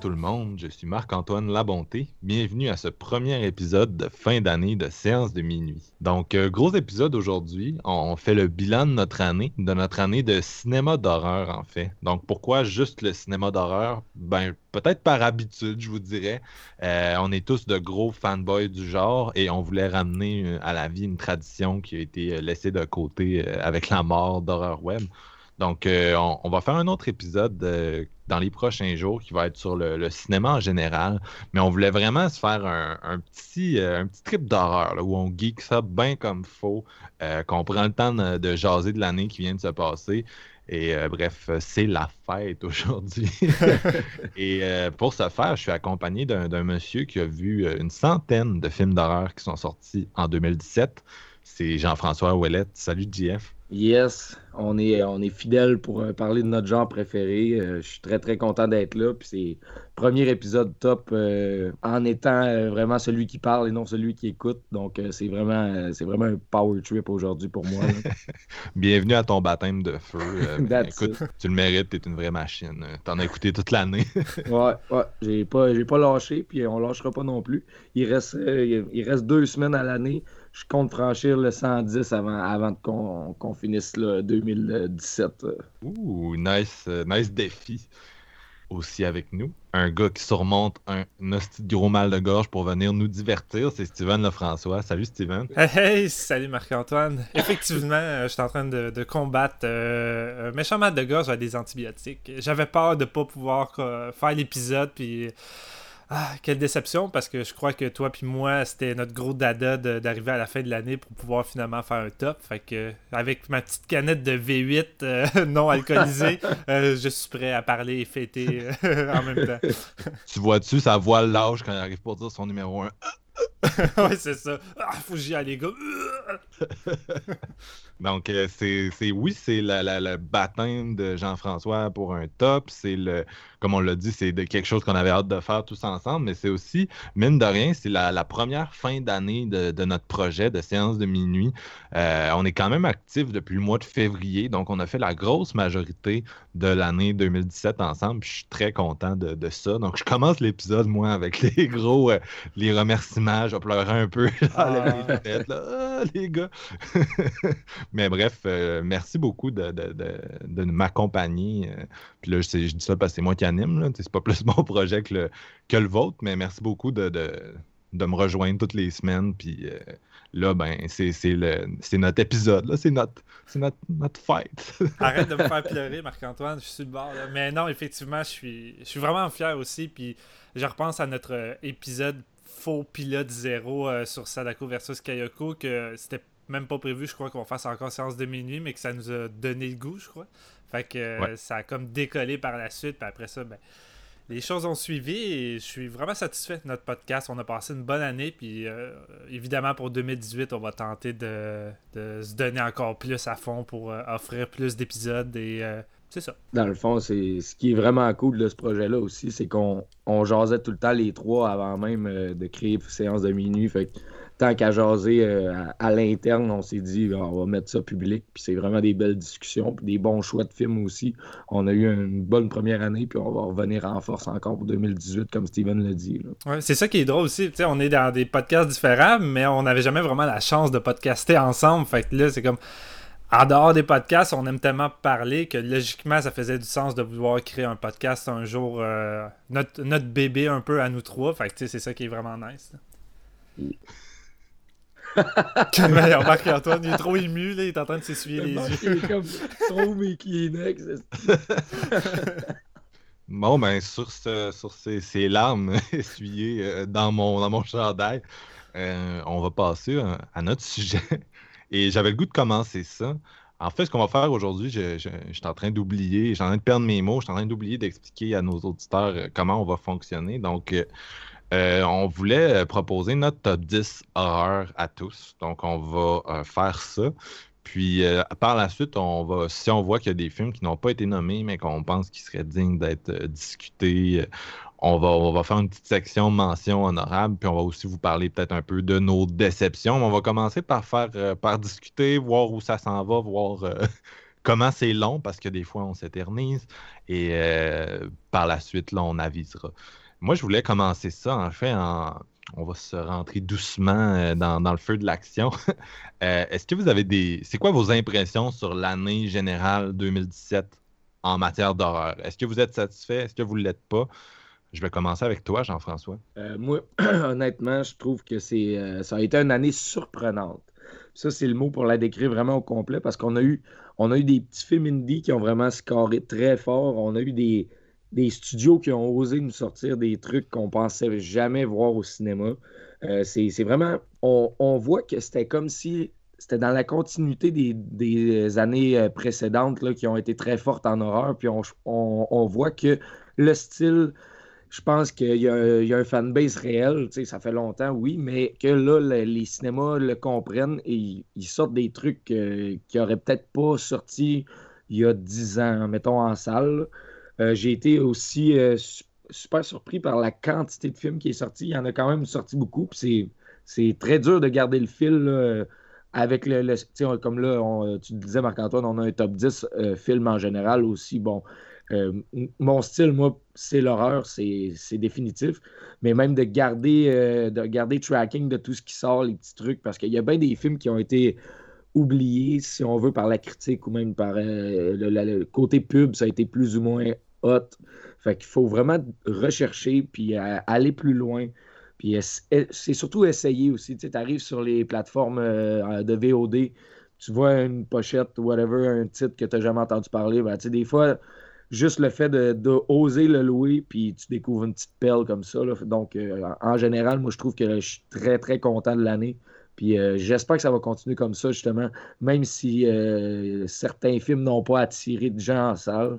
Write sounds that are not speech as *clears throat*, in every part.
Tout le monde, je suis Marc-Antoine Labonté. Bienvenue à ce premier épisode de fin d'année de séance de minuit. Donc, euh, gros épisode aujourd'hui. On fait le bilan de notre année, de notre année de cinéma d'horreur en fait. Donc, pourquoi juste le cinéma d'horreur? Ben, peut-être par habitude, je vous dirais. Euh, on est tous de gros fanboys du genre et on voulait ramener euh, à la vie une tradition qui a été laissée de côté avec la mort d'horreur web. Donc, on, on, va faire un autre épisode dans les prochains jours qui va être sur le, cinéma en général. Mais on voulait vraiment se faire un, petit, euh, un petit trip d'horreur où on geek ça bien comme faut, euh, qu'on prend le temps de, jaser de l'année qui vient de se passer. Et euh, bref, c'est la fête aujourd'hui. *laughs* et pour ce faire, je suis accompagné d'un monsieur qui a vu une centaine de films d'horreur qui sont sortis en 2017. C'est Jean-François Ouellette. Salut, JF. Yes, on est, on est fidèle pour euh, parler de notre genre préféré. Euh, je suis très très content d'être là. Puis c'est premier épisode top euh, en étant vraiment celui qui parle et non celui qui écoute. Donc c'est vraiment c'est vraiment un power trip aujourd'hui pour moi. *laughs* Bienvenue à ton baptême de feu. *laughs* écoute, tu le mérites, t'es une vraie machine. T'en as écouté toute l'année. *laughs* ouais, ouais. J'ai pas, j'ai pas lâché, puis on lâchera pas non plus. Il reste, il reste deux semaines à l'année je compte franchir le 110 avant, avant qu'on finisse le 2017. Ouh, nice, euh, nice défi aussi avec nous. Un gars qui surmonte un, gros mal de gorge pour venir nous divertir, c'est Steven Lefrançois. Salut Steven. Hey, hey salut Marc-Antoine. Effectivement, euh, je suis en train de, combattre euh, un méchant mal de gorge avec des antibiotiques. J'avais peur de ne pas pouvoir faire l'épisode, puis ah, quelle déception, parce que je crois que toi puis moi, c'était notre gros dada d'arriver à la fin de l'année pour pouvoir finalement faire un top. Fait que, avec ma petite canette de V8 euh, *laughs* non alcoolisée, *laughs* euh, je suis prêt à parler et fêter euh, *laughs* en même temps. tu vois-tu, ça voile l'âge quand il arrive pour dire son numéro 1. ouais, c'est ça. Ah, faut que j'y aille, les gars. Donc, c'est oui, c'est le baptême de Jean-François pour un top. C'est le, comme on l'a dit, c'est quelque chose qu'on avait hâte de faire tous ensemble, mais c'est aussi, mine de rien, c'est la, première fin d'année de, notre projet de séance de minuit. Euh, on est quand même actif depuis le mois de février, donc on a fait la grosse majorité de l'année 2017 ensemble. je suis très content de, ça. Donc, je commence l'épisode, moi, avec *laughs* les gros, euh, les remerciements. Je pleurer un peu *laughs* ah. les, ah, les gars. *laughs* mais bref, euh, merci beaucoup de, de m'accompagner. Puis là, je, dis ça parce que c'est moi qui c'est pas plus *laughs* mon projet que le, que le vôtre, mais merci beaucoup de, de, me rejoindre toutes les semaines. Puis euh, là, ben, c'est, notre épisode, c'est notre, notre, notre fête. *laughs* Arrête de me faire pleurer, Marc-Antoine, je suis sur le bord. Mais non, effectivement, je suis, je suis vraiment fier aussi. Puis je repense à notre euh, épisode faux pilote zéro euh, sur Sadako versus Kayoko, que c'était même pas prévu, je crois qu'on fasse encore séance de minuit, mais que ça nous a donné le goût, je crois. Fait que euh, ça a comme décollé par la suite. Puis après ça, ben, les choses ont suivi et je suis vraiment satisfait de notre podcast. On a passé une bonne année. Puis euh, évidemment, pour 2018, on va tenter de, se donner encore plus à fond pour euh, offrir plus d'épisodes et. c'est ça. Dans le fond, c'est ce qui est vraiment cool de ce projet-là aussi, c'est qu'on on jasait tout le temps les trois avant même de créer séance de minuit. Fait que tant qu'à jaser euh, à, l'interne, on s'est dit on va mettre ça public. Puis c'est vraiment des belles discussions, puis des bons choix de films aussi. On a eu une bonne première année, puis on va revenir en force encore pour 2018, comme Steven l'a dit. Ouais, c'est ça qui est drôle aussi. on est dans des podcasts différents, mais on n'avait jamais vraiment la chance de podcaster ensemble. Fait que là, c'est comme en dehors des podcasts, on aime tellement parler que logiquement, ça faisait du sens de vouloir créer un podcast un jour, euh, notre, notre, bébé un peu à nous trois. Fait que c'est ça qui est vraiment nice. *laughs* meilleur Marc-Antoine, il est trop ému, là, il est en train de s'essuyer les yeux. Il est comme trop Kleenex. *laughs* bon, ben, sur, ce, sur ces, ces, larmes *laughs* essuyées euh, dans, mon, dans mon chandail, euh, on va passer à notre sujet. Et j'avais le goût de commencer ça. En fait, ce qu'on va faire aujourd'hui, je, je, suis en train d'oublier, je suis en train de perdre mes mots, je suis en train d'oublier d'expliquer à nos auditeurs euh, comment on va fonctionner. Donc, euh, euh, on voulait proposer notre top 10 horreur à tous. Donc, on va faire ça. Puis, par la suite, on va, si on voit qu'il y a des films qui n'ont pas été nommés, mais qu'on pense qu'ils seraient dignes d'être discutés, on va, on va faire une petite section mention honorable, puis on va aussi vous parler peut-être un peu de nos déceptions. On va commencer par faire euh, par discuter, voir où ça s'en va, voir euh, *laughs* comment c'est long, parce que des fois on s'éternise, et euh, par la suite, là, on avisera. Moi, je voulais commencer ça, en fait, on va se rentrer doucement dans, dans le feu de l'action. *laughs* Est-ce que vous avez des. C'est quoi vos impressions sur l'année générale 2017 en matière d'horreur? Est-ce que vous êtes satisfait? Est-ce que vous ne l'êtes pas? Je vais commencer avec toi, Jean-François. Euh, moi, *clears throat* honnêtement, je trouve que c'est, euh, ça a été une année surprenante. Ça, c'est le mot pour la décrire vraiment au complet parce qu'on a eu, on a eu des petits films indie qui ont vraiment scoré très fort. On a eu des, des studios qui ont osé nous sortir des trucs qu'on pensait jamais voir au cinéma. Euh, c'est, vraiment, on, voit que c'était comme si c'était dans la continuité des, années précédentes là, qui ont été très fortes en horreur. Puis on, on voit que le style je pense qu'il y, a un fanbase réel, ça fait longtemps, oui, mais que là, les cinémas le comprennent et ils sortent des trucs euh, qui n'auraient peut-être pas sorti il y a 10 ans, mettons, en salle. Euh, j'ai été aussi euh, super surpris par la quantité de films qui est sorti. Il y en a quand même sorti beaucoup, c'est très dur de garder le fil avec le, comme là, tu disais Marc-Antoine, on a un top 10 films en général aussi. Bon, euh, mon style, moi, c'est l'horreur, c'est définitif. Mais même de garder, euh, de garder tracking de tout ce qui sort, les petits trucs, parce qu'il y a bien des films qui ont été oubliés, si on veut, par la critique ou même par euh, le, côté pub, ça a été plus ou moins hot. Fait faut vraiment rechercher puis aller plus loin. Puis c'est surtout essayer aussi. Tu arrives sur les plateformes de VOD, tu vois une pochette, whatever, un titre que tu n'as jamais entendu parler. Ben, des fois, juste le fait de, le louer, puis tu découvres une petite perle comme ça. Donc, euh, en général, moi, je trouve que je suis très, très content de l'année. Puis euh, j'espère que ça va continuer comme ça, justement, même si euh, certains films n'ont pas attiré de gens en salle,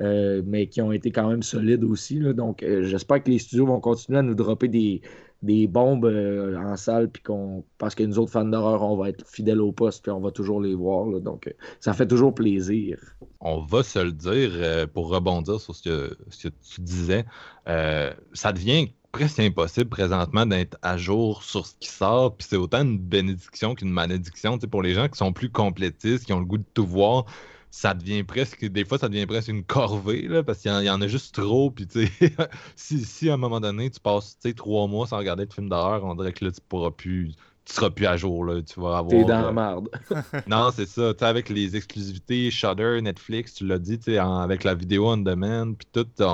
mais qui ont été quand même solides aussi. Donc, j'espère que les studios vont continuer à nous dropper des, des bombes euh, en salle, puis qu'on parce que nous autres fans d'horreur, on va être fidèles au poste, puis on va toujours les voir. donc, euh, ça fait toujours plaisir. On va se le dire, euh, pour rebondir sur ce que, ce que tu disais, ça devient presque impossible présentement d'être à jour sur ce qui sort, puis c'est autant une bénédiction qu'une malédiction. Pour les gens qui sont plus complétistes, qui ont le goût de tout voir, ça devient presque, des fois, ça devient presque une corvée, là, parce qu'il y, en a juste trop. Puis, tu sais, *laughs* si, si, à un moment donné, tu passes, tu sais, trois mois sans regarder de film d'horreur, on dirait que là, tu pourras plus, tu seras plus à jour, là. Tu vas avoir. T'es dans la merde. *laughs* non, c'est ça. Tu sais, avec les exclusivités Shudder, Netflix, tu l'as dit, tu sais, avec la vidéo on demand, puis tout, il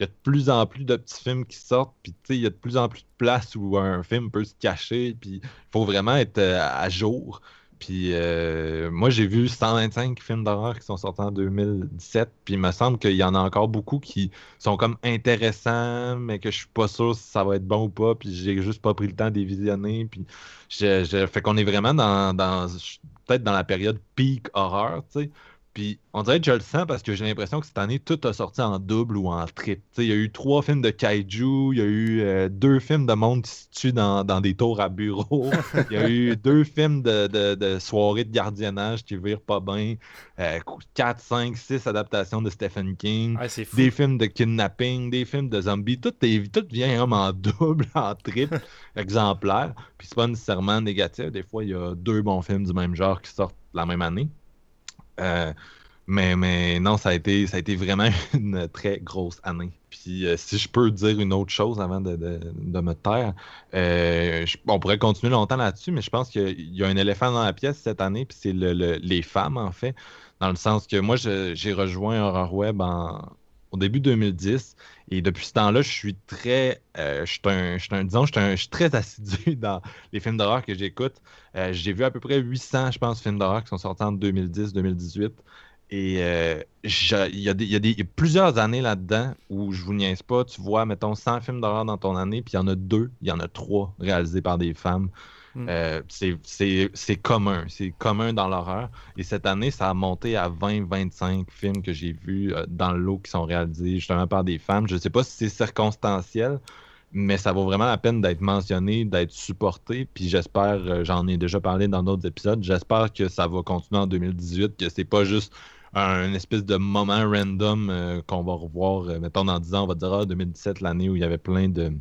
y a de plus en plus de petits films qui sortent, puis tu sais, il y a de plus en plus de places où un film peut se cacher, puis il faut vraiment être euh, à jour. Puis euh, moi, j'ai vu 125 films d'horreur qui sont sortis en 2017. Puis il me semble qu'il y en a encore beaucoup qui sont comme intéressants, mais que je suis pas sûr si ça va être bon ou pas. Puis j'ai juste pas pris le temps de les visionner. Puis je, fait qu'on est vraiment dans, dans peut-être dans la période peak horreur, tu sais. Puis on dirait que je le sens parce que j'ai l'impression que cette année, tout a sorti en double ou en triple. Il y a eu trois films de kaiju, il y a eu euh, deux films de monde qui se tue dans, des tours à bureau, il y a eu *laughs* deux films de, de, de soirée de gardiennage qui virent pas bien, euh, 4, 5, 6 adaptations de Stephen King, des films de kidnapping, des films de zombies. Tout, tout vient en double, *laughs* en triple *laughs* exemplaire. Puis c'est pas nécessairement négatif. Des fois, il y a deux bons films du même genre qui sortent la même année. Euh, Mais, mais non, ça a, été, ça a été vraiment *laughs* une très grosse année. Puis euh, si je peux dire une autre chose avant de, me taire, euh, on pourrait continuer longtemps là-dessus, mais je pense qu'il y a un éléphant dans la pièce cette année, puis c'est les femmes, en fait. Dans le sens que moi, j'ai rejoint Horror Web au début 2010. Et depuis ce temps-là, je suis très. Euh, je suis un, disons, je suis, très *laughs* assidu dans les films d'horreur que j'écoute. j'ai vu à peu près 800, je pense, films d'horreur qui sont sortis en 2010-2018. Et euh, il y, a plusieurs années là-dedans où je vous niaise pas, tu vois, mettons, 100 films d'horreur dans ton année, puis il y en a deux, il y en a trois réalisés par des femmes. Hmm. Euh, c'est commun, c'est commun dans l'horreur. Et cette année, ça a monté à 20-25 films que j'ai vus euh, dans le lot qui sont réalisés justement par des femmes. Je ne sais pas si c'est circonstanciel, mais ça vaut vraiment la peine d'être mentionné, d'être supporté. Puis j'espère, j'en ai déjà parlé dans d'autres épisodes, j'espère que ça va continuer en 2018, que c'est pas juste un espèce de moment random euh, qu'on va revoir, euh, mettons, dans 10 ans, on va dire 2017, ah, l'année où il y avait plein de,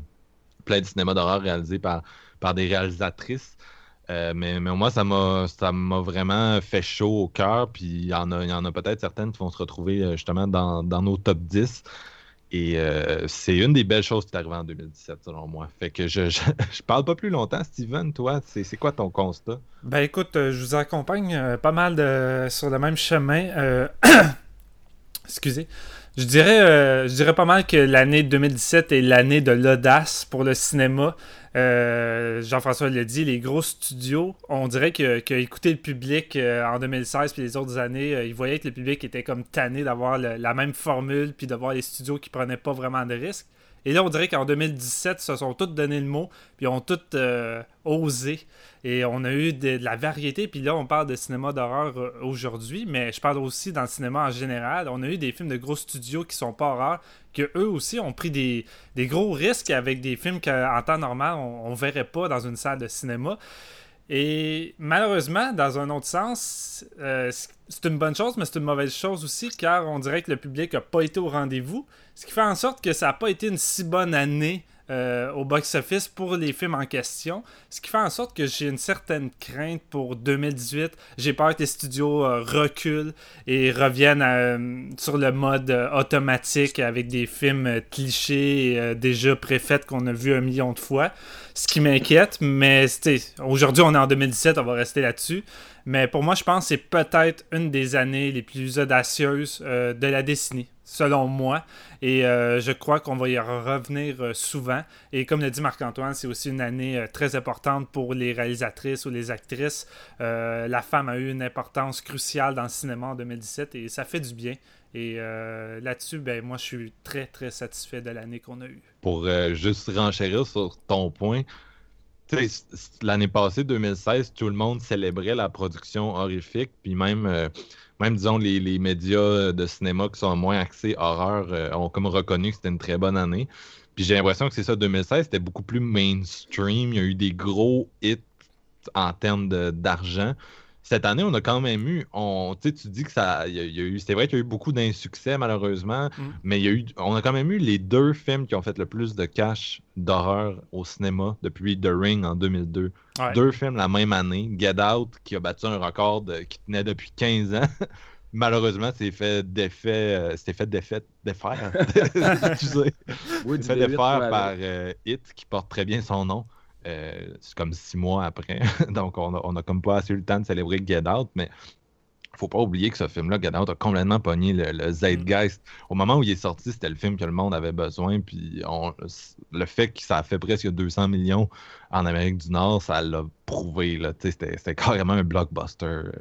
plein de cinéma d'horreur réalisés par, par des réalisatrices. Euh, mais, mais moi, ça m'a, vraiment fait chaud au cœur. Puis il y en a, a peut-être certaines qui vont se retrouver justement dans, dans nos top 10. Et euh, c'est une des belles choses qui est arrivée en 2017, selon moi. Fait que je, *laughs* je, parle pas plus longtemps. Steven, toi, c'est quoi ton constat? Ben écoute, euh, je vous accompagne euh, pas mal sur le même chemin. *coughs* Excusez. Je dirais, je dirais pas mal que l'année 2017 est l'année de l'audace pour le cinéma. Euh, Jean-François l'a dit, les gros studios, on dirait que, écouter le public euh, en 2016 puis les autres années, euh, ils voyaient que le public était comme tanné d'avoir la même formule puis d'avoir les studios qui prenaient pas vraiment de risques. Et là, on dirait qu'en 2017, ils se sont tous donné le mot, puis ont tous euh, osé. Et on a eu de, la variété. Puis là, on parle de cinéma d'horreur euh, aujourd'hui, mais je parle aussi dans le cinéma en général. On a eu des films de gros studios qui sont pas horreurs, que eux aussi ont pris des, gros risques avec des films qu'en temps normal, on, ne verrait pas dans une salle de cinéma. Et malheureusement, dans un autre sens, euh, c'est une bonne chose, mais c'est une mauvaise chose aussi, car on dirait que le public n'a pas été au rendez-vous. Ce qui fait en sorte que ça n'a pas été une si bonne année euh, au box-office pour les films en question. Ce qui fait en sorte que j'ai une certaine crainte pour 2018. J'ai peur que les studios euh, reculent et reviennent euh, sur le mode automatique avec des films clichés déjà préfaits qu'on a vu un million de fois. Ce qui m'inquiète, mais aujourd'hui on est en 2017, on va rester là-dessus. Mais pour moi, je pense que c'est peut-être une des années les plus audacieuses de la décennie selon moi. Et euh, je crois qu'on va y revenir euh, souvent. Et comme l'a dit Marc-Antoine, c'est aussi une année euh, très importante pour les réalisatrices ou les actrices. la femme a eu une importance cruciale dans le cinéma en 2017 et ça fait du bien. Et là-dessus, ben, moi, je suis très, très satisfait de l'année qu'on a eue. Pour juste renchérir sur ton point, l'année passée, 2016, tout le monde célébrait la production horrifique, puis même même, disons, les, médias de cinéma qui sont moins axés horreur euh, ont comme reconnu que c'était une très bonne année. Puis j'ai l'impression que c'est ça, 2016, c'était beaucoup plus mainstream. Il y a eu des gros hits en termes d'argent cette année, on a quand même eu, on, tu dis que ça, y a, eu, c'est vrai qu'il y a eu beaucoup d'insuccès malheureusement, mm. mais il y a eu, on a quand même eu les deux films qui ont fait le plus de cash d'horreur au cinéma depuis The Ring en 2002. Deux films la même année. Get Out qui a battu un record qui tenait depuis 15 ans. *laughs* malheureusement, c'est fait d'effet, euh, c'était fait d'effet, sais, *laughs* *laughs* oui, fait d'affaire par euh, Hit qui porte très bien son nom. Euh, c'est comme six mois après. *laughs* Donc, on a, comme pas assez eu le temps de célébrer Get Out, mais faut pas oublier que ce film-là, Get Out, a complètement pogné le, Zeitgeist. Au moment où il est sorti, c'était le film que le monde avait besoin. Puis le fait que ça a fait presque 200 millions en Amérique du Nord, ça l'a prouvé. C'était carrément un blockbuster euh,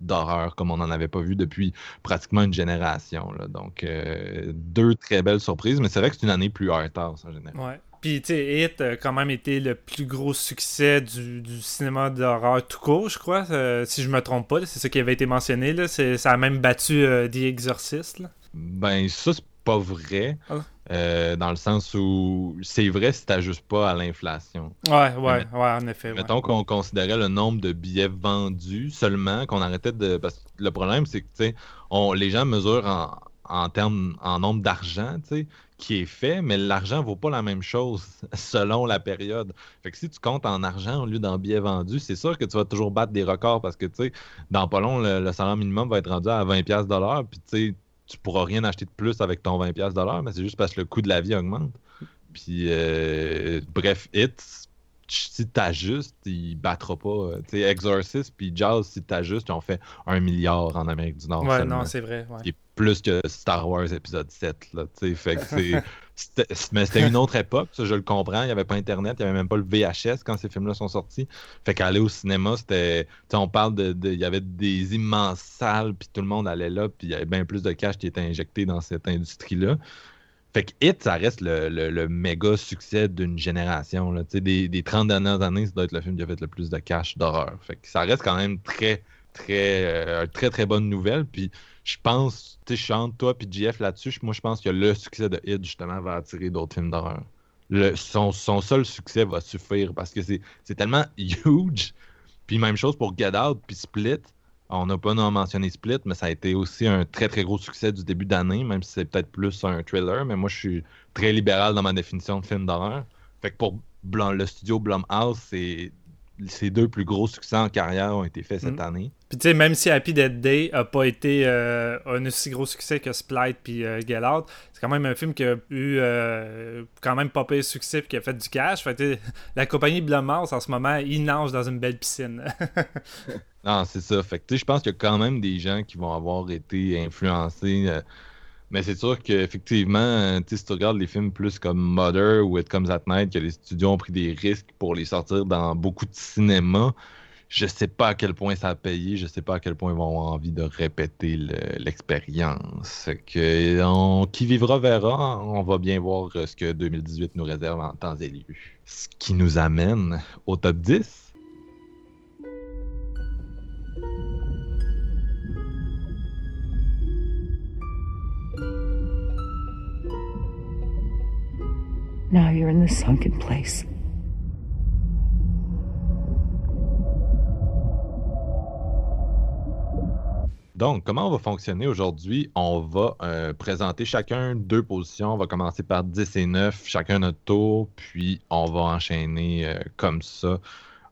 d'horreur comme on n'en avait pas vu depuis pratiquement une génération. Donc, euh, deux très belles surprises, mais c'est vrai que c'est une année plus hard en général. Ouais. Puis, tu sais, Hit a quand même été le plus gros succès du, cinéma d'horreur tout court, je crois, euh, si je me trompe pas. C'est ça qui avait été mentionné. Là. Ça a même battu euh, The Exorcist. Ben, ça, c'est pas vrai. Ah. Euh, dans le sens où c'est vrai si t'ajustes pas à l'inflation. Ouais, ouais, ouais, en effet. Mettons qu'on considérait le nombre de billets vendus seulement, qu'on arrêtait de. Parce que le problème, c'est que, tu sais, les gens mesurent en, en termes, en nombre d'argent, tu sais qui est fait, mais l'argent vaut pas la même chose *laughs* selon la période. Fait que si tu comptes en argent au lieu d'en billets vendus, c'est sûr que tu vas toujours battre des records parce que, tu sais, dans pas long, le, salaire minimum va être rendu à 20$ puis tu sais, tu pourras rien acheter de plus avec ton 20$, mais c'est juste parce que le coût de la vie augmente. Puis, euh, bref, Hits, si t'ajustes, il battra pas. Euh, tu sais, Exorcist puis Jazz, si t'ajustes, ils ont fait un milliard en Amérique du Nord. Ouais, non, c'est vrai. Ouais. Plus que Star Wars épisode 7. Là, fait que c'est, *laughs* mais c'était une autre époque, ça, je le comprends. Il n'y avait pas Internet, il n'y avait même pas le VHS quand ces films-là sont sortis. Fait qu'aller au cinéma, c'était. On parle de. Il y avait des immenses salles, puis tout le monde allait là, puis il y avait bien plus de cash qui était injecté dans cette industrie-là. Fait que Hit, ça reste le, méga succès d'une génération. Là. Des, des 30 dernières années, ça doit être le film qui a fait le plus de cash d'horreur. Fait que ça reste quand même très, très, euh, très, très bonne nouvelle. Puis je pense, tu sais, toi puis JF là-dessus. Moi, je pense que le succès de Hit, justement, va attirer d'autres films d'horreur. Son, son, seul succès va suffire parce que c'est tellement *laughs* huge. Puis même chose pour Get Out puis Split on n'a pas mentionné Split, mais ça a été aussi un très très gros succès du début d'année, même si c'est peut-être plus un thriller. Mais moi, je suis très libéral dans ma définition de film d'horreur. Fait que pour le studio Blumhouse, c'est ces deux plus gros succès en carrière ont été faits cette mm. année. Puis tu sais, même si Happy Dead Day a pas été euh, un aussi gros succès que Split puis euh, Get Out, c'est quand même un film qui a eu euh, quand même pas de succès et qui a fait du cash. Fait la compagnie Blumhouse en ce moment, il nage dans une belle piscine. *laughs* non, c'est ça. Fait que je pense qu'il y a quand même des gens qui vont avoir été influencés mais c'est sûr qu'effectivement, euh, si tu regardes les films plus comme Mother ou It Comes at Night, que les studios ont pris des risques pour les sortir dans beaucoup de cinéma, je sais pas à quel point ça a payé, je sais pas à quel point ils vont avoir envie de répéter l'expérience. Qui vivra verra, on va bien voir ce que 2018 nous réserve en temps et lieu. Ce qui nous amène au top 10. Now you're in the sunken place. Donc, comment on va fonctionner aujourd'hui? On va euh, présenter chacun deux positions. On va commencer par 10 et 9, chacun notre tour, puis on va enchaîner euh, comme ça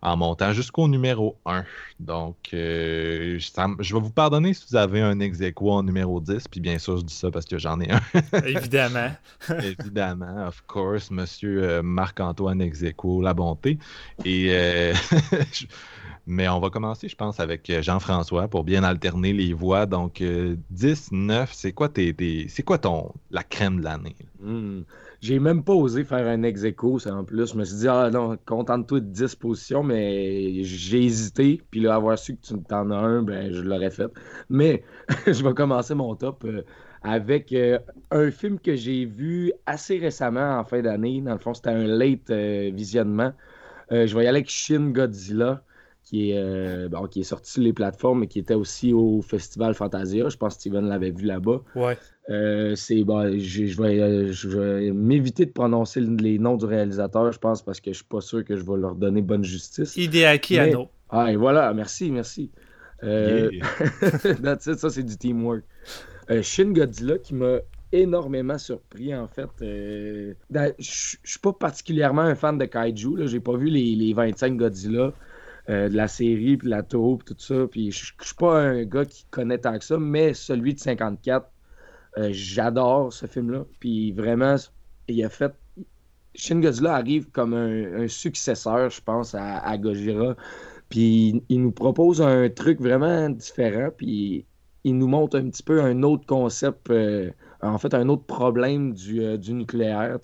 en montant jusqu'au numéro 1. Donc, euh, je vais vous pardonner si vous avez un ex en numéro 10. Puis bien sûr, je dis ça parce que j'en ai un. *laughs* Évidemment. *laughs* Évidemment, of course, monsieur euh, Marc-Antoine ex la bonté. Et. Euh, *laughs* mais on va commencer, je pense, avec Jean-François pour bien alterner les voix. Donc, 10, 9, c'est quoi, tes, c'est quoi ton, la crème de l'année? Hmm. J'ai même pas osé faire un ex aequo, ça en plus. Je me suis dit, ah non, contente-toi de 10 positions, mais j'ai hésité. Puis là, avoir su que tu t'en as un, ben, je l'aurais fait. Mais *laughs* je vais commencer mon top euh, avec euh, un film que j'ai vu assez récemment en fin d'année. Dans le fond, c'était un late euh, visionnement. je vais y aller avec Shin Godzilla qui est, sorti sur les plateformes, mais qui était aussi au Festival Fantasia. Je pense que Steven l'avait vu là-bas. Ouais. Euh, c'est, je, vais, je vais m'éviter de prononcer les noms du réalisateur, je pense, parce que je suis pas sûr que je vais leur donner bonne justice. Hideaki Anno. Ah, et voilà, merci, merci. Euh, *laughs* ça, c'est du teamwork. Shin Godzilla qui m'a énormément surpris, en fait. Je suis pas particulièrement un fan de Kaiju. J'ai pas vu les, les 25 Godzilla. Euh, de la série, puis la taupe, tout ça. Puis je suis pas un gars qui connaît tant que ça, mais celui de 54, euh, j'adore ce film-là. Puis vraiment, il a fait. Shin Godzilla arrive comme un, successeur, je pense, à, à, Gojira. Puis il nous propose un truc vraiment différent. Puis il nous montre un petit peu un autre concept, euh, en fait, un autre problème du, du nucléaire.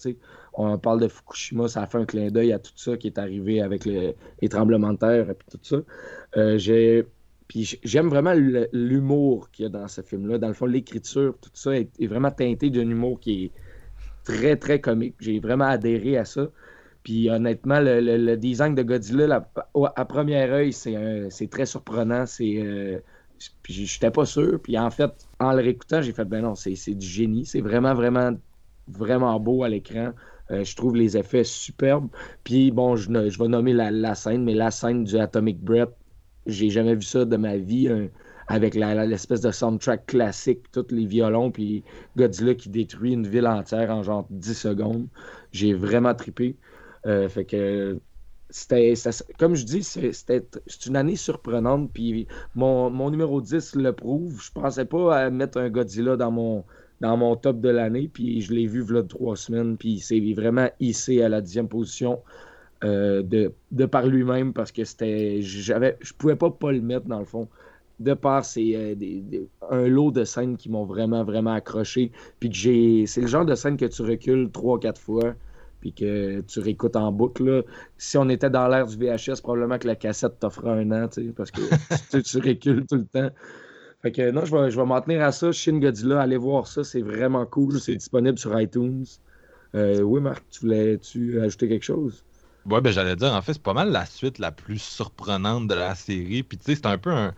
On parle de Fukushima, ça a fait un clin d'œil à tout ça qui est arrivé avec les tremblements de terre et tout ça. Euh, j'aime vraiment l'humour qu'il y a dans ce film-là. Dans le fond, l'écriture, tout ça est, vraiment teinté d'un humour qui est très, très comique. J'ai vraiment adhéré à ça. Puis honnêtement, le, design de Godzilla, à première œil, c'est très surprenant. C'est. Euh, puis j'étais pas sûr. Puis en fait, en le réécoutant, j'ai fait ben non, c'est du génie. C'est vraiment, vraiment, vraiment beau à l'écran. Euh, je trouve les effets superbes. Puis bon, je, vais nommer la, scène, mais la scène du Atomic Breath, j'ai jamais vu ça de ma vie. avec l'espèce de soundtrack classique, tous les violons, puis Godzilla qui détruit une ville entière en genre 10 secondes. J'ai vraiment trippé. Euh, fait que c'était, comme je dis, c'était, c'est une année surprenante. Puis mon, mon, numéro 10 le prouve. Je pensais pas à mettre un Godzilla dans mon, dans mon top de l'année. Puis je l'ai vu v'là trois semaines. Puis c'est vraiment hissé à la dixième position euh, de, de, par lui-même parce que c'était. J'avais, je pouvais pas pas le mettre dans le fond. De par c'est euh, un lot de scènes qui m'ont vraiment, vraiment accroché. Puis que j'ai. C'est le genre de scène que tu recules trois, quatre fois puis que tu réécoutes en boucle. Si on était dans l'ère du VHS, probablement que la cassette t'offre un an, parce que *laughs* tu, recules tout le temps. Fait que non, je vais, je vais m'en tenir à ça. Shin Godzilla, allez voir ça, c'est vraiment cool. C'est disponible sur iTunes. Euh, oui, Marc, tu voulais-tu ajouter quelque chose? Ouais, ben j'allais dire, en fait, c'est pas mal la suite la plus surprenante de la série. Puis tu sais, c'est un peu un.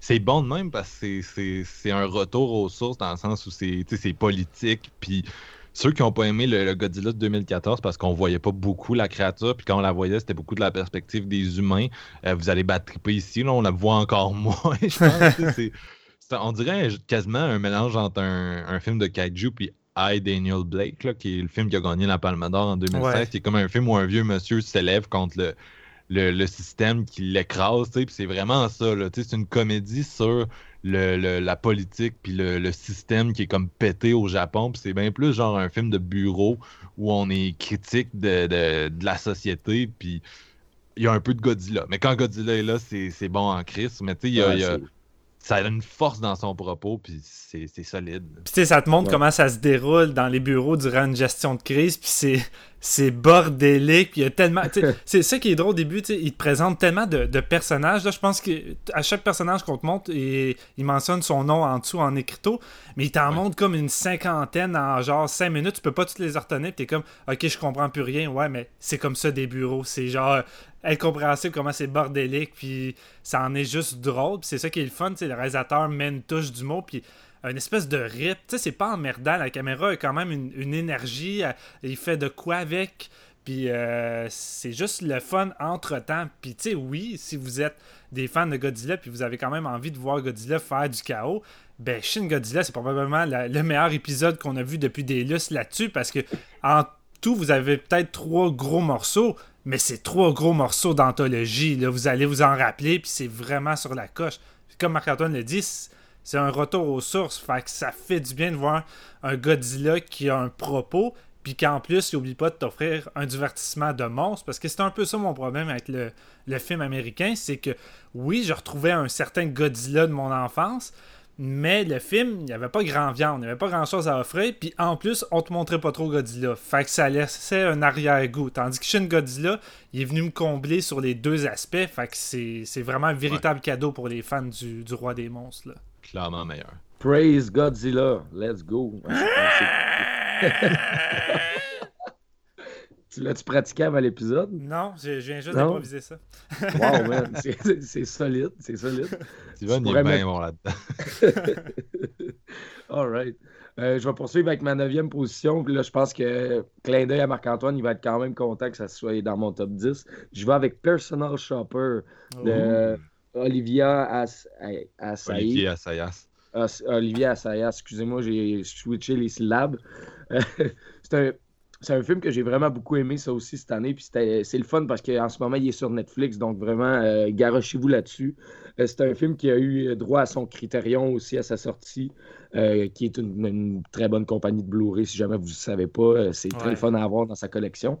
C'est bon de même parce que c'est un retour aux sources dans le sens où c'est politique. Puis ceux qui n'ont pas aimé le, Godzilla de 2014 parce qu'on voyait pas beaucoup la créature, puis quand on la voyait, c'était beaucoup de la perspective des humains. Euh, vous allez battre ici, là, on la voit encore *laughs* moins. je pense, on dirait quasiment un mélange entre un, film de kaiju puis I, Daniel Blake, qui est le film qui a gagné la Palme d'Or en 2016, qui est comme un film où un vieux monsieur s'élève contre le, le, système qui l'écrase, c'est vraiment ça, c'est une comédie sur le, la politique puis le, système qui est comme pété au Japon. Puis c'est bien plus genre un film de bureau où on est critique de, la société. Puis il y a un peu de Godzilla. Mais quand Godzilla est là, c'est bon en crise. Mais tu sais, il y a, ça a une force dans son propos, puis c'est solide. Puis tu sais, ça te montre comment ça se déroule dans les bureaux durant une gestion de crise, puis c'est c'est bordélique. Il y a tellement. *laughs* c'est ça qui est drôle au début. Il te présente tellement de, personnages. Là, je pense qu'à chaque personnage qu'on te montre, il, il, mentionne son nom en dessous en écriteau. Mais il t'en montre comme une cinquantaine en genre cinq minutes. Tu peux pas toutes les retenir. Tu es comme, OK, je comprends plus rien. Ouais, mais c'est comme ça des bureaux. C'est genre incompréhensible comment c'est bordélique. Puis ça en est juste drôle. c'est ça qui est le fun. Le réalisateur met une touche du mot. Puis une espèce de rip. Tu sais, c'est pas emmerdant. La caméra a quand même une, énergie. Il fait de quoi avec. Puis euh, c'est juste le fun entre-temps. Puis tu sais, oui, si vous êtes des fans de Godzilla puis vous avez quand même envie de voir Godzilla faire du chaos, ben Shin Godzilla, c'est probablement le meilleur épisode qu'on a vu depuis des lustres là-dessus parce que en tout, vous avez peut-être trois gros morceaux, mais c'est trois gros morceaux d'anthologie. Vous allez vous en rappeler, puis c'est vraiment sur la coche. comme Marc-Antoine le dit, c'est un retour aux sources. Fait que ça fait du bien de voir un Godzilla qui a un propos, puis qu'en plus, il n'oublie pas de t'offrir un divertissement de monstre. Parce que c'est un peu ça mon problème avec le, film américain, c'est que oui, je retrouvais un certain Godzilla de mon enfance, mais le film, il n'y avait pas grand viande, il n'y avait pas grand chose à offrir, puis en plus, on te montrait pas trop Godzilla. Fait que ça laissait un arrière-goût. Tandis que Shin Godzilla, il est venu me combler sur les deux aspects, fait que c'est vraiment un véritable cadeau pour les fans du, du Roi des Monstres. Là clairement meilleur. Praise Godzilla. Let's go. *laughs* tu l'as-tu pratiqué avant l'épisode? Non, je viens juste d'improviser ça. wow, man. C'est solide. C'est solide. Steven, il est bien bon là-dedans. *laughs* All right. Euh, je vais poursuivre avec ma neuvième position. Puis là, je pense que clin d'œil à Marc-Antoine, il va être quand même content que ça soit dans mon top 10. Je vais avec Personal Shopper de, Olivia Assayas. Olivier Assayas. Olivier Assayas, excusez-moi, j'ai switché les syllabes. *laughs* c'est un, film que j'ai vraiment beaucoup aimé, ça aussi, cette année. Puis c'est le fun parce qu'en ce moment, il est sur Netflix, donc vraiment, euh, garochez-vous là-dessus. Euh, c'est un film qui a eu droit à son critérion aussi à sa sortie, euh, qui est une, très bonne compagnie de Blu-ray, si jamais vous ne savez pas. c'est très fun à avoir dans sa collection.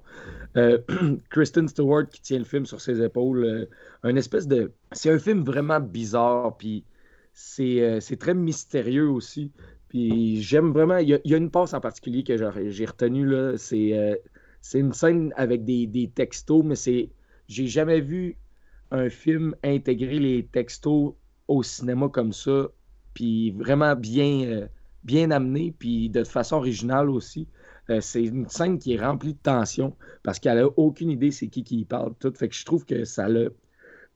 *clears throat* Kristen Stewart qui tient le film sur ses épaules un espèce de. C'est un film vraiment bizarre, puis c'est euh, très mystérieux aussi. Puis j'aime vraiment. Il y, a, une passe en particulier que j'ai retenue. Euh, c'est une scène avec des, textos, mais c'est. J'ai jamais vu un film intégrer les textos au cinéma comme ça, puis vraiment bien, euh, bien amené, puis de façon originale aussi. c'est une scène qui est remplie de tension parce qu'elle a aucune idée c'est qui qui parle tout. Fait que je trouve que ça l'a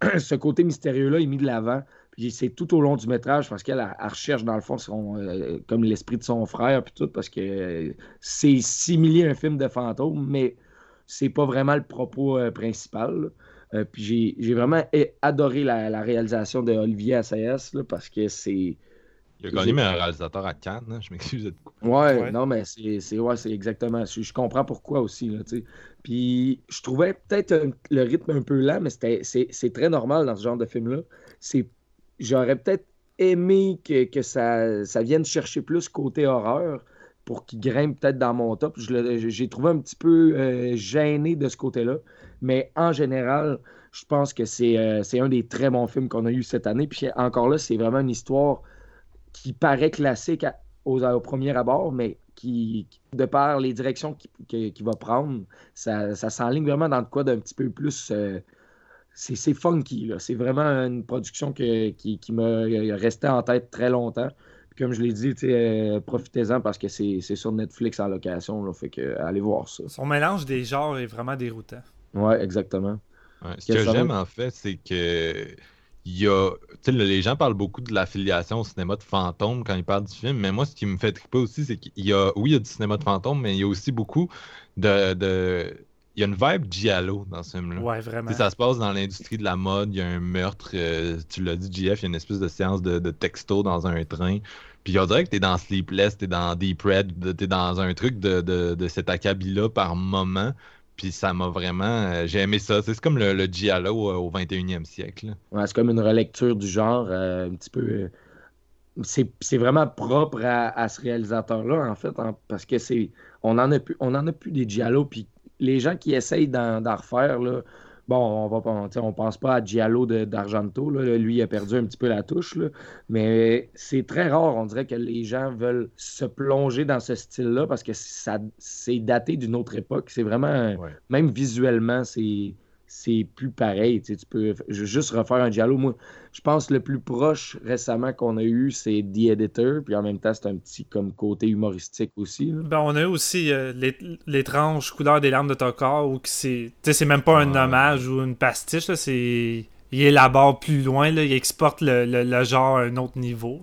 *clears throat* ce côté mystérieux-là est mis de l'avant. Puis c'est tout au long du métrage parce qu'elle recherche, dans le fond, son, euh, comme l'esprit de son frère, puis tout, parce que euh, c'est similé un film de fantôme, mais c'est pas vraiment le propos euh, principal. Euh, puis j'ai vraiment adoré la, réalisation de Olivier Assayas parce que c'est. Il a gagné meilleur réalisateur à Cannes, hein, je m'excuse de ouais, ouais, non, mais c'est ouais, exactement. Je, comprends pourquoi aussi. Là, puis je trouvais peut-être le rythme un peu lent, mais c'est très normal dans ce genre de film-là. J'aurais peut-être aimé que, que ça, ça, vienne chercher plus côté horreur pour qu'il grimpe peut-être dans mon top. J'ai trouvé un petit peu euh, gêné de ce côté-là. Mais en général, je pense que euh, c'est un des très bons films qu'on a eu cette année. Puis encore là, c'est vraiment une histoire qui paraît classique au premier abord, mais qui, de par les directions qu'il va prendre, ça, ça s'enligne vraiment dans le quoi d'un petit peu plus. Euh, c'est funky. C'est vraiment une production qui, qui m'a resté en tête très longtemps. comme je l'ai dit, euh, profitez-en parce que c'est sur Netflix en location. Là, fait que allez voir ça. Son mélange des genres est vraiment déroutant. Ouais, exactement. ce que j'aime en fait, c'est que il y a. les gens parlent beaucoup de l'affiliation au cinéma de fantôme quand ils parlent du film, mais moi, ce qui me fait triper aussi, c'est qu'il y a. Oui, il y a du cinéma de fantôme, mais il y a aussi beaucoup de. de... Il y a une vibe giallo dans ce film-là. Ouais, vraiment. ça se passe dans l'industrie de la mode, il y a un meurtre, euh, tu l'as dit, GF, il y a une espèce de séance de, texto dans un train. Puis on dirait que t'es dans Sleepless, t'es dans Deep Red, t'es dans un truc de, de, de cet acabit-là par moment. Puis ça m'a vraiment. Euh, j'ai aimé ça. C'est comme le, le Giallo euh, au 21e siècle. Ouais, c'est comme une relecture du genre, euh, un petit peu. c'est vraiment propre à, ce réalisateur-là, en fait, hein, parce que c'est. On en a plus, on en a plus des Giallo, puis les gens qui essayent d'en refaire, là, Bon, on va on pense pas à Giallo d'Argento. Lui, il a perdu un petit peu la touche. Mais c'est très rare, on dirait que les gens veulent se plonger dans ce style-là parce que ça c'est daté d'une autre époque. C'est vraiment. Même visuellement, c'est c'est plus pareil. Tu, peux juste refaire un dialogue. Moi, je pense le plus proche récemment qu'on a eu, c'est The Editor. Puis en même temps, c'est un petit comme côté humoristique aussi. Ben, on a eu aussi euh, l'étrange couleur des larmes de ton corps, où c'est même pas un hommage ou une pastiche. C'est il élabore plus loin, là, il exporte le, genre à un autre niveau.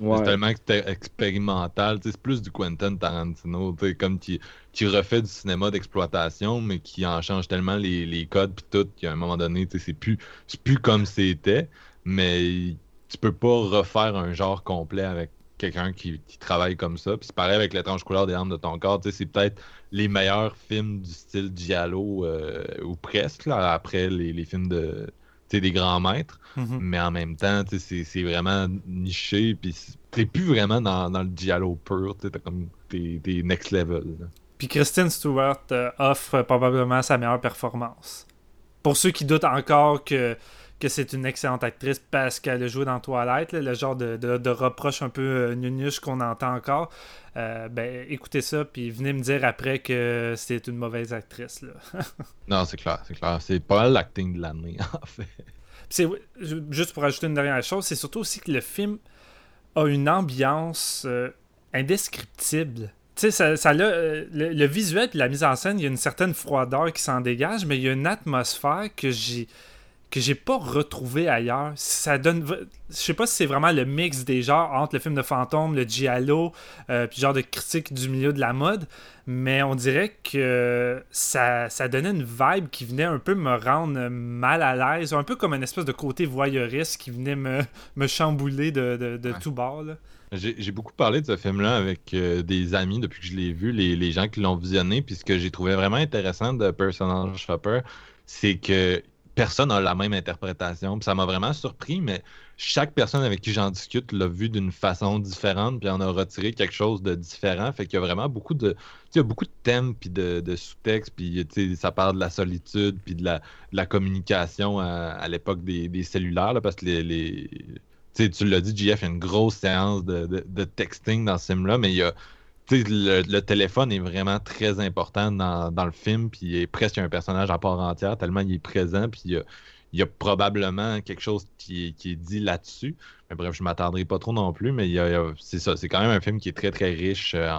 C'est tellement expérimental. C'est plus du Quentin Tarantino, comme qui, qui refait du cinéma d'exploitation, mais qui en change tellement les, codes puis tout, qu'à un moment donné, c'est plus, plus comme c'était, mais tu peux pas refaire un genre complet avec quelqu'un qui, travaille comme ça. Puis c'est pareil avec l'étrange couleur des armes de ton corps. C'est peut-être les meilleurs films du style Giallo, euh, ou presque, après les, les films de, des grands maîtres, mhm. mais en même temps, c'est vraiment niché, puis t'es plus vraiment dans, le dialogue pur, t'as comme des, next level. Puis Kristen Stewart euh, offre probablement sa meilleure performance. Pour ceux qui doutent encore que, que c'est une excellente actrice parce qu'elle a joué dans Twilight, le genre de, de, reproche un peu euh, qu'on entend encore, euh, ben écoutez ça, puis venez me dire après que c'est une mauvaise actrice. Là. *laughs* non, c'est clair, c'est clair. C'est pas l'acting de l'année, *laughs* en fait. C'est, juste pour ajouter une dernière chose, c'est surtout aussi que le film a une ambiance euh, indescriptible. Tu sais, ça, ça euh, le, visuel et la mise en scène, il y a une certaine froideur qui s'en dégage, mais il y a une atmosphère que j'ai que j'ai pas retrouvé ailleurs. Ça donne. Je sais pas si c'est vraiment le mix des genres entre le film de fantôme, le giallo, euh, puis genre de critique du milieu de la mode, mais on dirait que ça, ça donnait une vibe qui venait un peu me rendre mal à l'aise, un peu comme une espèce de côté voyeuriste qui venait me, *laughs* me chambouler de, de, de tout bord. J'ai beaucoup parlé de ce film-là avec euh, des amis depuis que je l'ai vu, les, les, gens qui l'ont visionné, puis ce que j'ai trouvé vraiment intéressant de Personal Shopper, c'est que personne n'a la même interprétation. ça m'a vraiment surpris, mais chaque personne avec qui j'en discute l'a vu d'une façon différente, puis en a retiré quelque chose de différent. Fait qu'il y a vraiment beaucoup de. Il y a beaucoup de thèmes puis de, sous-textes, puis ça parle de la solitude, puis de la, communication à, l'époque des, cellulaires, parce que les. tu l'as dit, JF, il y a une grosse séance de, de texting dans ce film-là, mais il y a le, téléphone est vraiment très important dans, le film, puis il est presque un personnage à part entière, tellement il est présent, puis il y a, probablement quelque chose qui est, dit là-dessus. Mais bref, je ne m'attendrai pas trop non plus, mais c'est ça, c'est quand même un film qui est très très riche euh,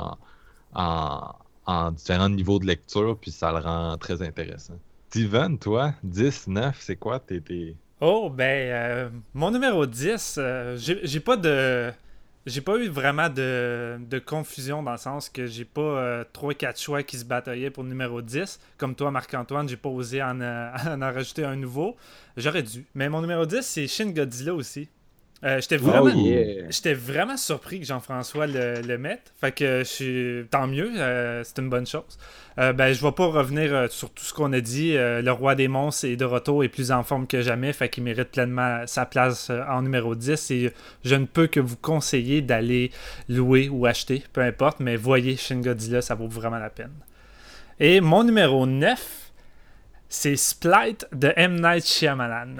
en, différents niveaux de lecture, puis ça le rend très intéressant. Steven, toi, 10, 9, c'est quoi tes, Oh, ben, euh, mon numéro 10, euh, j'ai pas de j'ai pas eu vraiment de, de, confusion dans le sens que j'ai pas 3-4 euh, choix qui se bataillaient pour le numéro 10. Comme toi, Marc-Antoine, j'ai pas osé en, *laughs* en, rajouter un nouveau. J'aurais dû. Mais mon numéro 10, c'est Shin Godzilla aussi. Euh, j'étais oh, vraiment, vraiment surpris que Jean-François le, mette. Fait que je suis tant mieux, euh, c'est une bonne chose. Euh, ben, je vais pas revenir sur tout ce qu'on a dit. le roi des monstres et de retour est plus en forme que jamais, fait qu'il mérite pleinement sa place en numéro 10 et je ne peux que vous conseiller d'aller louer ou acheter, peu importe, mais voyez Shin Godzilla, ça vaut vraiment la peine. Et mon numéro 9, c'est Splight de M. Night Shyamalan.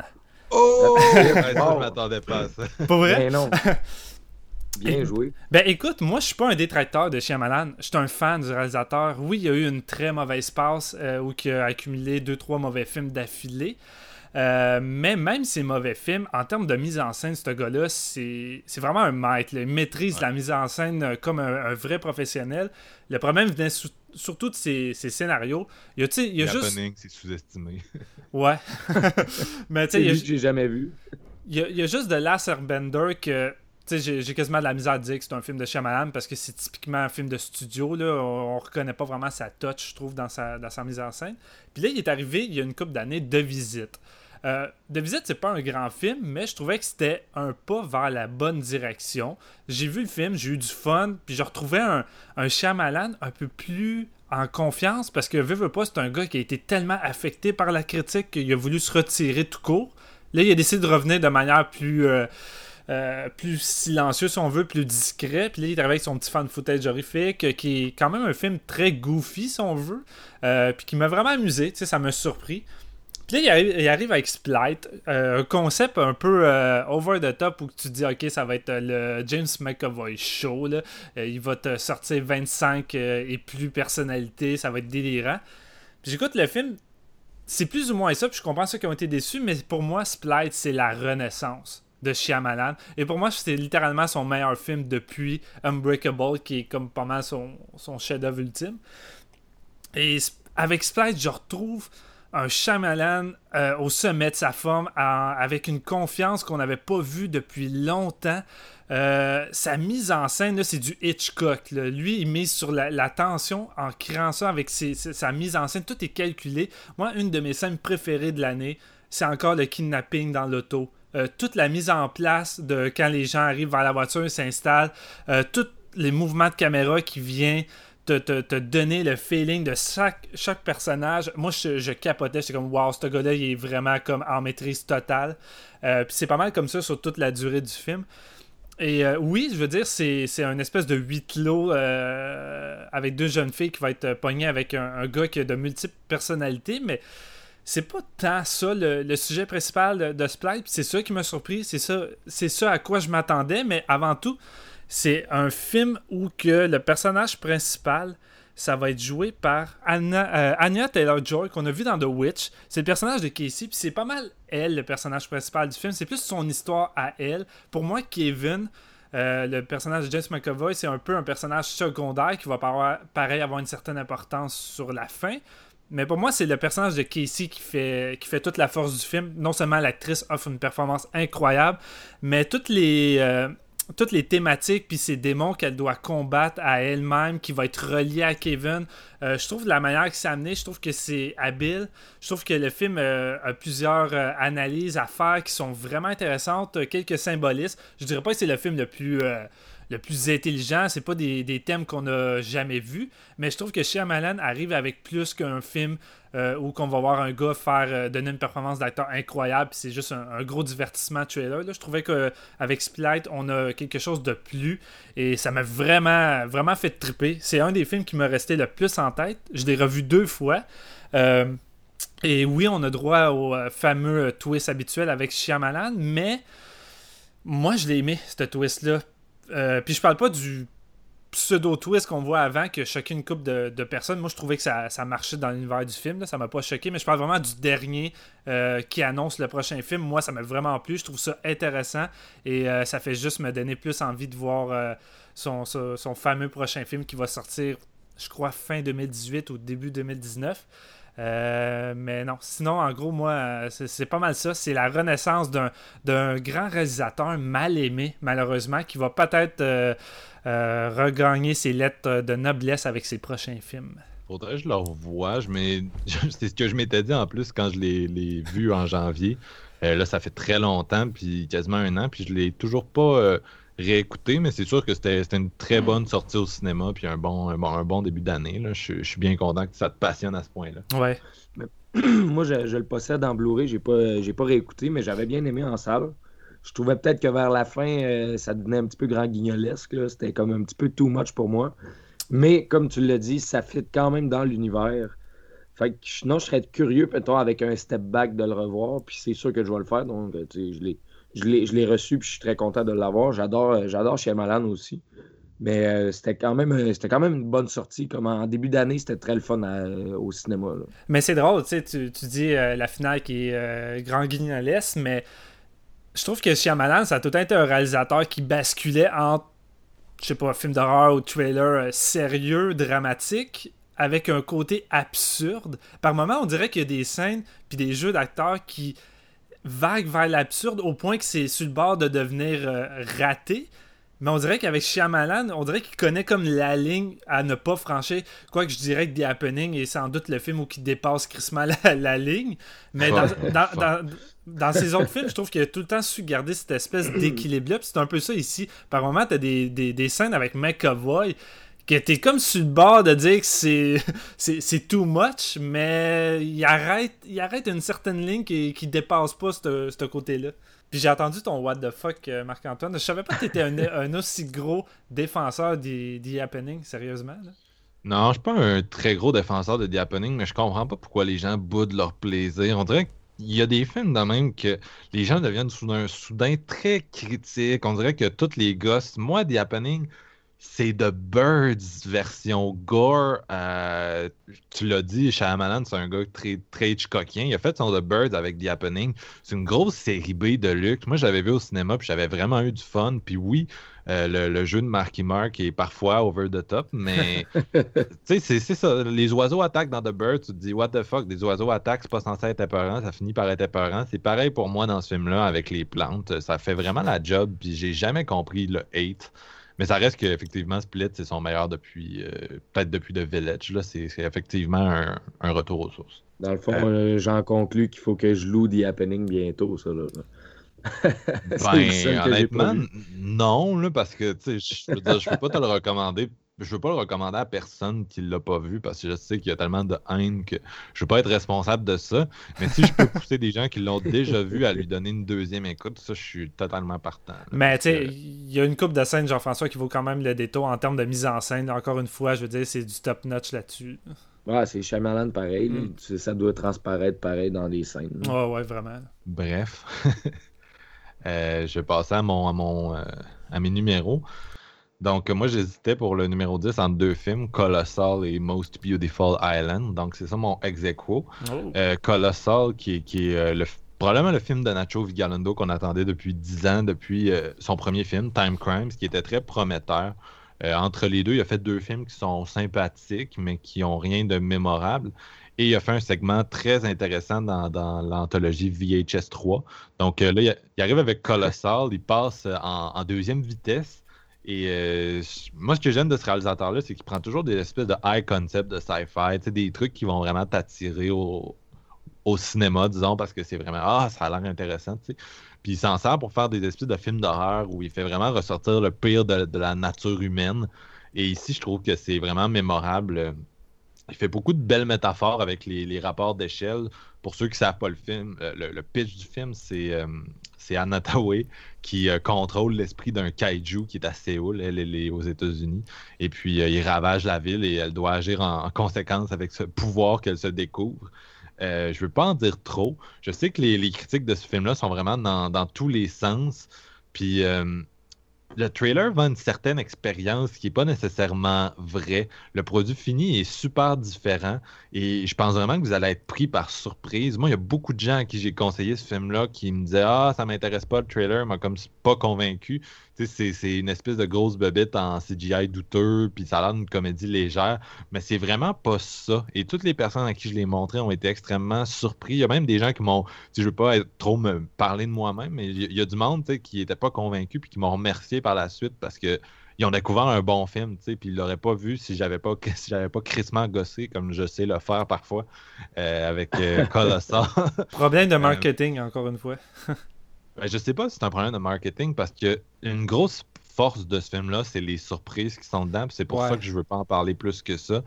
Oh! *laughs* *laughs* je m'attendais pas à ça. Pas vrai? Ben non. *laughs* Bien joué. Ben écoute, moi je suis pas un détracteur de Shyamalan. Je suis un fan du réalisateur. Oui, il y a eu une très mauvaise passe euh, où il a accumulé deux trois mauvais films d'affilée. Euh, mais même ces mauvais films, en termes de mise en scène, ce gars-là, c'est vraiment un maître. Il maîtrise la mise en scène euh, comme un, vrai professionnel. Le problème venait surtout de ses, scénarios. Il y a, il y a juste. c'est sous-estimé. *laughs* ouais. *laughs* mais tu sais, j'ai jamais vu. Il y, a, il y a juste de Last Airbender que j'ai quasiment de la misère à dire que c'est un film de Shyamalan parce que c'est typiquement un film de studio. Là. On, reconnaît pas vraiment sa touch, je trouve, dans sa, dans sa mise en scène. Puis là, il est arrivé il y a une couple d'années de visite. Euh, de visite, c'est pas un grand film, mais je trouvais que c'était un pas vers la bonne direction. J'ai vu le film, j'ai eu du fun, puis je retrouvais un, un Shyamalan un peu plus en confiance parce que veux pas, c'est un gars qui a été tellement affecté par la critique qu'il a voulu se retirer tout court. Là, il a décidé de revenir de manière plus. Euh, euh, plus silencieux, si on veut, plus discret. Puis là, il travaille avec son petit fan footage horrifique, qui est quand même un film très goofy, si on veut. puis qui m'a vraiment amusé, tu sais, ça m'a surpris. Là, il arrive, avec Splight, euh, un concept un peu euh, over the top où tu dis, ok, ça va être euh, le James McAvoy show. Il va te sortir 25 et plus personnalités, ça va être délirant. Puis j'écoute le film, c'est plus ou moins ça, puis je comprends ceux qui ont été déçus, mais pour moi, Splight, c'est la renaissance de Shyamalan. Et pour moi, c'est littéralement son meilleur film depuis Unbreakable, qui est comme pas mal son, chef-d'œuvre ultime. Et avec Splight, je retrouve un Shyamalan euh, au sommet de sa forme, avec une confiance qu'on n'avait pas vue depuis longtemps. Euh, sa mise en scène, c'est du Hitchcock. Lui, il mise sur la, tension en créant ça avec sa mise en scène. Tout est calculé. Moi, une de mes scènes préférées de l'année, c'est encore le kidnapping dans l'auto. Euh, toute la mise en place de quand les gens arrivent vers la voiture, s'installent, tous les mouvements de caméra qui viennent te, donner le feeling de chaque, chaque personnage. Moi, je, je capotais. J'étais comme, wow, ce gars-là, il est vraiment comme en maîtrise totale. Euh, puis c'est pas mal comme ça sur toute la durée du film. Et euh, oui, je veux dire, c'est, un espèce de huit clos euh, avec deux jeunes filles qui va être pogné avec un, gars qui a de multiples personnalités, mais c'est pas tant ça le, sujet principal de, de. C'est ça qui m'a surpris, c'est ça, c'est ça à quoi je m'attendais, mais avant tout, c'est un film où que le personnage principal, ça va être joué par Anna, euh, Taylor-Joy, qu'on a vu dans The Witch. C'est le personnage de Casey, puis c'est pas mal elle, le personnage principal du film. C'est plus son histoire à elle. Pour moi, Kevin, euh, le personnage de James McAvoy, c'est un peu un personnage secondaire qui va pareil avoir une certaine importance sur la fin. Mais pour moi, c'est le personnage de Casey qui fait, qui fait toute la force du film. Non seulement l'actrice offre une performance incroyable, mais toutes les, euh, toutes les thématiques puis ces démons qu'elle doit combattre à elle-même, qui va être relié à Kevin. Euh, je trouve la manière que c'est amené, je trouve que c'est habile. Je trouve que le film euh, a plusieurs euh, analyses à faire qui sont vraiment intéressantes, quelques symbolismes. Je dirais pas que c'est le film le plus le plus intelligent. C'est pas des, thèmes qu'on a jamais vus, mais je trouve que Shyamalan arrive avec plus qu'un film euh, où qu'on va voir un gars faire euh, donner une performance d'acteur incroyable, c'est juste un, gros divertissement trailer. Là. Je trouvais qu'avec Splight, on a quelque chose de plus et ça m'a vraiment, vraiment fait triper. C'est un des films qui m'a resté le plus en tête. Je l'ai revu deux fois. Euh, et oui, on a droit au fameux twist habituel avec Shyamalan, mais moi, je l'ai aimé, ce twist-là. Euh, puis je parle pas du pseudo-twist qu'on voit avant que chacune coupe de, de, personnes. Moi, je trouvais que ça, marchait dans l'univers du film. Ça m'a pas choqué, mais je parle vraiment du dernier euh, qui annonce le prochain film. Moi, ça m'a vraiment plu. Je trouve ça intéressant et euh, ça fait juste me donner plus envie de voir son, fameux prochain film qui va sortir, je crois, fin 2018 ou début 2019. Euh, mais non, sinon, en gros, moi, c'est pas mal ça. C'est la renaissance d'un grand réalisateur mal aimé, malheureusement, qui va peut-être euh, euh, regagner ses lettres de noblesse avec ses prochains films. Faudrait que je le revoie. *laughs* C'est ce que je m'étais dit en plus quand je l'ai vu en janvier. là, ça fait très longtemps, puis quasiment un an, puis je l'ai toujours pas réécouter, mais c'est sûr que c'était une très mm. bonne sortie au cinéma, puis un bon, un bon, début d'année. Je, suis bien content que ça te passionne à ce point-là. Ouais. *clears throat* moi, je, le possède en Blu-ray, j'ai pas, j'ai pas réécouté, mais j'avais bien aimé en salle. Je trouvais peut-être que vers la fin, euh, ça devenait un petit peu grand guignolesque. C'était comme un petit peu too much pour moi. Mais comme tu l'as dit, ça fit quand même dans l'univers. Fait que sinon, je serais curieux, peut-être, avec un step back de le revoir. Puis c'est sûr que je vais le faire. Donc, je l'ai je l'ai reçu puis je suis très content de l'avoir. J'adore euh, j'adore Malan aussi. Mais euh, c'était quand même euh, quand même une bonne sortie. Comme en début d'année, c'était très le fun au cinéma. Mais c'est drôle, tu, tu dis la finale qui est grand guignolesque, mais je trouve que Shyamalan, ça a tout été un réalisateur qui basculait entre, je sais pas, film d'horreur ou trailer sérieux, dramatique, avec un côté absurde. Par moments, on dirait qu'il y a des scènes puis des jeux d'acteurs qui vague vers l'absurde au point que c'est sur le bord de devenir euh, raté. Mais on dirait qu'avec Shyamalan, on dirait qu'il connaît comme la ligne à ne pas franchir. Quoique je dirais que The Happening est sans doute le film où il dépasse crissement la, ligne. Mais dans, dans, dans, ses autres films, je trouve qu'il a tout le temps su garder cette espèce d'équilibre-là. C'est un peu ça ici. Par moments, tu as des, des, des, scènes avec McAvoy que t'es comme sur le bord de dire que *laughs* c'est, c'est, too much, mais il arrête, il arrête une certaine ligne qui, qui dépasse pas ce côté-là. Puis j'ai entendu ton what the fuck, euh, Marc-Antoine. Je savais pas que t'étais un, *laughs* un aussi gros défenseur des The Happening, sérieusement. Non, je suis pas un très gros défenseur de The Happening, mais je comprends pas pourquoi les gens boudent leur plaisir. On dirait qu'il y a des films de même que les gens deviennent soudain, soudain très critiques. On dirait que tous les gosses, moi, The Happening, c'est The Birds version gore. Euh, tu l'as dit, Shyamalan, c'est un gars très, très Hitchcockien. Il a fait son The Birds avec The Happening. C'est une grosse série B de luxe. Moi, j'avais vu au cinéma, puis j'avais vraiment eu du fun. Puis oui, euh, le, jeu de Marky Mark est parfois over the top, mais *laughs* tu sais, c'est ça. Les oiseaux attaquent dans The Birds, tu te dis, what the fuck, des oiseaux attaquent, c'est pas censé être épeurant, ça finit par être épeurant. C'est pareil pour moi dans ce film-là avec les plantes. Ça fait vraiment la job, puis j'ai jamais compris le hate. Mais ça reste qu'effectivement, Split, c'est son meilleur depuis, euh, peut-être depuis The Village. Là, c'est, effectivement un, retour aux sources. Dans le fond, euh, j'en conclus qu'il faut que je loue The Happening bientôt, ça. Là. *laughs* ben, honnêtement, non, là, parce que je ne peux pas te le recommander je veux pas le recommander à personne qui l'a pas vu parce que je sais qu'il y a tellement de haine que je veux pas être responsable de ça. Mais si je peux *laughs* pousser des gens qui l'ont déjà vu à lui donner une deuxième écoute, ça, je suis totalement partant. mais tu sais, il y a une coupe de scène, Jean-François, qui vaut quand même le détour en termes de mise en scène. Encore une fois, je veux dire, c'est du top notch là-dessus. Ouais, c'est Shyamalan pareil. Mm. Ça doit transparaître pareil dans les scènes. Ouais, ouais, vraiment. Bref. *laughs* Euh, je vais passer à mon, à, mon, euh, à mes numéros. Donc, moi, j'hésitais pour le numéro 10 entre deux films, Colossal et Most Beautiful Island. Donc, c'est ça mon ex aequo. Oh. Euh, Colossal, qui est, qui est euh, le, probablement le film de Nacho Vigalondo qu'on attendait depuis 10 ans, depuis euh, son premier film, Time Crimes, qui était très prometteur. entre les deux, il a fait deux films qui sont sympathiques, mais qui n'ont rien de mémorable. Et il a fait un segment très intéressant dans, l'anthologie VHS 3. Donc là, il, arrive avec Colossal, il passe en deuxième vitesse. Et euh, moi, ce que j'aime de ce réalisateur-là, c'est qu'il prend toujours des espèces de high concept de sci-fi, des trucs qui vont vraiment t'attirer au, cinéma, disons, parce que c'est vraiment Ah, ça a l'air intéressant. Puis il s'en sert pour faire des espèces de films d'horreur où il fait vraiment ressortir le pire de, la nature humaine. Et ici, je trouve que c'est vraiment mémorable. Il fait beaucoup de belles métaphores avec les, rapports d'échelle. Pour ceux qui ne savent pas le film, euh, le, pitch du film, c'est euh, c'est Anataway qui euh, contrôle l'esprit d'un kaiju qui est à Séoul, elle, est aux États-Unis. Et puis, euh, il ravage la ville et elle doit agir en, conséquence avec ce pouvoir qu'elle se découvre. Euh, je ne veux pas en dire trop. Je sais que les, critiques de ce film-là sont vraiment dans, dans, tous les sens. Puis, le trailer vend une certaine expérience qui n'est pas nécessairement vraie. Le produit fini est super différent et je pense vraiment que vous allez être pris par surprise. Moi, il y a beaucoup de gens à qui j'ai conseillé ce film-là qui me disaient Ah, ça m'intéresse pas, le trailer m'a comme pas convaincu. C'est une espèce de grosse bebête en CGI douteux, puis ça a l'air d'une comédie légère, mais c'est vraiment pas ça. Et toutes les personnes à qui je l'ai montré ont été extrêmement surpris. Il y a même des gens qui m'ont, je veux pas être, trop me parler de moi-même, mais il y, a du monde qui n'était pas convaincu puis qui m'ont remercié par la suite parce que ils ont découvert un bon film, tu sais, puis ils l'auraient pas vu si j'avais pas *laughs* si j'avais pas crissement gossé comme je sais le faire parfois euh, avec euh, *laughs* Colossal. Problème de euh, marketing, encore une fois. *laughs* ben, je sais pas si c'est un problème de marketing parce que une grosse force de ce film-là, c'est les surprises qui sont dedans. C'est pour ça que je veux pas en parler plus que ça.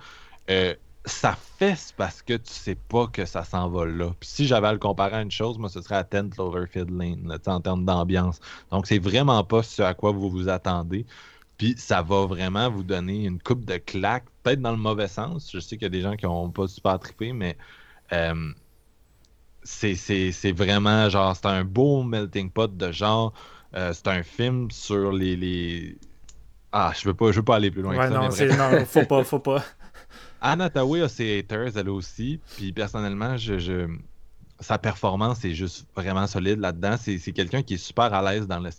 ça fesse parce que tu sais pas que ça s'en va là. Puis si j'avais à le comparer à une chose, moi, ce serait à Ten Cloverfield Lane, en termes d'ambiance. Donc, c'est vraiment pas ce à quoi vous vous attendez. Puis ça va vraiment vous donner une coupe de claques, peut-être dans le mauvais sens. Je sais qu'il y a des gens qui n'ont pas super trippé, mais euh, c'est vraiment genre, c'est un beau melting pot de genre. Euh, c'est un film sur les, Ah, je veux pas, je veux pas aller plus loin ouais, que ça. Non, non, faut pas, faut pas. *laughs* Anna Tawai a ses haters, elle aussi. Puis personnellement, je, sa performance est juste vraiment solide là-dedans. C'est quelqu'un qui est super à l'aise dans le,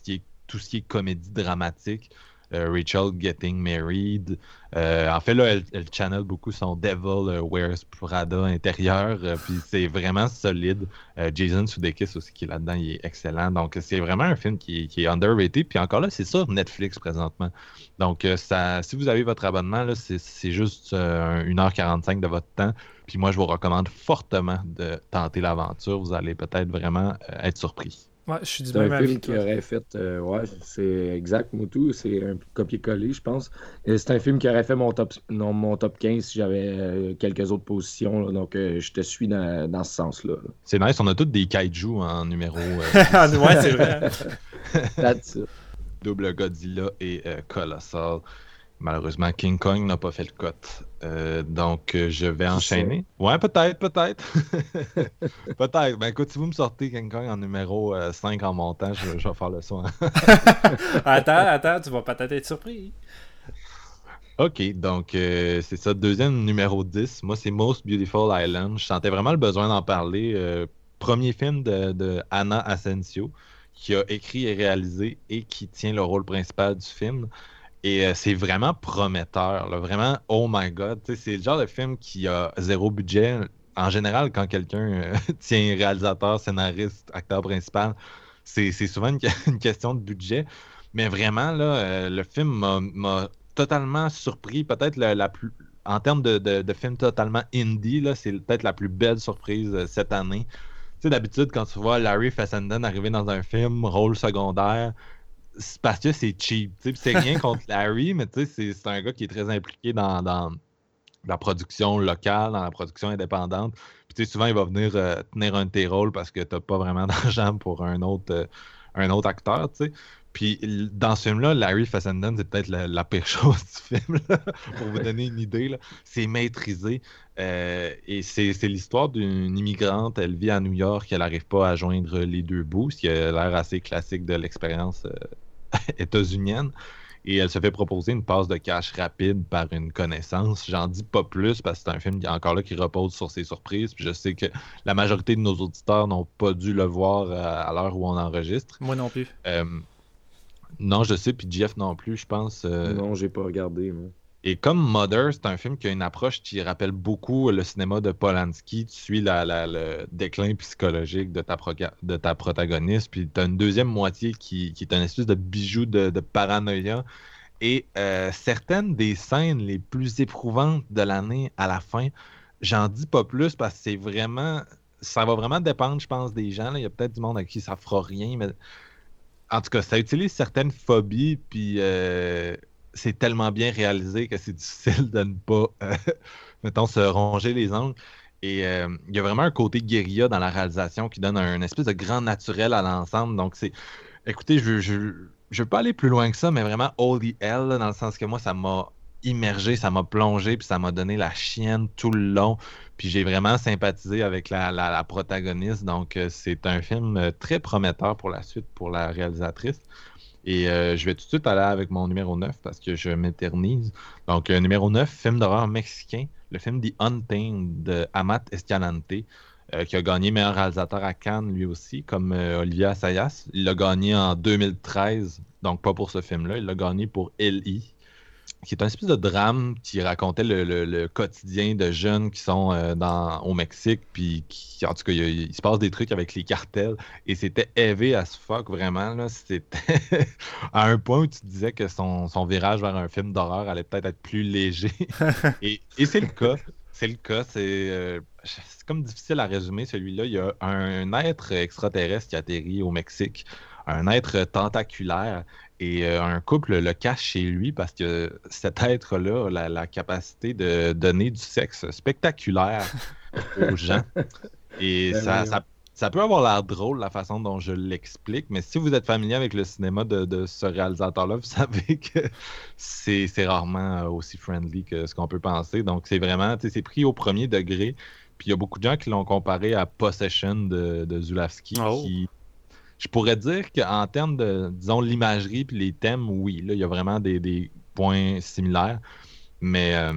tout ce qui est comédie dramatique. Euh, Rachel Getting Married. Euh, en fait, là, elle, channel beaucoup son Devil euh, Wears Prada intérieur, puis c'est vraiment solide. Jason Sudeikis aussi qui est là-dedans, il est excellent. Donc, c'est vraiment un film qui, est underrated. Puis encore là, c'est sur Netflix présentement. Donc, ça, si vous avez votre abonnement, c'est juste 1h45 de votre temps. Puis moi, je vous recommande fortement de tenter l'aventure. Vous allez peut-être vraiment être surpris. Ouais, je suis du c'est un film qui aurait fait. Euh, ouais, c'est exact, Moutou. C'est un copier-coller, je pense. C'est un film qui aurait fait mon top, non, mon top 15 si j'avais euh, quelques autres positions. donc, euh, je te suis dans, dans ce sens-là. C'est nice. On a tous des kaiju en numéro. *laughs* ouais, c'est vrai. *laughs* Double Godzilla et Colossal. Malheureusement, King Kong n'a pas fait le cut. Euh, donc, euh, je vais enchaîner. Ouais, peut-être, peut-être. *laughs* peut-être. Ben écoute, si vous me sortez King Kong en numéro 5 euh, en montant, je, vais faire le soin. *laughs* attends, attends, tu vas peut-être être surpris. Ok, donc c'est ça, deuxième numéro 10. Moi, c'est Most Beautiful Island. Je sentais vraiment le besoin d'en parler. premier film de, de, Anna Asensio, qui a écrit et réalisé et qui tient le rôle principal du film. Et euh, c'est vraiment prometteur. Vraiment, oh my god. C'est le genre de film qui a zéro budget. En général, quand quelqu'un euh, *laughs* tient réalisateur, scénariste, acteur principal, c'est souvent *laughs* une, question de budget. Mais vraiment, là, euh, le film m'a totalement surpris. Peut-être la, plus. En termes de, de, film totalement indie, c'est peut-être la plus belle surprise cette année. Tu sais, d'habitude, quand tu vois Larry Fessenden arriver dans un film, rôle secondaire, parce que c'est cheap. C'est rien contre Larry, mais c'est un gars qui est très impliqué dans, la production locale, dans la production indépendante. Puis souvent, il va venir euh, tenir un de tes rôles parce que tu n'as pas vraiment *laughs* d'argent pour un autre, euh, un autre acteur. Puis dans ce film-là, Larry Fessenden, c'est peut-être la, pire *laughs* chose du film, pour vous donner une idée. C'est maîtrisé. Euh, et c'est l'histoire d'une immigrante. Elle vit à New York. Elle n'arrive pas à joindre les deux bouts, ce qui a l'air assez classique de l'expérience *laughs* états-unienne. Et elle se fait proposer une passe de cash rapide par une connaissance. J'en dis pas plus parce que c'est un film qui encore là qui repose sur ses surprises. Puis je sais que la majorité de nos auditeurs n'ont pas dû le voir à, l'heure où on enregistre. Moi non plus. Euh, non, je sais, puis Jeff non plus, je pense. Euh, non, j'ai pas regardé. Moi. Et comme Mother, c'est un film qui a une approche qui rappelle beaucoup le cinéma de Polanski. Tu suis le déclin psychologique de ta, protagoniste, puis tu as une deuxième moitié qui, est un espèce de bijou de, paranoïa. Et euh, certaines des scènes les plus éprouvantes de l'année à la fin, j'en dis pas plus parce que c'est vraiment. Ça va vraiment dépendre, je pense, des gens. Il y a peut-être du monde à qui ça fera rien, mais en tout cas, ça utilise certaines phobies, puis. Euh, c'est tellement bien réalisé que c'est difficile de ne pas, euh, *laughs* mettons, se ronger les ongles. Et euh, il y a vraiment un côté guérilla dans la réalisation qui donne un, espèce de grand naturel à l'ensemble. Donc, c'est. Écoutez, je, je, je veux pas aller plus loin que ça, mais vraiment Holy Hell, dans le sens que moi, ça m'a immergé, ça m'a plongé, puis ça m'a donné la chienne tout le long. Puis j'ai vraiment sympathisé avec la, la protagoniste. Donc, euh, c'est un film très prometteur pour la suite pour la réalisatrice. Et euh, je vais tout de suite aller avec mon numéro 9 parce que je m'éternise. Donc, euh, numéro 9, film d'horreur mexicain, le film The Untamed de Amat Escalante. qui a gagné meilleur réalisateur à Cannes lui aussi, comme Olivier Assayas. Il l'a gagné en 2013, donc pas pour ce film-là. Il l'a gagné pour L.I., qui est un espèce de drame qui racontait le, quotidien de jeunes qui sont euh, dans, au Mexique, puis qui, en tout cas, il, se passe des trucs avec les cartels, et c'était élevé à ce fuck, vraiment. C'était *laughs* à un point où tu disais que son, virage vers un film d'horreur allait peut-être être plus léger. *laughs* et, c'est le cas. C'est le cas. Euh, c'est comme difficile à résumer celui-là. Il y a un être extraterrestre qui atterrit au Mexique, un être tentaculaire et euh, un couple le cache chez lui parce que cet être-là a la, capacité de donner du sexe spectaculaire *laughs* aux gens. Et ben ça, peut avoir l'air drôle la façon dont je l'explique, mais si vous êtes familier avec le cinéma de, ce réalisateur-là, vous *laughs* savez que c'est rarement euh, aussi friendly que ce qu'on peut penser. Donc c'est vraiment, c'est pris au premier degré. Puis il y a beaucoup de gens qui l'ont comparé à Possession de, de Zulawski, oh. qui je pourrais dire qu'en termes de, disons, l'imagerie puis les thèmes, oui, là, il y a vraiment des, points similaires. Mais euh,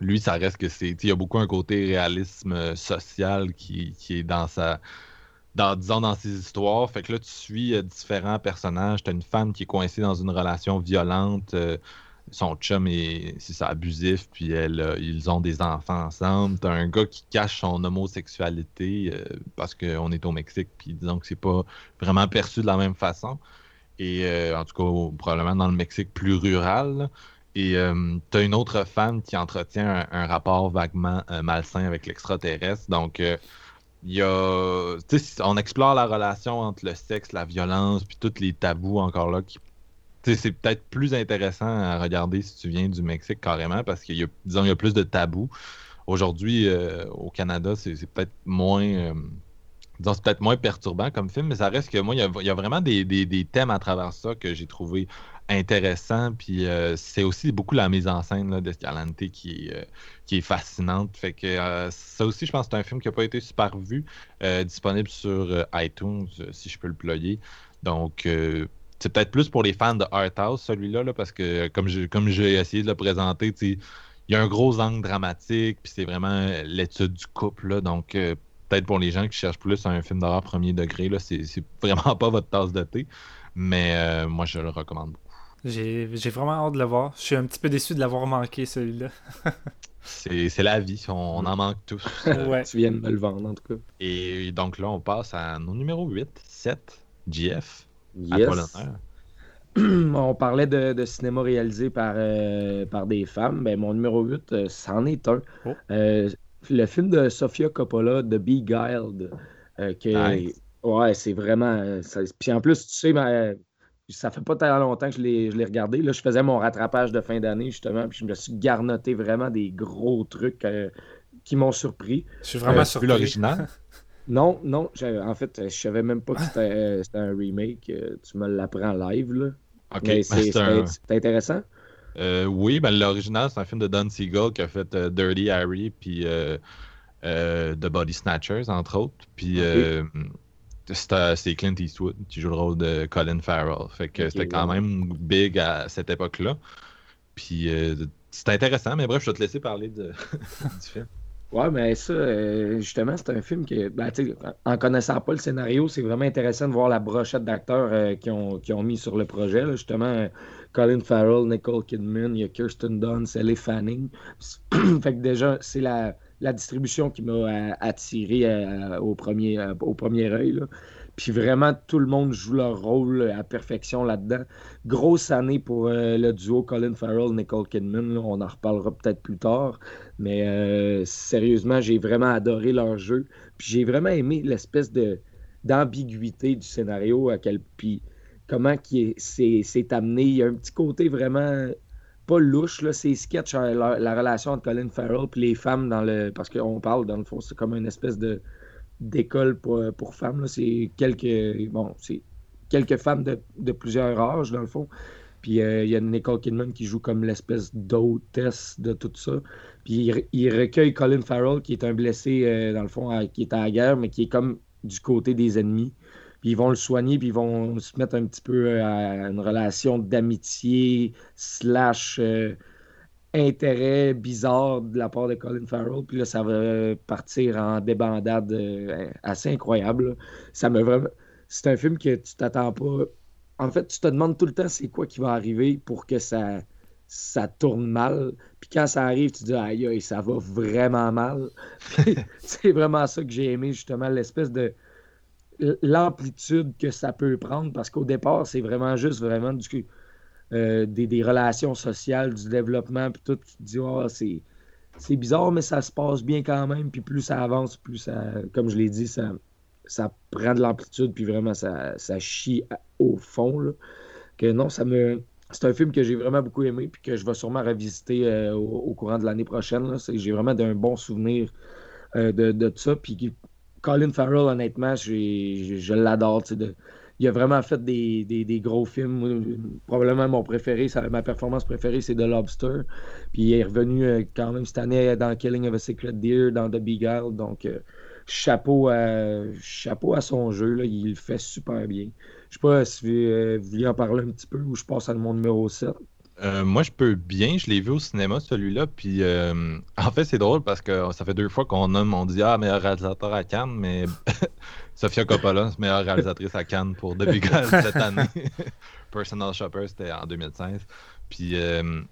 lui, ça reste que c'est. Il y a beaucoup un côté réalisme euh, social qui, est dans sa. Dans, disons, dans ses histoires. Fait que là, tu suis euh, différents personnages. Tu as une femme qui est coincée dans une relation violente son chum est, c'est ça, abusif, puis elle, ils ont des enfants ensemble. T'as un gars qui cache son homosexualité euh, parce qu'on est au Mexique, puis disons que c'est pas vraiment perçu de la même façon. Et euh, en tout cas, probablement dans le Mexique plus rural. Et euh, t'as une autre femme qui entretient un, rapport vaguement malsain avec l'extraterrestre. Donc, il y a. On explore la relation entre le sexe, la violence, puis tous les tabous encore là qui c'est peut-être plus intéressant à regarder si tu viens du Mexique carrément parce qu'il y a, disons, il y a plus de tabous. Aujourd'hui, euh, au Canada, c'est peut-être moins. Euh, disons, c'est peut-être moins perturbant comme film, mais ça reste que moi, il y a, vraiment des, thèmes à travers ça que j'ai trouvé intéressants. Puis euh, c'est aussi beaucoup la mise en scène d'Escalante qui, qui est fascinante. Fait que ça aussi, je pense que c'est un film qui n'a pas été super vu, disponible sur iTunes, si je peux le ployer. Donc, c'est peut-être plus pour les fans de Art House, celui-là, parce que comme j'ai comme essayé de le présenter, il y a un gros angle dramatique, puis c'est vraiment l'étude du couple. donc, euh, peut-être pour les gens qui cherchent plus un film d'horreur premier degré, là, c'est, vraiment *laughs* pas votre tasse de thé. Mais euh, moi, je le recommande beaucoup. J'ai, vraiment hâte de le voir. Je suis un petit peu déçu de l'avoir manqué, celui-là. *laughs* c'est, la vie, on, en manque tous. *laughs* ouais. Tu viens de me le vendre, en tout cas. Et donc là, on passe à nos numéro 8, 7, GF. Yes. *clears throat* On parlait de, cinéma réalisé par, euh, par des femmes. Ben, mon numéro 8, euh, c'en est un. Oh. Euh, le film de Sofia Coppola, The Beguiled. Ouais, c'est vraiment. Puis en plus, tu sais, ben, ça fait pas tellement longtemps que je l'ai regardé. Là, je faisais mon rattrapage de fin d'année, justement, puis je me suis garnoté vraiment des gros trucs qui m'ont surpris. Je suis vraiment surpris. l'original. *laughs* Non, non. En fait, je savais même pas que c'était un remake. Euh, tu me l'apprends live, là. Ok, ben, c'est intéressant. Euh, oui, ben, l'original, c'est un film de Don Siegel qui a fait euh, Dirty Harry puis The Body Snatchers, entre autres. Puis c'est Clint Eastwood qui joue le rôle de Colin Farrell. Fait que c'était quand même big à cette époque-là. Puis c'est intéressant, mais bref, je vais te laisser parler de... *laughs* du film. Ouais, mais ça, euh, justement, c'est un film que, ben, en connaissant pas le scénario, c'est vraiment intéressant de voir la brochette d'acteurs euh, qui, ont, qui ont mis sur le projet. Justement, Colin Farrell, Nicole Kidman, il y a Kirsten Dunst, Ellie Fanning. *clears throat* fait que déjà, c'est la, la distribution qui m'a euh, attiré au, premier, au premier œil. Puis vraiment, tout le monde joue leur rôle à perfection là-dedans. Grosse année pour le duo Colin Farrell-Nicole Kidman. On en reparlera peut-être plus tard. Mais euh, sérieusement, j'ai vraiment adoré leur jeu. Puis j'ai vraiment aimé l'espèce de d'ambiguïté du scénario, à quel puis comment c'est amené. Il y a un petit côté vraiment pas louche, là, c'est sketch, hein, la, relation entre Colin Farrell et les femmes dans le. Parce qu'on parle, dans le fond, c'est comme une espèce de d'école pour, pour femmes. C'est quelques. Bon, c'est quelques femmes de, de, plusieurs âges, dans le fond. Puis euh, il y a Nicole Kidman qui joue comme l'espèce d'hôtesse de tout ça. Puis il, recueille Colin Farrell, qui est un blessé, euh, dans le fond, qui est à la guerre, mais qui est comme du côté des ennemis. Puis ils vont le soigner, puis ils vont se mettre un petit peu euh, à une relation d'amitié slash intérêt bizarre de la part de Colin Farrell. Puis là, ça va partir en débandade euh, assez incroyable. Ça me vraiment. C'est un film que tu t'attends pas. En fait, tu te demandes tout le temps c'est quoi qui va arriver pour que ça, tourne mal. Puis quand ça arrive, tu dis aïe, aïe ça va vraiment mal. *laughs* c'est vraiment ça que j'ai aimé, justement, l'espèce de l'amplitude que ça peut prendre parce qu'au départ, c'est vraiment juste vraiment du, euh, des, relations sociales, du développement, puis tout, tu te dis, oh, c'est, c'est bizarre, mais ça se passe bien quand même, puis plus ça avance, plus ça, comme je l'ai dit, ça, ça prend de l'amplitude, puis vraiment, ça, ça chie au fond. Là. Que non, ça me. C'est un film que j'ai vraiment beaucoup aimé, puis que je vais sûrement revisiter euh, au, courant de l'année prochaine. J'ai vraiment d'un bon souvenir euh, de, de, ça. Puis Colin Farrell, honnêtement, je l'adore. De, il a vraiment fait des, gros films. Probablement mon préféré, ma performance préférée, c'est The Lobster. Puis il est revenu euh, quand même cette année dans Killing of a Secret Deer, dans The Beagle. Donc, euh, chapeau, à, chapeau à son jeu. Il le fait super bien. Je sais pas si euh, vous vouliez en parler un petit peu ou je passe à mon numéro 7. moi, je peux bien. Je l'ai vu au cinéma, celui-là. Puis, en fait, c'est drôle parce que ça fait deux fois qu'on nomme, on dit Ah, meilleur réalisateur à Cannes, mais *laughs* Sofia Coppola, meilleure réalisatrice à Cannes pour The Big *laughs* cette année. *laughs* Personal Shopper, c'était en 2016. Puis euh,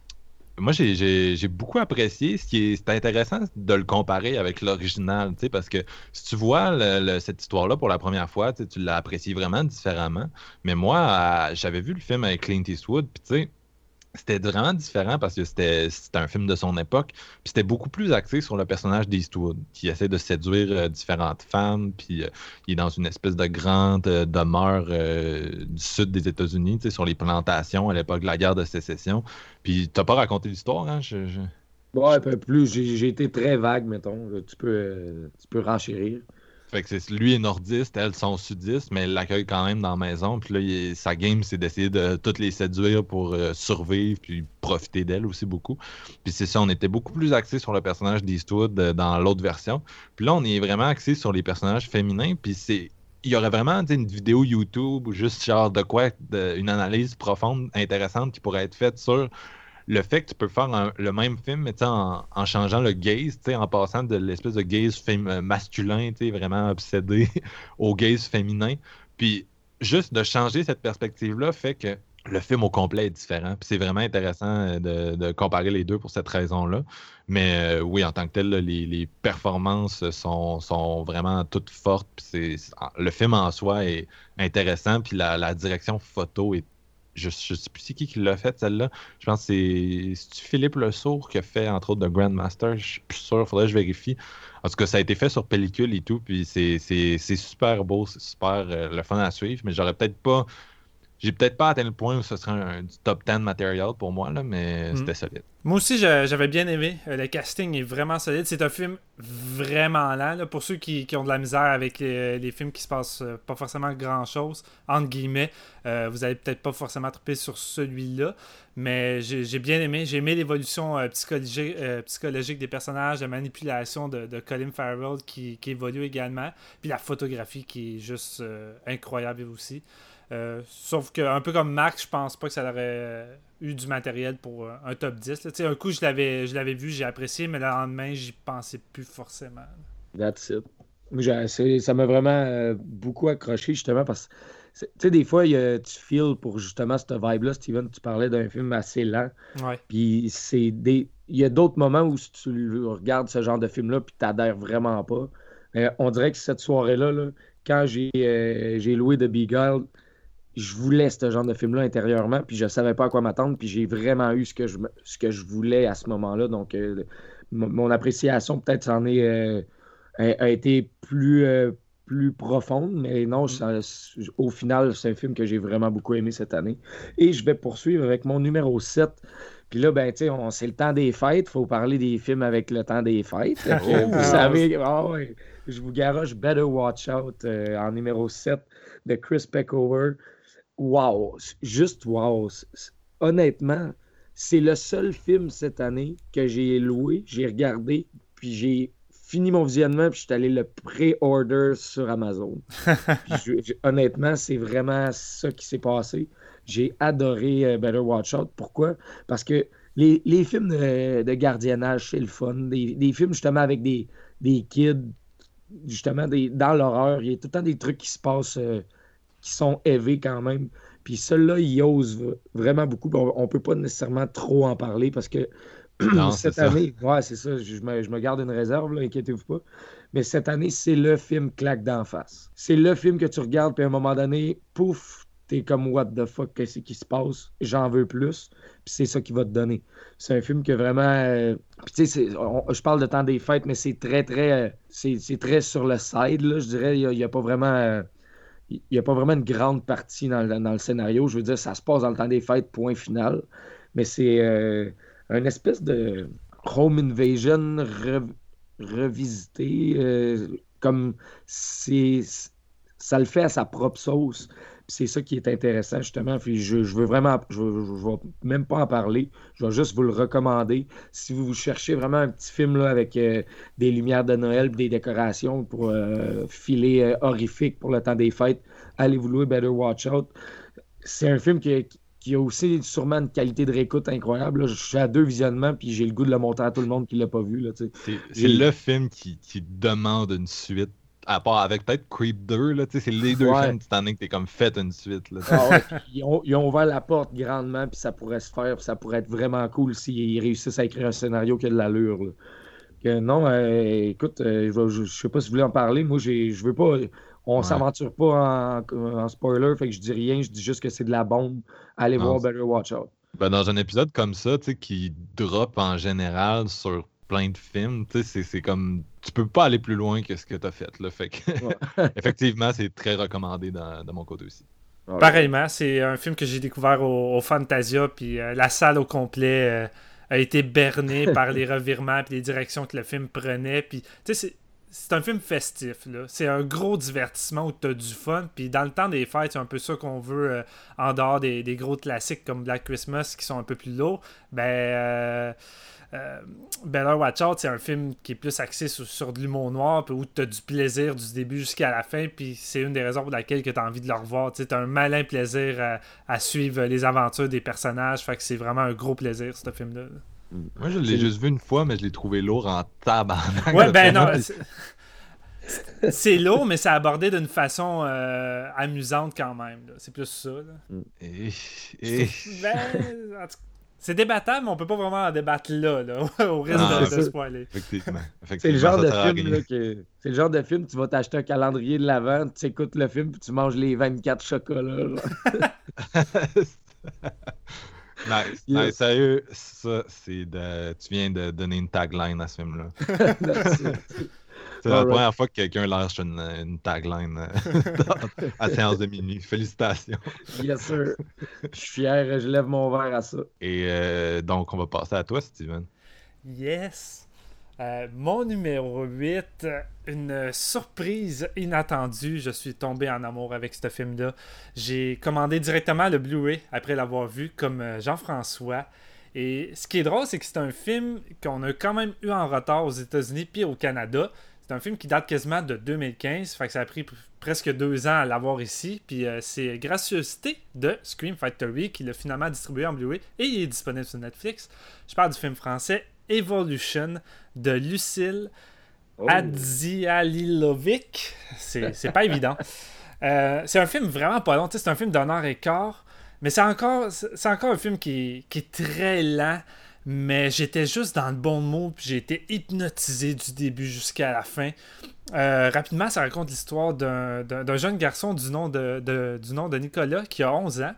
moi, j'ai beaucoup apprécié. Ce qui est, intéressant de le comparer avec l'original, parce que si tu vois cette histoire-là pour la première fois, tu l'as apprécié vraiment différemment. Mais moi, j'avais vu le film avec Clint Eastwood, puis tu sais, c'était vraiment différent parce que c'était un film de son époque. Puis c'était beaucoup plus axé sur le personnage d'Eastwood, qui essaie de séduire euh, différentes femmes. Puis euh, il est dans une espèce de grande euh, demeure du sud des États-Unis, sur les plantations à l'époque de la guerre de sécession. Puis t'as pas raconté l'histoire, hein? Je, un peu plus. J'ai été très vague, mettons. Tu peux, tu peux renchérir. Fait que c'est, lui est nordiste, elles sont sudistes, mais elle l'accueille quand même dans la maison. Puis là, sa game, c'est d'essayer de toutes les séduire pour euh, survivre, puis profiter d'elle aussi beaucoup. Puis c'est ça, on était beaucoup plus axé sur le personnage d'Eastwood euh, dans l'autre version. Puis là, on est vraiment axé sur les personnages féminins. Puis c'est il y aurait vraiment une vidéo YouTube ou juste genre de quoi, une analyse profonde, intéressante qui pourrait être faite sur le fait que tu peux faire le même film, mais en, changeant le gaze, en passant de l'espèce de gaze euh, masculin, vraiment obsédé, *laughs* au gaze féminin. Puis juste de changer cette perspective-là fait que le film au complet est différent. Puis c'est vraiment intéressant euh, de, comparer les deux pour cette raison-là. Mais euh, oui, en tant que tel, les, performances sont, vraiment toutes fortes. Puis le film en soi est intéressant. Puis la direction photo est je, je sais plus c'est qui qui l'a fait celle-là. Je pense que c'est Philippe Le Sourd qui a fait entre autres de Grandmaster? Je suis plus sûr, faudrait que je vérifie. En tout cas, ça a été fait sur pellicule et tout, puis c'est super beau, c'est super euh, le fun à suivre, mais j'aurais peut-être pas j'ai peut-être pas atteint le point où ce serait un, top 10 matériel pour moi, là, mais hmm. c'était solide. Moi aussi, j'avais bien aimé. Euh, le casting est vraiment solide. C'est un film vraiment lent. Pour ceux qui, ont de la misère avec les, films qui se passent euh, pas forcément grand-chose, entre guillemets, euh, vous allez peut-être pas forcément tromper sur celui-là. Mais j'ai bien aimé. J'ai aimé l'évolution psychologique, des personnages, la manipulation de, Colin Farrell qui, évolue également. Puis la photographie qui est juste incroyable aussi. Euh, sauf que, un peu comme Max, je pense pas que ça aurait eu du matériel pour euh, un top 10. Un coup, je l'avais, je l'avais vu, j'ai apprécié, mais le lendemain, j'y pensais plus forcément. That's it. Ça m'a vraiment euh, beaucoup accroché, justement, parce que, tu sais, des fois, y a, tu feels pour justement cette vibe-là, Steven, tu parlais d'un film assez lent. Puis c'est des. Il y a d'autres moments où si tu regardes ce genre de film-là, puis t'adhères vraiment pas. on dirait que cette soirée-là, là, quand j'ai, j'ai loué The Beagle, je voulais ce genre de film-là intérieurement, puis je savais pas à quoi m'attendre, puis j'ai vraiment eu ce que je, ce que je voulais à ce moment-là. Donc, euh, mon appréciation peut-être en est, euh, a, été plus, euh, plus profonde, mais non, au final, c'est un film que j'ai vraiment beaucoup aimé cette année. Et je vais poursuivre avec mon numéro 7. Puis là, ben, tu sais, c'est le temps des fêtes. Il faut parler des films avec le temps des fêtes. Oh, vous savez, ah je vous garoche Better Watch Out en numéro 7 de Chris Peckover wow, juste wow. Honnêtement, c'est le seul film cette année que j'ai loué, j'ai regardé, puis j'ai fini mon visionnement, puis je suis allé le pré-order sur Amazon. *laughs* honnêtement, c'est vraiment ça qui s'est passé. J'ai adoré euh, Better Watch Out. Pourquoi? Parce que les, les films de, de gardiennage, c'est le fun. Des, des films justement avec des, des kids, justement des, dans l'horreur. Il y a tout le temps des trucs qui se passent euh, qui sont élevés quand même. Puis celui-là, il ose vraiment beaucoup. On, ne peut pas nécessairement trop en parler parce que *clears throat* cette année, ouais, c'est ça, je me, je me, garde une réserve, inquiétez-vous pas. Mais cette année, c'est le film claque d'en face. C'est le film que tu regardes, puis à un moment donné, pouf, t'es comme what the fuck, qu'est-ce qui se passe? J'en veux plus. Puis c'est ça qui va te donner. C'est un film que vraiment. Euh, puis tu sais, je parle de temps des fêtes, mais c'est très, très. Euh, c'est très sur le side, là, je dirais. Il n'y a, pas vraiment. Euh, il n'y a pas vraiment une grande partie dans, dans, le scénario. Je veux dire, ça se passe dans le temps des fêtes, point final. Mais c'est un espèce de home invasion revisité. comme c'est ça le fait à sa propre sauce c'est ça qui est intéressant, justement. Puis je, je veux vraiment, je, je, vais même pas en parler. Je vais juste vous le recommander. Si vous cherchez vraiment un petit film là, avec euh, des lumières de Noël des décorations pour euh, filer euh, horrifique pour le temps des fêtes, allez vous louer Better Watch Out. C'est un film qui, qui, a aussi sûrement une qualité de réécoute incroyable. Je suis à deux visionnements, puis j'ai le goût de le montrer à tout le monde qui l'a pas vu. C'est le film qui, qui demande une suite à part avec peut-être Creep 2, là, c'est les deux films Titanic que t'es comme fait une suite. Là, ah ils, ont, ils, ont, ouvert la porte grandement, puis ça pourrait se faire, ça pourrait être vraiment cool s'ils réussissent à écrire un scénario qui a de l'allure. non, euh, écoute, euh, je, je, sais pas si vous voulez en parler. Moi, je veux pas. On s'aventure pas en, spoiler, fait que je dis rien, je dis juste que c'est de la bombe. Allez voir Better Watch Out. Ben, dans un épisode comme ça, tu sais, qui drop en général sur plein de films, tu sais, c'est comme tu peux pas aller plus loin que ce que tu as fait. Là. Fait *laughs* effectivement, c'est très recommandé de mon côté aussi. Pareillement, c'est un film que j'ai découvert au, Fantasia, puis euh, la salle au complet euh, a été bernée par les *laughs* revirements et les directions que le film prenait. Puis, c'est c'est un film festif. C'est un gros divertissement où tu as du fun. Puis dans le temps des fêtes, c'est un peu ça qu'on veut euh, en dehors des, gros classiques comme Black Christmas qui sont un peu plus lourds. Ben, euh, Better Watch Out, c'est un film qui est plus axé sur, de l'humour noir, où tu as du plaisir du début jusqu'à la fin, puis c'est une des raisons pour laquelle tu as envie de le revoir. Tu as un malin plaisir à, suivre les aventures des personnages, fait que c'est vraiment un gros plaisir, ce film-là. Moi, je l'ai juste vu une fois, mais je l'ai trouvé lourd en tabarnak. Ouais, ben non. C'est lourd, mais c'est abordé d'une façon euh, amusante quand même. C'est plus ça. Et... Ben, c'est débattable, mais on peut pas vraiment en débattre là, là *laughs* au risque de, se spoiler. *laughs* Effectivement. C'est le genre de film là, que. C'est le genre de film, tu vas t'acheter un calendrier de l'avant, tu écoutes le film, puis tu manges les 24 chocolats. *laughs* nice. nice. Sérieux, ça, c'est de. Tu viens de donner une tagline à ce film-là. *laughs* C'est la première fois que quelqu'un lâche une, tagline euh, *laughs* à séance de minuit. Félicitations. Yes, sir. Je suis fier, je lève mon verre à ça. Et euh, donc, on va passer à toi, Steven. Yes. Euh, mon numéro 8, une surprise inattendue. Je suis tombé en amour avec ce film-là. J'ai commandé directement le Blu-ray après l'avoir vu, comme Jean-François. Et ce qui est drôle, c'est que c'est un film qu'on a quand même eu en retard aux États-Unis puis au Canada. C'est un film qui date quasiment de 2015, fait que ça a pris presque deux ans à l'avoir ici. Puis euh, c'est Graciosité de Scream Factory qui l'a finalement distribué en Blu-ray et il est disponible sur Netflix. Je parle du film français Evolution de Lucille oh. Adzialilovic. C'est pas évident. *laughs* Euh, c'est un film vraiment pas long. C'est un film d'un heure et quart. Mais c'est encore, encore un film qui, qui est très lent mais j'étais juste dans le bon mot, puis j'ai été hypnotisé du début jusqu'à la fin. Euh, rapidement, ça raconte l'histoire d'un jeune garçon du nom de, du nom de Nicolas qui a 11 ans,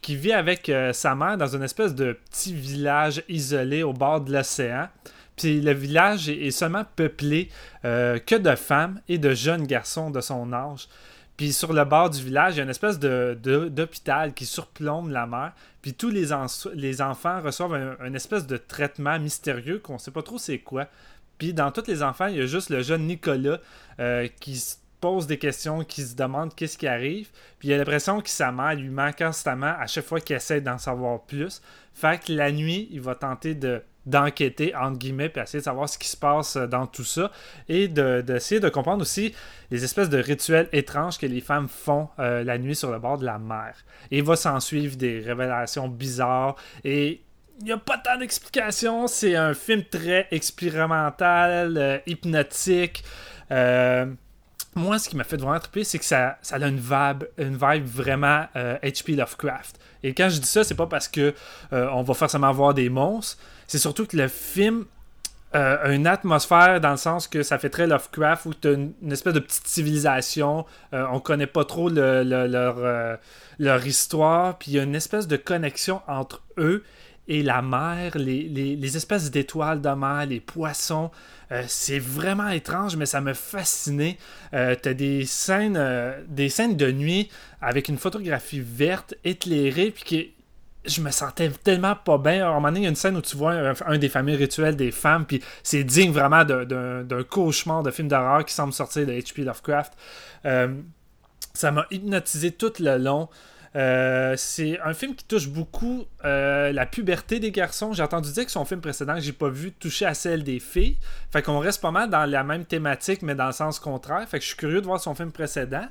qui vit avec euh, sa mère dans une espèce de petit village isolé au bord de l'océan. Puis le village est, seulement peuplé euh, que de femmes et de jeunes garçons de son âge. Puis sur le bord du village, il y a une espèce d'hôpital qui surplombe la mer. Puis tous les, enfants reçoivent un, espèce de traitement mystérieux qu'on sait pas trop c'est quoi. Puis dans tous les enfants, il y a juste le jeune Nicolas euh, qui pose des questions, qui se demande qu'est-ce qui arrive. Puis il a l'impression que sa mère lui manque constamment à chaque fois qu'il essaie d'en savoir plus. Fait que la nuit, il va tenter de d'enquêter, entre guillemets, puis essayer de savoir ce qui se passe euh, dans tout ça et d'essayer de, comprendre aussi les espèces de rituels étranges que les femmes font euh, la nuit sur le bord de la mer. Et il va s'en suivre des révélations bizarres et il n'y a pas tant d'explications. C'est un film très expérimental, euh, hypnotique. Euh, moi, ce qui m'a fait vraiment triper, c'est que ça, ça a une vibe, une vibe vraiment H.P. Lovecraft. Et quand je dis ça, c'est pas parce que on va forcément voir des monstres. C'est surtout que le film a une atmosphère dans le sens que ça fait très Lovecraft où tu as une, espèce de petite civilisation. on connaît pas trop leur, leur histoire. Puis il y a une espèce de connexion entre eux et la mer, les, espèces d'étoiles de mer, les poissons. Euh, c'est vraiment étrange, mais ça me fascinait. Euh, T'as des scènes, euh, des scènes de nuit avec une photographie verte, éclairée, puis que je me sentais tellement pas bien. À un moment donné, il y a une scène où tu vois un, des fameux rituels des femmes, puis c'est digne vraiment d'un cauchemar de film d'horreur qui semble sortir de H.P. Lovecraft. Euh, ça m'a hypnotisé tout le long. Euh, c'est un film qui touche beaucoup euh, la puberté des garçons. J'ai entendu dire que son film précédent que j'ai pas vu toucher à celle des filles. Fait qu'on reste pas mal dans la même thématique, mais dans le sens contraire. Fait que je suis curieux de voir son film précédent.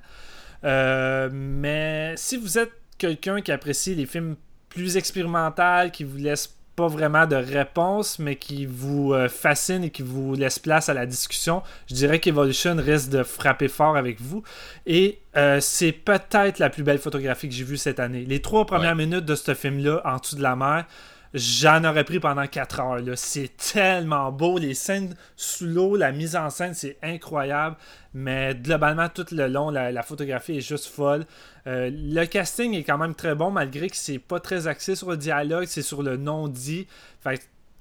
Euh, mais si vous êtes quelqu'un qui apprécie les films plus expérimentaux, qui vous laissent pas vraiment de réponse, mais qui vous euh, fascine et qui vous laisse place à la discussion, je dirais qu'Evolution risque de frapper fort avec vous. Et euh, c'est peut-être la plus belle photographie que j'ai vue cette année. Les trois premières minutes de ce film-là, en dessous de la mer, j'en aurais pris pendant 4 heures. C'est tellement beau. Les scènes sous l'eau, la mise en scène, c'est incroyable. Mais globalement, tout le long, la, photographie est juste folle. Euh, le casting est quand même très bon, malgré que c'est pas très axé sur le dialogue, c'est sur le non-dit.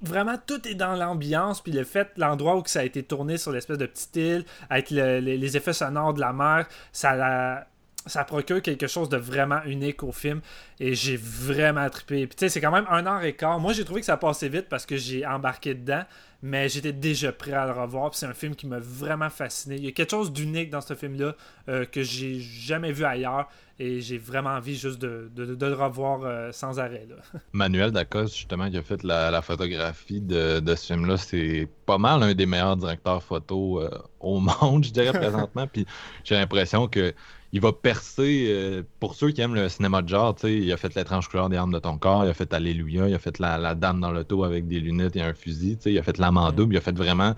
vraiment tout est dans l'ambiance puis le fait l'endroit où ça a été tourné sur l'espèce de petite île avec les effets sonores de la mer ça la ça procure quelque chose de vraiment unique au film et j'ai vraiment trippé. Puis tu sais, c'est quand même un heure et quart. Moi, j'ai trouvé que ça passait vite parce que j'ai embarqué dedans, mais j'étais déjà prêt à le revoir. Puis c'est un film qui m'a vraiment fasciné. Il y a quelque chose d'unique dans ce film-là euh, que j'ai jamais vu ailleurs et j'ai vraiment envie juste de, le revoir euh, sans arrêt. *laughs* Manuel Dacos, justement, qui a fait la, photographie de, ce film-là, c'est pas mal un des meilleurs directeurs photo euh, au *laughs* monde, je dirais, présentement. Puis j'ai l'impression que il va percer, euh, pour ceux qui aiment le cinéma de genre, il a fait L'étrange couleur des armes de ton corps, il a fait Alléluia, il a fait La, dame dans l'auto avec des lunettes et un fusil, il a fait L'amant double, il a fait vraiment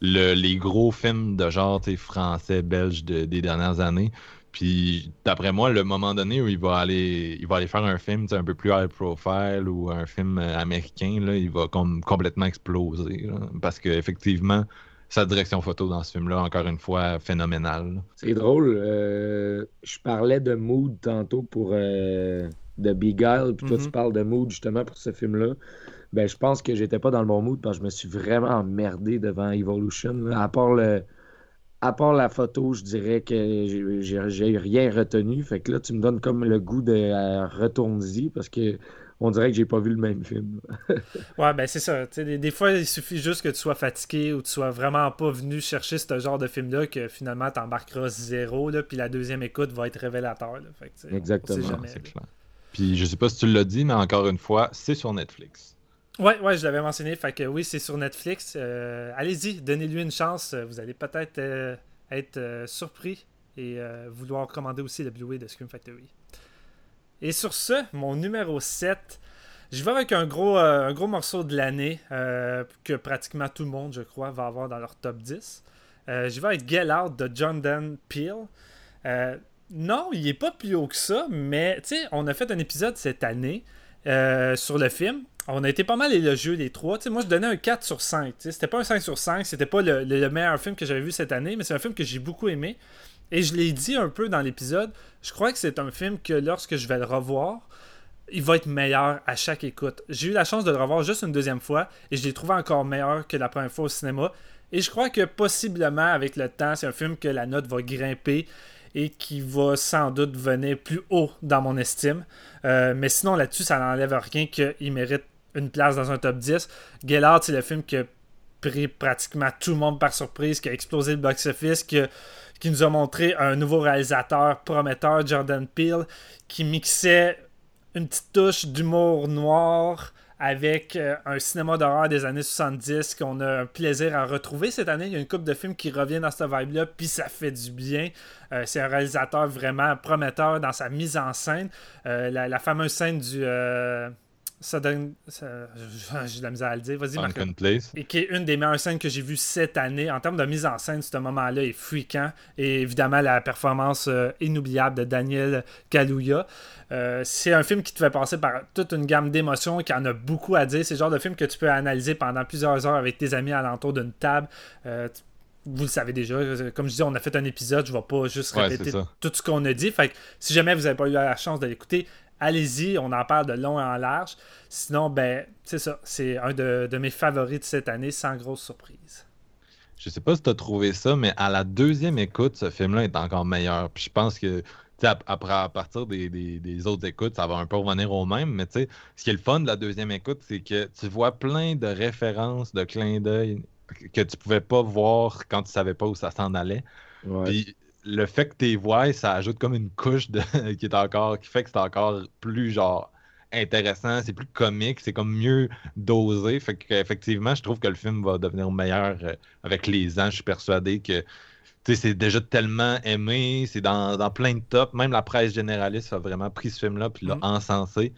les gros films de genre français, belge des dernières années. Puis d'après moi, le moment donné où il va aller, il va aller faire un film un peu plus high profile ou un film euh, américain, là, il va comme complètement exploser. parce qu'effectivement, sa direction photo dans ce film-là, encore une fois, phénoménale. C'est drôle. Euh, je parlais de mood tantôt pour euh, The Big Isle, puis toi, tu mhm. parles de mood justement pour ce film-là. Ben, je pense que j'étais pas dans le bon mood parce que je me suis vraiment emmerdé devant Evolution. À part le. À part la photo, je dirais que j'ai rien retenu. Fait que là, tu me donnes comme le goût de euh, retourner-y parce que on dirait que j'ai pas vu le même film. *laughs* ouais, ben c'est ça. Des, des, fois, il suffit juste que tu sois fatigué ou que tu sois vraiment pas venu chercher ce genre de film-là que finalement t'embarqueras zéro, là, puis la deuxième écoute va être révélateur. Exactement. Puis je sais pas si tu l'as dit, mais encore une fois, c'est sur Netflix. Ouais, ouais, je l'avais mentionné. Fait que oui, c'est sur Netflix. Euh, allez-y, donnez-lui une chance. Vous allez peut-être euh, être euh, surpris et vouloir commander aussi le Blu-ray de Scream Factory. Et sur ce, mon numéro 7, je vais avec un gros, euh, un gros morceau de l'année euh, que pratiquement tout le monde, je crois, va avoir dans leur top 10. Euh, je vais avec Get de John Dan Peel. non, il n'est pas plus haut que ça, mais tu sais, on a fait un épisode cette année sur le film. On a été pas mal élogieux les trois. moi, je donnais un 4 sur 5. C'était pas un 5 sur 5, c'était pas le, meilleur film que j'avais vu cette année, mais c'est un film que j'ai beaucoup aimé. Et je l'ai dit un peu dans l'épisode, je crois que c'est un film que lorsque je vais le revoir, il va être meilleur à chaque écoute. J'ai eu la chance de le revoir juste une deuxième fois et je l'ai trouvé encore meilleur que la première fois au cinéma. Et je crois que possiblement avec le temps, c'est un film que la note va grimper et qui va sans doute venir plus haut dans mon estime. Euh, mais sinon là-dessus, ça n'enlève rien qu'il mérite une place dans un top 10. Gellard, c'est le film qui a pris pratiquement tout le monde par surprise, qui a explosé le box-office, qui nous a montré un nouveau réalisateur prometteur, Jordan Peele, qui mixait une petite touche d'humour noir avec euh, un cinéma d'horreur des années 70 qu'on a un plaisir à retrouver cette année. Il y a une couple de films qui revient dans cette vibe-là, puis ça fait du bien. Euh, c'est un réalisateur vraiment prometteur dans sa mise en scène. Euh, la, fameuse scène du ça donne. *laughs* J'ai de la misère à le dire. Vas-y, Marc. Place. Et qui est une des meilleures scènes que j'ai vues cette année. En termes de mise en scène, ce moment-là est fréquent. Et évidemment, la performance euh, inoubliable de Daniel Kaluuya. Euh, c'est un film qui te fait passer par toute une gamme d'émotions, qui en a beaucoup à dire. C'est le genre de film que tu peux analyser pendant plusieurs heures avec tes amis alentour d'une table. Euh, vous le savez déjà. Comme je dis, on a fait un épisode. Je ne vais pas juste répéter tout ce qu'on a dit. Fait que si jamais vous n'avez pas eu la chance de l'écouter, allez-y, on en parle de long et en large. Sinon, ben, c'est ça. C'est un de, mes favoris de cette année, sans grosse surprise. Je sais pas si tu as trouvé ça, mais à la deuxième écoute, ce film-là est encore meilleur. Puis je pense que après, à partir des, autres écoutes, ça va un peu revenir au même. Mais tu sais, ce qui est le fun de la deuxième écoute, c'est que tu vois plein de références, de clins d'œil que tu pouvais pas voir quand tu savais pas où ça s'en allait. Puis le fait que tes voix, ça ajoute comme une couche de, *laughs* qui est encore qui fait que c'est encore plus genre intéressant, c'est plus comique, c'est comme mieux dosé. Fait qu'effectivement, je trouve que le film va devenir meilleur euh, avec les ans. Je suis persuadé que c'est déjà tellement aimé, c'est dans, plein de tops. Même la presse généraliste a vraiment pris ce film-là puis l'a mm. encensé.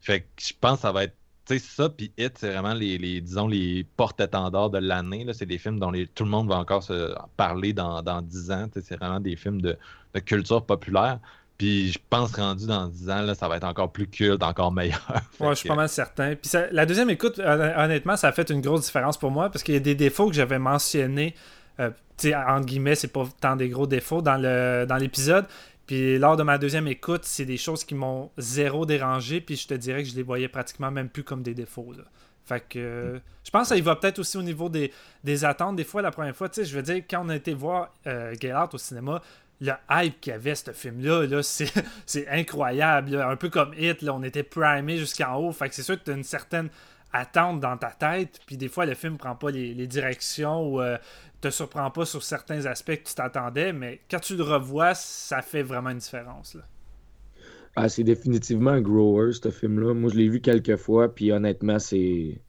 Fait que je pense que ça va être sais, ça, puis Hit, c'est vraiment les, disons, les porte-étendards de l'année. C'est des films dont tout le monde va encore se parler dans, dans 10 ans. C'est vraiment des films de, culture populaire. Puis je pense rendu dans 10 ans, là, ça va être encore plus culte, encore meilleur. *laughs* ouais, je suis pas mal certain. Puis la deuxième écoute, honnêtement, ça a fait une grosse différence pour moi parce qu'il y a des défauts que j'avais mentionnés. Euh, entre guillemets, c'est pas tant des gros défauts dans l'épisode. Dans puis lors de ma deuxième écoute, c'est des choses qui m'ont zéro dérangé, puis je te dirais que je les voyais pratiquement même plus comme des défauts. Fait que euh, je pense que ça y va peut-être aussi au niveau des, attentes. Des fois, la première fois, tu sais, je veux dire, quand on a été voir euh, au cinéma, le hype qu'il y avait ce film-là, -là, *laughs* c'est incroyable. Un peu comme Hit, là, on était primé jusqu'en haut. Fait que c'est sûr que tu as une certaine attente dans ta tête, puis des fois le film prend pas les, directions ou euh, te surprend pas sur certains aspects que tu t'attendais, mais quand tu le revois, ça fait vraiment une différence. Là. Ah, c'est définitivement un grower, ce film-là. Moi, je l'ai vu quelques fois, puis honnêtement, c'est.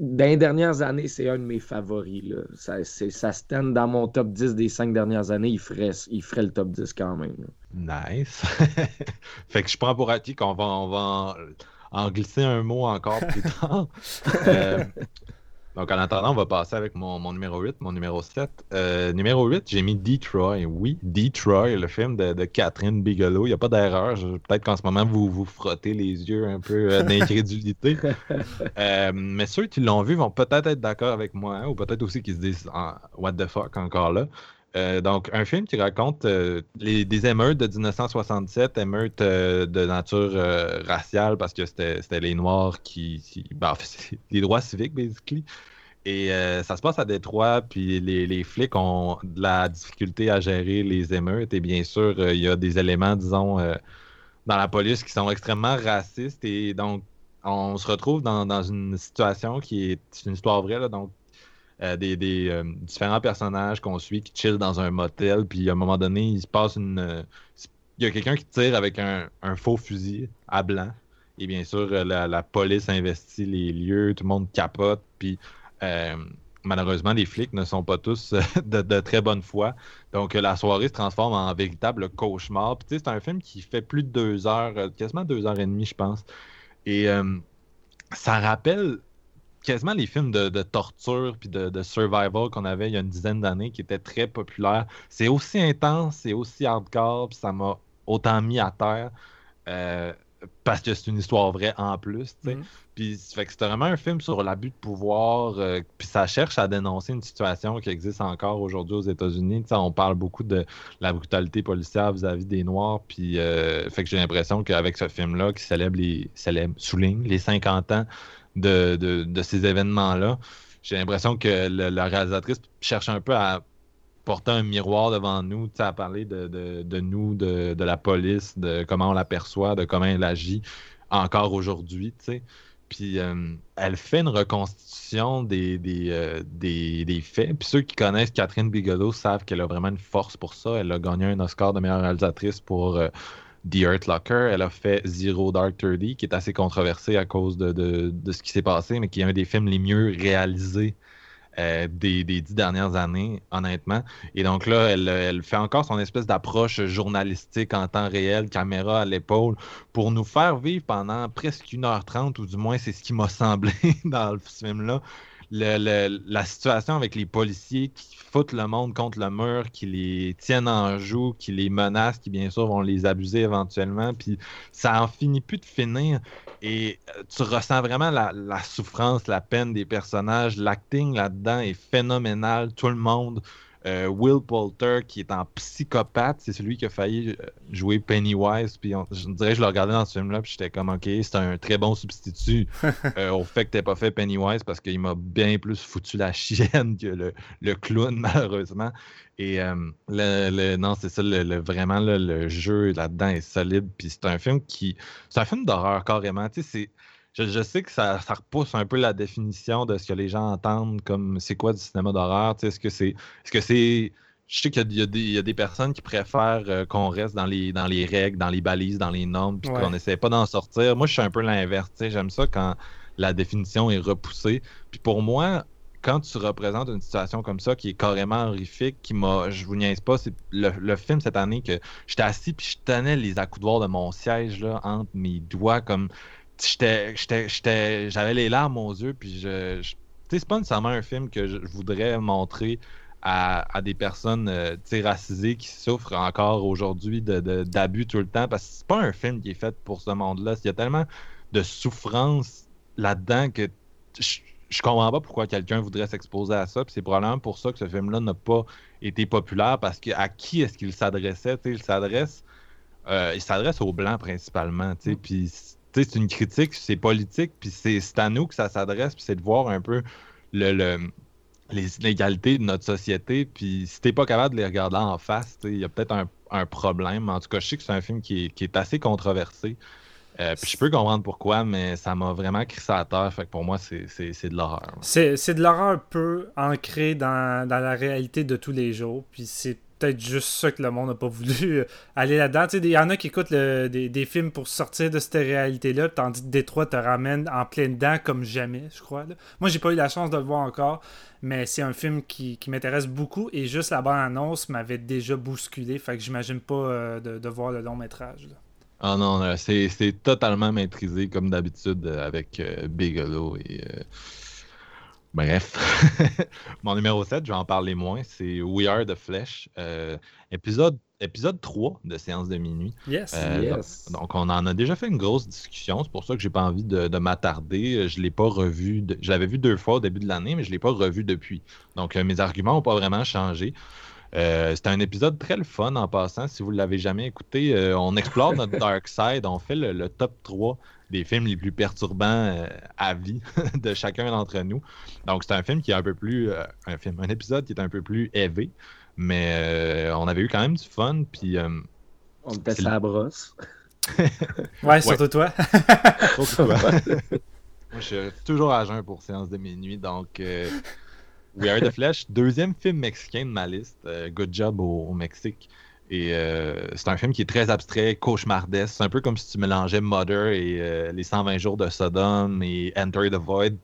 Dans les dernières années, c'est un de mes favoris. Là. Ça, ça stand dans mon top 10 des cinq dernières années. Il ferait, il ferait le top 10 quand même. Nice. *laughs* fait que je prends pour acquis qu'on va, on va en, glisser un mot encore plus *laughs* tard. Euh, donc, en attendant, on va passer avec mon, numéro 8, mon numéro 7. Euh, numéro 8, j'ai mis Detroit. Oui, Detroit, le film de, Catherine Bigelow. Il n'y a pas d'erreur. Peut-être qu'en ce moment, vous vous frottez les yeux un peu euh, d'incrédulité. *laughs* Euh, mais ceux qui l'ont vu vont peut-être être, d'accord avec moi, hein, ou peut-être aussi qu'ils se disent ah, What the fuck encore là. Euh, donc, un film qui raconte euh, les, des émeutes de 1967, émeutes euh, de nature raciale, parce que c'était les Noirs qui. qui ben, *laughs* les droits civiques, basically. Et ça se passe à Détroit, puis les, les, flics ont de la difficulté à gérer les émeutes. Et bien sûr, il y a des éléments, disons, dans la police qui sont extrêmement racistes. Et donc, on se retrouve dans, dans une situation qui est, une histoire vraie, là, donc euh, des, euh, différents personnages qu'on suit qui chillent dans un motel, puis à un moment donné, il se passe une. Euh, il y a quelqu'un qui tire avec un, faux fusil à blanc. Et bien sûr, la, police investit les lieux, tout le monde capote, puis malheureusement, les flics ne sont pas tous *laughs* de, très bonne foi. Donc, la soirée se transforme en véritable cauchemar. Puis, c'est un film qui fait plus de deux heures, quasiment deux heures et demie, je pense. Et ça rappelle quasiment les films de, torture puis de, survival qu'on avait il y a une dizaine d'années qui étaient très populaires. C'est aussi intense, c'est aussi hardcore, puis ça m'a autant mis à terre. Euh, parce que c'est une histoire vraie en plus, sais. Mm-hmm. Puis fait que c'est vraiment un film sur l'abus de pouvoir, euh, puis ça cherche à dénoncer une situation qui existe encore aujourd'hui aux États-Unis. On parle beaucoup de la brutalité policière vis-à-vis des Noirs, puis euh, fait que j'ai l'impression qu'avec ce film-là, qui célèbre les célèbre, souligne les 50 ans de, ces événements-là. J'ai l'impression que la réalisatrice cherche un peu à porter un miroir devant nous, à parler de, nous, de, la police, de comment on l'aperçoit, de comment elle agit encore aujourd'hui. Puis euh, elle fait une reconstitution euh, des, faits. Puis ceux qui connaissent Catherine Bigelow savent qu'elle a vraiment une force pour ça. Elle a gagné un Oscar de meilleure réalisatrice pour euh, The Earth Locker. Elle a fait Zero Dark Thirty, qui est assez controversé à cause de, ce qui s'est passé, mais qui est un des films les mieux réalisés euh, des, dix dernières années, honnêtement. Et donc là, elle, fait encore son espèce d'approche journalistique en temps réel, caméra à l'épaule, pour nous faire vivre pendant presque une heure trente, ou du moins c'est ce qui m'a *laughs* semblé dans la situation avec les policiers qui foutent le monde contre le mur, qui les tiennent en joue, qui les menacent, qui bien sûr vont les abuser éventuellement, puis ça en finit plus de finir. Et euh, tu ressens vraiment la, la souffrance, la peine des personnages. L'acting là-dedans est phénoménal. Tout le monde euh, Will Poulter, qui est en psychopathe, c'est celui qui a failli euh, jouer Pennywise. Puis je dirais, je le regardais dans ce film-là, puis j'étais comme, ok, c'est un très bon substitut *laughs* euh, au fait que t'aies pas fait Pennywise parce qu'il m'a bien plus foutu la chienne que le, le clown, *laughs* malheureusement. Et le, non, c'est ça, le, vraiment, le jeu là-dedans est solide. Puis c'est un film qui. C'est un film d'horreur carrément. Tu sais, c'est je, sais que ça, repousse un peu la définition de ce que les gens entendent comme c'est quoi du cinéma d'horreur. Est-ce que c'est. Est-ce que c'est. Je sais qu'il y, a des personnes qui préfèrent euh, qu'on reste dans les, dans les règles, dans les balises, dans les normes, puis qu'on n'essaie pas d'en sortir. Moi, je suis un peu l'inverse. J'aime ça quand la définition est repoussée. Puis pour moi, quand tu représentes une situation comme ça qui est carrément horrifique, qui m'a, je vous niaise pas, c'est le, film cette année que j'étais assis puis je tenais les accoudoirs de mon siège là entre mes doigts comme j'avais les larmes aux yeux, puis je, je c'est pas nécessairement un film que je, voudrais montrer à, des personnes euh, racisées qui souffrent encore aujourd'hui d'abus tout le temps, parce que c'est pas un film qui est fait pour ce monde-là. Il y a tellement de souffrance là-dedans que je, je comprends pas pourquoi quelqu'un voudrait s'exposer à ça. c'est probablement pour ça que ce film-là n'a pas été populaire, parce que à qui est-ce qu'il s'adressait? Il s'adresse euh, il s'adresse aux Blancs principalement. Mm. Puis c'est une critique, c'est politique, puis c'est à nous que ça s'adresse, puis c'est de voir un peu le, les inégalités de notre société, puis si t'es pas capable de les regarder en face, il y a peut-être un, problème. En tout cas, je sais que c'est un film qui est, assez controversé. Euh, puis je peux comprendre pourquoi, mais ça m'a vraiment crissé à terre. Fait que pour moi, c'est de l'horreur. C'est de l'horreur un peu ancrée dans, dans, la réalité de tous les jours. Puis c'est peut-être juste ça que le monde n'a pas voulu euh, aller là-dedans. Il y en a qui écoutent des, films pour sortir de cette réalité-là, tandis que Détroit te ramène en plein dedans comme jamais, je crois. Là. Moi, j'ai pas eu la chance de le voir encore, mais c'est un film qui, m'intéresse beaucoup et juste la bande-annonce m'avait déjà bousculé, fait que j'imagine pas euh, de, voir le long métrage. Ah non, c'est totalement maîtrisé comme d'habitude avec euh, Bigelow et Bref, *laughs* mon numéro 7, je vais en parler moins, c'est We Are the Flesh, euh, épisode, épisode 3 de Séance de minuit. Yes, euh, yes. Donc, on en a déjà fait une grosse discussion, c'est pour ça que j'ai pas envie de, m'attarder. Je l'ai pas revu, je l'avais vu deux fois au début de l'année, mais je l'ai pas revu depuis. Donc, euh, mes arguments n'ont pas vraiment changé. c'est un épisode très le fun en passant. Si vous ne l'avez jamais écouté, on explore notre *laughs* dark side, on fait le, le top 3 des films les plus perturbants euh, à vie *laughs* de chacun d'entre nous. Donc, c'est un film qui est un peu plus. Euh, un film, un épisode qui est un peu plus élevé, mais euh, on avait eu quand même du fun. Puis. on était la brosse. *laughs* ouais, surtout toi. *laughs* surtout toi. Moi, je suis toujours à jeun pour séance de minuit, donc. We Are the Flesh, deuxième film mexicain de ma liste. good job au Mexique. Et euh, c'est un film qui est très abstrait, cauchemardesque. C'est un peu comme si tu mélangeais Mother et euh, Les 120 jours de Sodom et Enter the Void.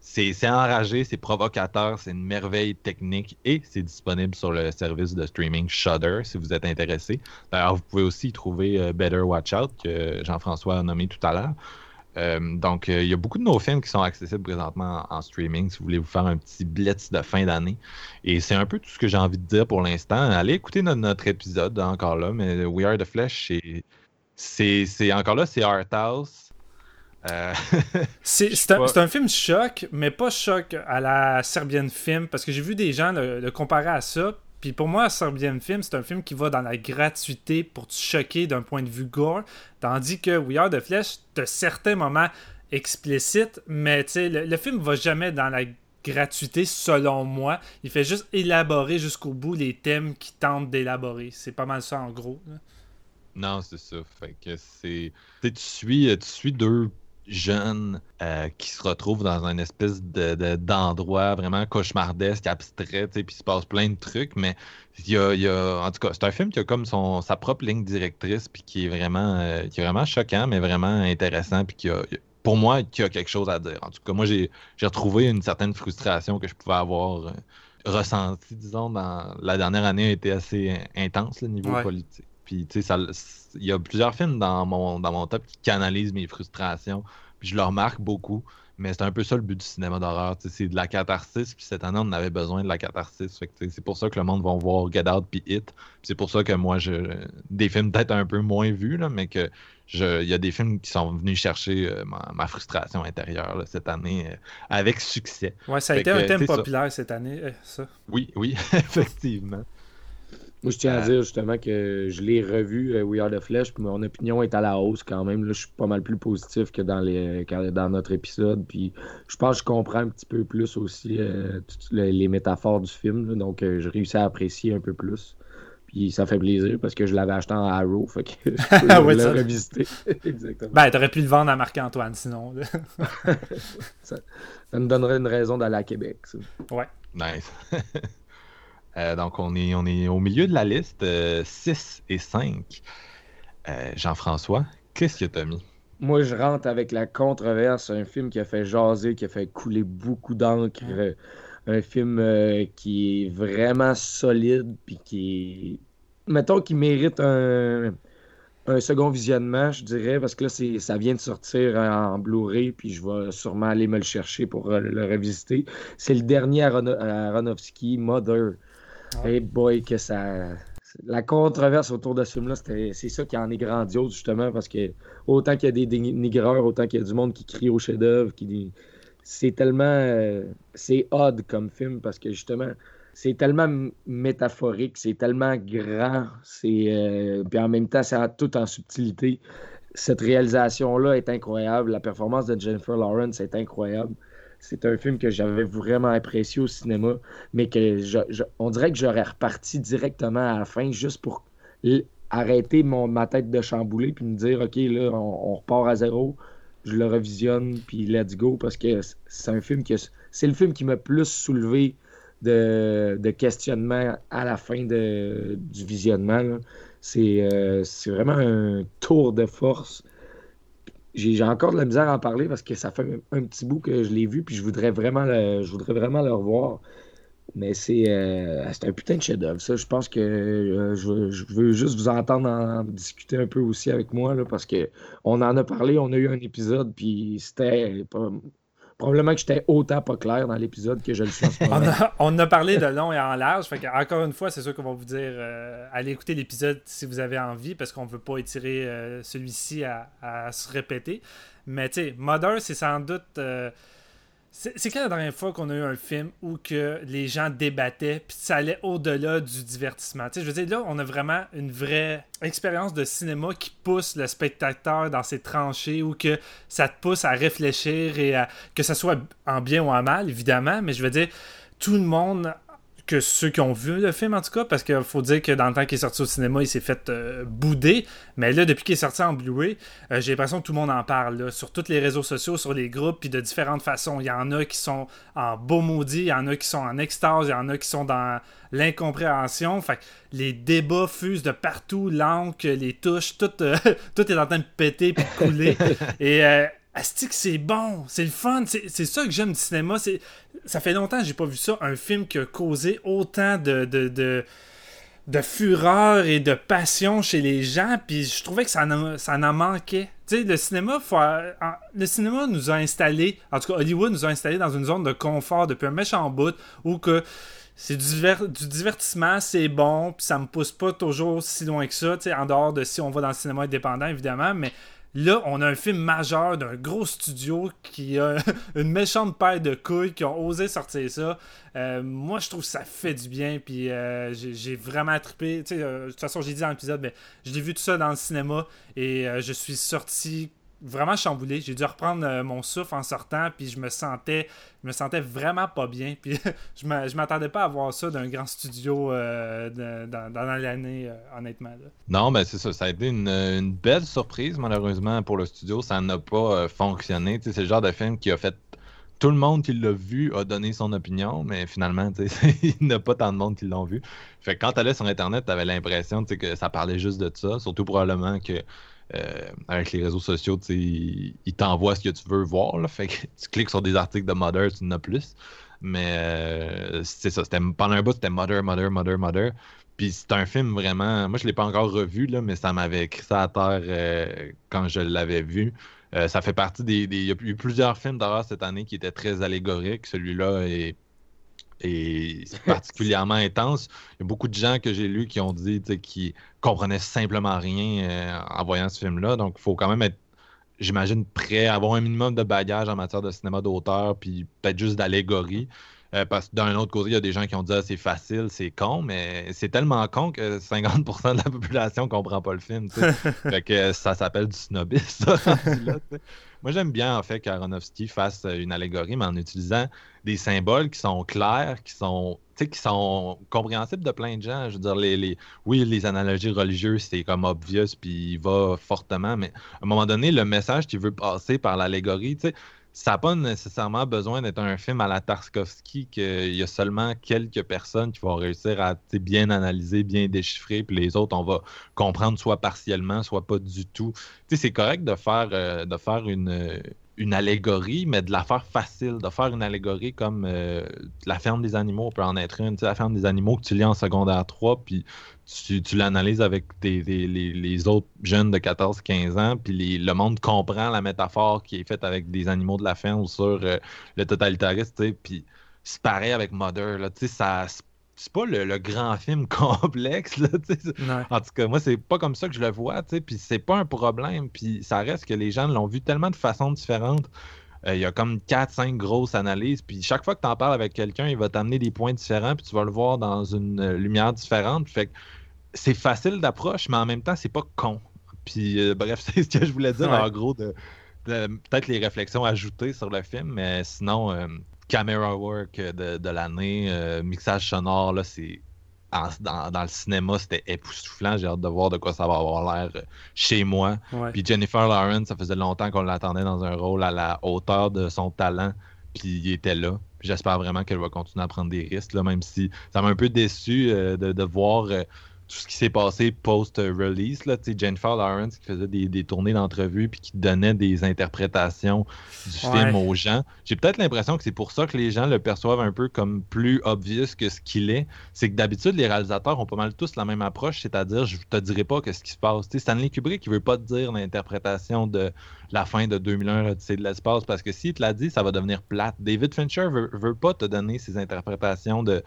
C'est enragé, c'est provocateur, c'est une merveille technique et c'est disponible sur le service de streaming Shudder si vous êtes intéressé. D'ailleurs, vous pouvez aussi y trouver euh, Better Watch Out que Jean-François a nommé tout à l'heure. Euh, donc, euh, il y a beaucoup de nos films qui sont accessibles présentement en, streaming si vous voulez vous faire un petit blitz de fin d'année. Et c'est un peu tout ce que j'ai envie de dire pour l'instant. Allez écouter notre, épisode encore là, mais We Are the Flesh, c'est encore là, c'est Art House. Euh, *laughs* c'est un, film choc, mais pas choc à la Serbian Film, parce que j'ai vu des gens le comparer à ça, puis pour moi, Serbian Film, c'est un film qui va dans la gratuité pour te choquer d'un point de vue gore, tandis que We Are the Flesh, t'as certains moments explicites, mais le, le film va jamais dans la gratuité selon moi. Il fait juste élaborer jusqu'au bout les thèmes qu'il tente d'élaborer. C'est pas mal ça en gros. Non, c'est ça. Fait que c'est. Tu suis, tu suis deux jeunes euh, qui se retrouvent dans un espèce de, d'endroit vraiment cauchemardesque, abstrait, puis il se passe plein de trucs, mais il y a, en tout cas, c'est un film qui a comme son, sa propre ligne directrice, puis qui est vraiment, euh, qui est vraiment choquant, mais vraiment intéressant, puis qui a, pour moi, qu'il y a quelque chose à dire. En tout cas, moi, j'ai retrouvé une certaine frustration que je pouvais avoir ressenti, disons, dans la dernière année a été assez intense, le niveau politique. Puis, tu sais, il y a plusieurs films dans mon, dans mon top qui canalisent mes frustrations. Puis, je le remarque beaucoup. Mais c'est un peu ça le but du cinéma d'horreur. C'est de la catharsis. Puis cette année, on avait besoin de la catharsis. c'est pour ça que le monde va voir Get Out puis Hit. c'est pour ça que moi, je des films peut-être un peu moins vus, là, mais que il y a des films qui sont venus chercher euh, ma, frustration intérieure cette année euh, avec succès. Ouais, ça a été un thème populaire cette année, euh, ça. Oui, oui, *laughs* effectivement. Moi, je tiens à dire justement que je l'ai revu, We Are the Flesh, puis mon opinion est à la hausse quand même. Là, je suis pas mal plus positif que dans, les, dans notre épisode. Puis je pense que je comprends un petit peu plus aussi toutes les, métaphores du film. donc, je réussis à apprécier un peu plus ça fait plaisir parce que je l'avais acheté en Arrow. Fait que *laughs* je *laughs* peux le revisiter. *laughs* Exactement. Ben, t'aurais pu le vendre à Marc-Antoine sinon. ça, me donnerait une raison d'aller à Québec. Ça. Ouais. Nice. Euh, donc, on est, on est au milieu de la liste, 6 euh, et 5. Euh, Jean-François, qu'est-ce que tu as mis? Moi, je rentre avec la controverse, un film qui a fait jaser, qui a fait couler beaucoup d'encre un film qui est vraiment solide, puis qui est mettons qu'il mérite un, second visionnement, je dirais, parce que là, ça vient de sortir en Blu-ray, puis je vais sûrement aller me le chercher pour le revisiter. C'est le dernier Aronofsky, Mother. Hey boy, que ça. La controverse autour de ce film-là, c'est ça qui en est grandiose, justement, parce que autant qu'il y a des dénigreurs, autant qu'il y a du monde qui crie au chef-d'œuvre, qui c'est tellement. Euh, c'est odd comme film, parce que justement, c'est tellement métaphorique, c'est tellement grand, c'est euh, puis en même temps, c'est tout en subtilité. Cette réalisation-là est incroyable. La performance de Jennifer Lawrence est incroyable. C'est un film que j'avais vraiment apprécié au cinéma, mais que on dirait que j'aurais reparti directement à la fin juste pour arrêter mon, ma tête de chambouler puis me dire OK, là, on, repart à zéro, je le revisionne, puis let's go, parce que c'est un film que c'est le film qui m'a plus soulevé de, questionnement à la fin de, du visionnement. Euh, c'est vraiment un tour de force. J'ai encore de la misère à en parler parce que ça fait un, petit bout que je l'ai vu, puis je voudrais vraiment le, je voudrais vraiment le revoir. Mais c'est euh, un putain de chef-d'œuvre. Ça, je pense que euh, je, veux juste vous entendre en, discuter un peu aussi avec moi, là, parce que on en a parlé, on a eu un épisode, puis c'était probablement que j'étais autant pas clair dans l'épisode que je le suis en ce moment. on, a, on, a, parlé de long et en large. Fait encore une fois, c'est sûr qu'on va vous dire euh, allez écouter l'épisode si vous avez envie, parce qu'on ne veut pas étirer euh, celui-ci à, à, se répéter. Mais tu sais, Mother, c'est sans doute. Euh, c'est quand la dernière fois qu'on a eu un film où que les gens débattaient puis ça allait au-delà du divertissement? je veux dire, là, on a vraiment une vraie expérience de cinéma qui pousse le spectateur dans ses tranchées ou que ça te pousse à réfléchir et à, que ce soit en bien ou en mal, évidemment, mais je veux dire, tout le monde que ceux qui ont vu le film en tout cas, parce qu'il faut dire que dans le temps qu'il est sorti au cinéma, il s'est fait euh, bouder. Mais là, depuis qu'il est sorti en Blu-ray, euh, j'ai l'impression que tout le monde en parle. sur tous les réseaux sociaux, sur les groupes, puis de différentes façons. Il y en a qui sont en beau maudit, il y en a qui sont en extase, il y en a qui sont dans l'incompréhension. Fait les débats fusent de partout, l'encre, les touches, tout, euh, *laughs* tout est en train de péter puis de couler. *laughs* Et Asti c'est bon, c'est le fun, c'est ça que j'aime du cinéma. Ça fait longtemps que j'ai pas vu ça, un film qui a causé autant de, de, de, fureur et de passion chez les gens, puis je trouvais que ça en, ça en manquait. Le cinéma, le cinéma nous a installés, en tout cas Hollywood nous a installés dans une zone de confort depuis un méchant bout, où que c'est du, divertissement, c'est bon, puis ça me pousse pas toujours si loin que ça, en dehors de si on va dans le cinéma indépendant, évidemment, mais Là, on a un film majeur d'un gros studio qui a *laughs* une méchante paire de couilles qui ont osé sortir ça. Euh, moi, je trouve que ça fait du bien. Puis euh, j'ai vraiment trippé. Euh, de toute façon, j'ai dit dans l'épisode, mais je l'ai vu tout ça dans le cinéma et je suis sorti vraiment chamboulé. J'ai dû reprendre euh, mon souffle en sortant, puis je me sentais, je me sentais vraiment pas bien. *laughs* Puis je m'attendais pas à voir ça d'un grand studio euh, dans, l'année, euh, honnêtement. Non, mais c'est ça. Ça a été une, belle surprise, malheureusement, pour le studio. Ça n'a pas fonctionné. C'est le genre de film qui a fait tout le monde qui l'a vu a donné son opinion, mais finalement, *laughs* il n'y a pas tant de monde qui l'ont vu. Fait que quand tu allais sur Internet, tu avais l'impression que ça parlait juste de ça, surtout probablement que avec les réseaux sociaux, ils t'envoient ce que tu veux voir. *laughs* Tu cliques sur des articles de Mother, tu en as plus. Mais c'est ça. Pendant un bout, c'était Mother, Mother, Mother, Mother. Puis c'est un film vraiment. Moi, je ne l'ai pas encore revu, mais ça m'avait ça à terre quand je l'avais vu. Euh, ça fait partie des, Il y a eu plusieurs films d'horreur cette année qui étaient très allégoriques. Celui-là est, particulièrement intense. Il y a beaucoup de gens que j'ai lus qui ont dit qu'ils comprenaient simplement rien euh, en voyant ce film-là. Donc, il faut quand même être, j'imagine, prêt à avoir un minimum de bagage en matière de cinéma d'auteur, puis peut-être juste d'allégorie. Euh, parce que d'un autre côté, il y a des gens qui ont dit ah, c'est facile, c'est con, mais c'est tellement con que 50% de la population comprend pas le film. *laughs* fait que ça s'appelle du snobisme. *laughs* Moi, j'aime bien en fait qu'Aronofsky fasse une allégorie, mais en utilisant des symboles qui sont clairs, qui sont qui sont compréhensibles de plein de gens. Je veux dire, les, les... oui, les analogies religieuses, c'est comme obvious, puis il va fortement, mais à un moment donné, le message qu'il veut passer par l'allégorie, tu sais, ça n'a pas nécessairement besoin d'être un film à la Tarkovsky qu'il y a seulement quelques personnes qui vont réussir à bien analyser, bien déchiffrer, puis les autres, on va comprendre soit partiellement, soit pas du tout. C'est correct de faire, euh, de faire une, une allégorie, mais de la faire facile, de faire une allégorie comme euh, la ferme des animaux peut en être une. La ferme des animaux que tu lis en secondaire 3, puis tu, l'analyses avec les, autres jeunes de 14-15 ans, puis le monde comprend la métaphore qui est faite avec des animaux de la ferme sur euh, le totalitarisme, puis c'est pareil avec Mother, là, ça c'est pas le, grand *laughs* film complexe. Là, en tout cas, moi, c'est pas comme ça que je le vois, puis c'est pas un problème. Puis ça reste que les gens l'ont vu tellement de façons différentes. Euh, il y a comme 4-5 grosses analyses. Puis chaque fois que tu en parles avec quelqu'un, il va t'amener des points différents, puis tu vas le voir dans une euh, lumière différente. Fait que c'est facile d'approche, mais en même temps, c'est pas con. Puis euh, *laughs* bref, c'est ce que je voulais dire en gros de, peut-être les réflexions ajoutées sur le film, mais sinon, camera work de, l'année, euh, mixage sonore, là, c'est. Dans, le cinéma, c'était époustouflant. J'ai hâte de voir de quoi ça va avoir l'air euh, chez moi. Puis Jennifer Lawrence, ça faisait longtemps qu'on l'attendait dans un rôle à la hauteur de son talent. Puis il était là. J'espère vraiment qu'elle va continuer à prendre des risques, là, même si ça m'a un peu déçu euh, de, voir tout ce qui s'est passé post-release. Jennifer Lawrence qui faisait des, tournées d'entrevues puis qui donnait des interprétations du film aux gens. J'ai peut-être l'impression que c'est pour ça que les gens le perçoivent un peu comme plus obvious que ce qu'il est. C'est que d'habitude, les réalisateurs ont pas mal tous la même approche, c'est-à-dire je te dirai pas ce qui se passe. Stanley Kubrick, il veut pas te dire l'interprétation de la fin de 2001, c'est de l'espace, parce que s'il te l'a dit, ça va devenir plate. David Fincher veut, veut pas te donner ses interprétations de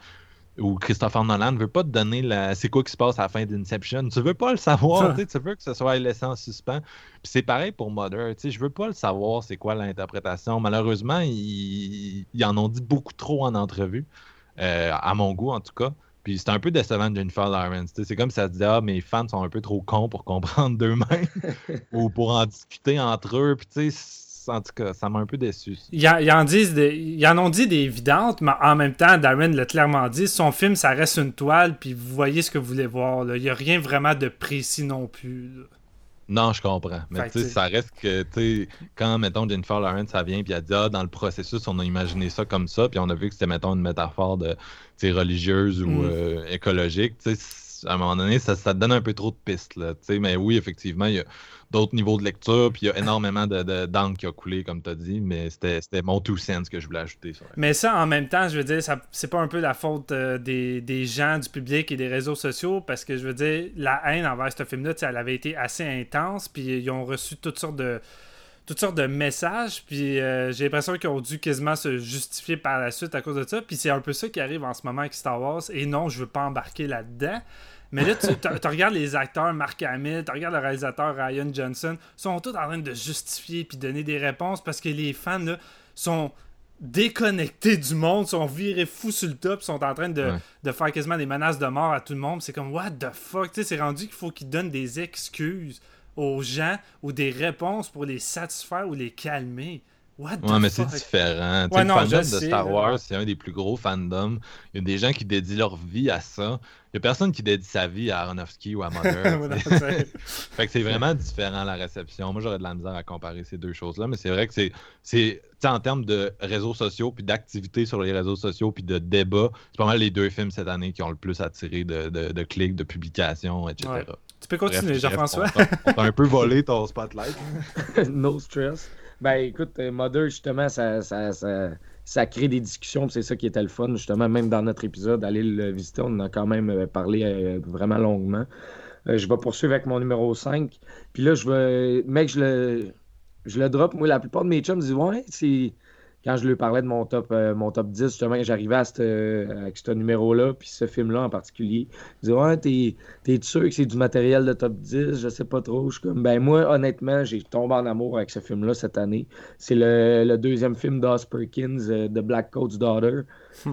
ou Christopher Nolan ne veut pas te donner la... c'est quoi qui se passe à la fin d'Inception. Tu veux pas le savoir, *laughs* tu veux que ce soit laissé en suspens. Puis c'est pareil pour Mother, tu sais, je veux pas le savoir c'est quoi l'interprétation. Malheureusement, ils... en ont dit beaucoup trop en entrevue, euh, à mon goût en tout cas. Puis c'est un peu décevant de Jennifer Lawrence. C'est comme si ça se disait Ah, mes fans sont un peu trop cons pour comprendre d'eux-mêmes *laughs* ou pour en discuter entre eux. Puis tu sais, en tout cas, ça m'a un peu déçu. Ils en, disent en ont dit des évidentes, mais en même temps, Darren l'a clairement dit, son film, ça reste une toile, puis vous voyez ce que vous voulez voir. Il n'y a rien vraiment de précis non plus. Non, je comprends. Mais tu sais, ça reste que, tu sais, quand, mettons, Jennifer Lawrence, ça vient, puis elle dit, ah, dans le processus, on a imaginé ça comme ça, puis on a vu que c'était, mettons, une métaphore de, religieuse ou mm. euh, écologique, tu sais, à un moment donné, ça, ça te donne un peu trop de pistes, là, tu sais, mais oui, effectivement, il y a d'autres niveaux de lecture, puis il y a énormément de, de qui a coulé, comme tu as dit, mais c'était mon two cents que je voulais ajouter. Mais ça, en même temps, je veux dire, c'est pas un peu la faute euh, des, des, gens, du public et des réseaux sociaux, parce que je veux dire, la haine envers ce film-là, elle avait été assez intense, puis ils ont reçu toutes sortes de toutes sortes de messages, puis euh, j'ai l'impression qu'ils ont dû quasiment se justifier par la suite à cause de ça, puis c'est un peu ça qui arrive en ce moment avec Star Wars, et non, je veux pas embarquer là-dedans, mais là, tu, regardes les acteurs, Mark Hamill, tu regardes le réalisateur Ryan Johnson, sont tous en train de justifier puis donner des réponses parce que les fans là, sont déconnectés du monde, sont virés fous sur le top, sont en train de, faire quasiment des menaces de mort à tout le monde. C'est comme, what the fuck? C'est rendu qu'il faut qu'ils donnent des excuses aux gens ou des réponses pour les satisfaire ou les calmer. What ouais, mais c'est différent. le fandom de Star Wars, c'est un des plus gros fandoms. Il y a des gens qui dédient leur vie à ça. Il n'y a personne qui dédie sa vie à Aronofsky ou à *laughs* Mother. *laughs* fait que c'est vraiment différent la réception. Moi, j'aurais de la misère à comparer ces deux choses-là, mais c'est vrai que c'est, c'est en termes de réseaux sociaux, puis d'activité sur les réseaux sociaux, puis de débat, c'est pas mal les deux films cette année qui ont le plus attiré de, de, de clics, de publications, etc. Tu peux continuer, Jean-François. On t'a un peu volé ton spotlight. *laughs* no stress. Ben écoute, euh, Mother, justement, ça, ça, ça, ça crée des discussions, c'est ça qui était le fun, justement, même dans notre épisode, aller le visiter, on en a quand même euh, parlé euh, vraiment longuement. je vais poursuivre avec mon numéro 5. Puis là, je vais. Mec, je le. Je le drop. Moi, la plupart de mes chums disent Ouais, c'est quand je lui parlais de mon top, euh, mon top 10, justement, j'arrivais à euh, avec ce numéro-là, puis ce film-là en particulier. Je disais, ouais, t'es, t'es sûr que c'est du matériel de top 10? Je sais pas trop. Je suis comme, ben moi, honnêtement, j'ai tombé en amour avec ce film-là cette année. C'est le, deuxième film d'Oz Perkins, euh, The Black Coat's Daughter. Hmm.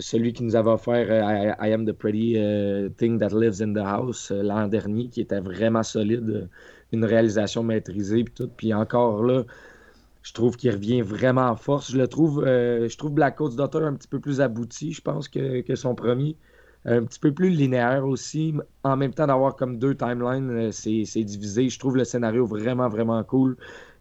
celui qui nous avait offert I, Am the Pretty Thing That Lives in the House l'an dernier, qui était vraiment solide. une réalisation maîtrisée, puis tout. Puis encore là, je trouve qu'il revient vraiment en force. Je le trouve, euh, je trouve Black Coat's Daughter un petit peu plus abouti, je pense, que, son premier. Un petit peu plus linéaire aussi. En même temps, d'avoir comme deux timelines, euh, c'est divisé. Je trouve le scénario vraiment, vraiment cool.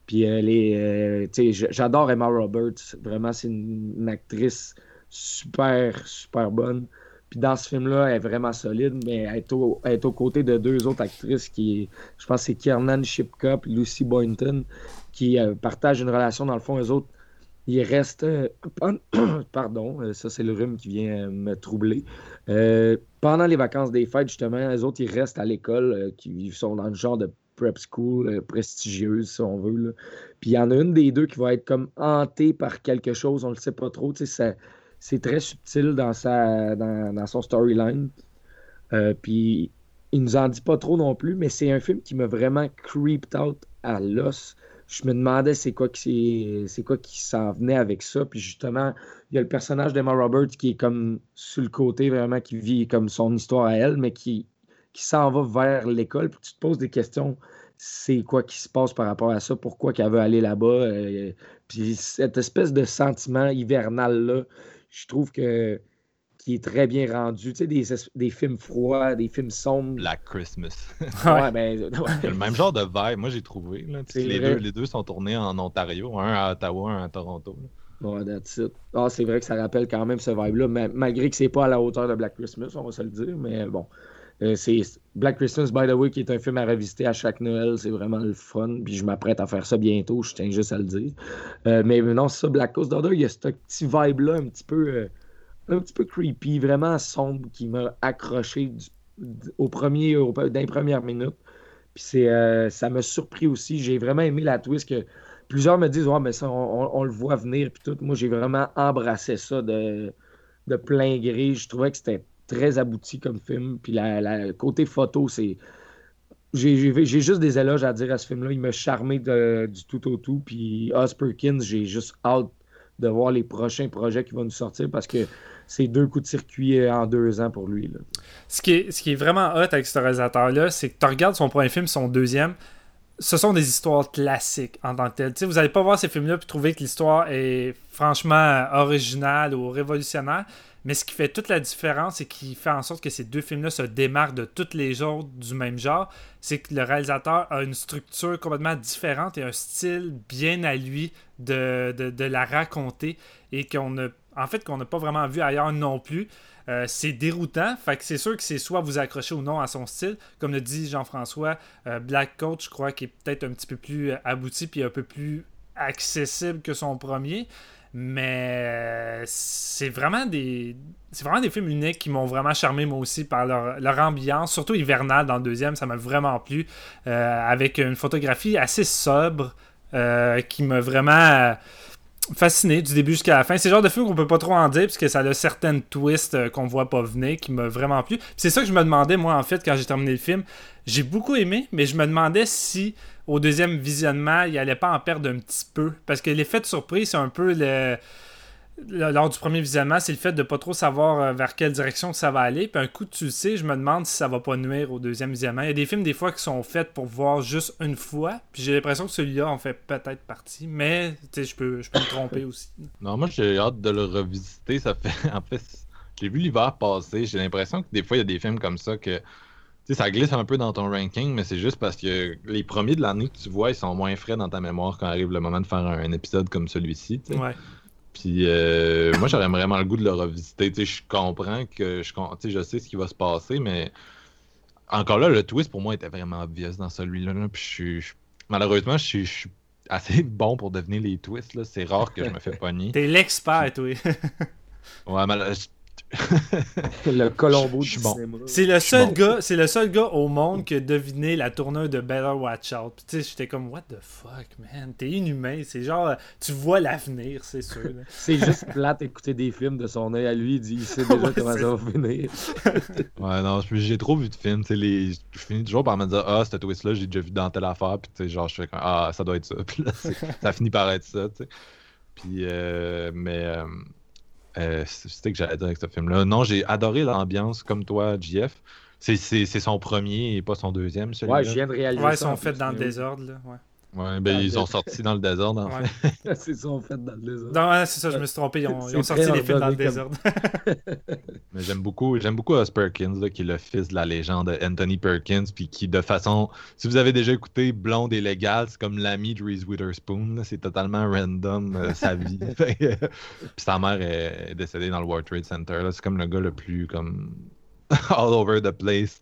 Puis euh, j'adore Emma Roberts. Vraiment, c'est une, actrice super, super bonne. Puis dans ce film-là, elle est vraiment solide, mais elle est, au, aux côtés de deux autres actrices qui, je pense, c'est Kiernan Shipka et Lucy Boynton qui euh, partagent une relation, dans le fond, eux autres, ils restent. Euh, *coughs* pardon, euh, ça c'est le rhume qui vient me troubler. pendant les vacances des fêtes, justement, les autres, ils restent à l'école, qui sont dans le genre de prep school prestigieuse, si on veut. Puis il y en a une des deux qui va être comme hantée par quelque chose, on ne le sait pas trop. C'est très subtil dans, sa, dans, son storyline. puis il nous en dit pas trop non plus, mais c'est un film qui m'a vraiment creeped out à l'os je me demandais c'est quoi qui c'est quoi qui s'en venait avec ça. Puis justement, il y a le personnage d'Emma Roberts qui est comme sur le côté vraiment qui vit comme son histoire à elle, mais qui, qui s'en va vers l'école. Puis tu te poses des questions. C'est quoi qui se passe par rapport à ça? Pourquoi qu'elle veut aller là-bas? Euh, puis cette espèce de sentiment hivernal-là, je trouve que qui est très bien rendu. Tu sais, des, des films froids, des films sombres. Black Christmas. *laughs* ouais, ben. *laughs* le même genre de vibe, moi j'ai trouvé. Là, les, deux, les deux sont tournés en Ontario, un à Ottawa, un à Toronto. Ouais, that's it. Ah, c'est vrai que ça rappelle quand même ce vibe-là, malgré que c'est pas à la hauteur de Black Christmas, on va se le dire, mais bon. Euh, c'est Black Christmas, by the way, qui est un film à revisiter à chaque Noël. C'est vraiment le fun. Puis je m'apprête à faire ça bientôt, je tiens juste à le dire. Euh, mais non, c'est ça, Black Coast il y a ce petit vibe-là un petit peu. Euh, un petit peu creepy, vraiment sombre, qui m'a accroché au premier, au, dans les premières minutes. Puis c'est, euh, ça m'a surpris aussi. J'ai vraiment aimé la twist que plusieurs me disent Ouais, mais ça, on, le voit venir. Puis tout. Moi, j'ai vraiment embrassé ça de, de plein gré. Je trouvais que c'était très abouti comme film. Puis la, côté photo, c'est. J'ai, juste des éloges à dire à ce film-là. Il m'a charmé du tout au tout. Puis Os Perkins, j'ai juste hâte de voir les prochains projets qui vont nous sortir parce que c'est deux coups de circuit euh, en deux ans pour lui. Ce, qui est, ce qui est vraiment hot avec ce réalisateur-là, c'est que tu regardes son premier film, son deuxième, ce sont des histoires classiques en tant que telles. vous n'allez pas voir ces films-là et trouver que l'histoire est franchement originale ou révolutionnaire. Mais ce qui fait toute la différence et qui fait en sorte que ces deux films-là se démarquent de tous les autres du même genre, c'est que le réalisateur a une structure complètement différente et un style bien à lui de, de la raconter et qu'on ne en fait, qu'on n'a pas vraiment vu ailleurs non plus. Euh, c'est déroutant. Fait que c'est sûr que c'est soit vous accrochez ou non à son style. Comme le dit Jean-François, euh, Black Coach, je crois, qu'il est peut-être un petit peu plus euh, abouti puis un peu plus accessible que son premier. Mais c'est vraiment des. C'est vraiment des films uniques qui m'ont vraiment charmé moi aussi par leur, ambiance, surtout hivernale dans le deuxième, ça m'a vraiment plu. avec une photographie assez sobre qui m'a vraiment fasciné du début jusqu'à la fin. C'est le genre de film qu'on peut pas trop en dire puisque ça a certaines twists euh, qu'on voit pas venir qui m'a vraiment plu. C'est ça que je me demandais moi en fait quand j'ai terminé le film. J'ai beaucoup aimé, mais je me demandais si au deuxième visionnement il allait pas en perdre un petit peu parce que l'effet de surprise c'est un peu le lors du premier visionnement, c'est le fait de pas trop savoir euh, vers quelle direction ça va aller. Puis un coup, tu le sais, je me demande si ça va pas nuire au deuxième visionnement. Il y a des films, des fois, qui sont faits pour voir juste une fois. Puis j'ai l'impression que celui-là en fait peut-être partie. Mais, tu sais, je peux, je peux me tromper aussi. Non, moi, j'ai hâte de le revisiter. Ça fait. *laughs* En fait, j'ai vu l'hiver passer. J'ai l'impression que des fois, il y a des films comme ça que. Tu sais, ça glisse un peu dans ton ranking, mais c'est juste parce que les premiers de l'année que tu vois, ils sont moins frais dans ta mémoire quand arrive le moment de faire un, épisode comme celui-ci. Ouais. Puis euh, moi, j'aurais vraiment le goût de le revisiter. je comprends que je, je sais ce qui va se passer, mais encore là, le twist pour moi était vraiment obvious dans celui-là. là, puis je suis- je- malheureusement, je suis, je suis assez *laughs* bon pour deviner les twists. C'est rare que je *laughs* me fais pogner. T'es l'expert, oui. *laughs* Ouais, mal- *laughs* Le Colombo Je du suis bon. cinéma. C'est le seul bon. gars, c'est le seul gars au monde qui a deviné la tournure de Better Watch Out. Puis tu sais, j'étais comme what the fuck, man, t'es inhumain. C'est genre, tu vois l'avenir, c'est sûr. là. *laughs* C'est juste plate écouter des films de son œil à lui. Il dit il sait *laughs* déjà Ouais, comment ça va finir. Ouais, non, j'ai trop vu de films. tu sais, Les... Je finis toujours par me dire, ah, ce twist-là, j'ai déjà vu dans telle affaire. Puis, tu sais, genre, je fais comme, ah, ça doit être ça. Puis là, ça finit par être ça, tu sais. Puis, euh, mais, euh, euh, c'était que j'allais dire avec ce film-là. Non, j'ai adoré l'ambiance, comme toi, JF. C'est c'est- c'est son premier et pas son deuxième, celui-là. Ouais, je viens de réaliser Ouais, ils sont faits dans le désordre, là. Ouais. Ouais, ben, ils ont sorti dans le désordre, en Ouais. fait. *laughs* c'est ça, on fait dans le désordre. Non, c'est ça, je me suis trompé. Ils ont, ils ont C'est sorti les films dans le désordre. *laughs* Mais j'aime beaucoup, j'aime beaucoup Os Perkins, là, qui est le fils de la légende Anthony Perkins, puis qui, de façon, si vous avez déjà écouté Blonde et Légale, c'est comme l'ami de Reese Witherspoon, là, c'est totalement random euh, *laughs* sa vie. Puis sa mère est, est décédée dans le World Trade Center, là, c'est comme le gars le plus comme all over the place.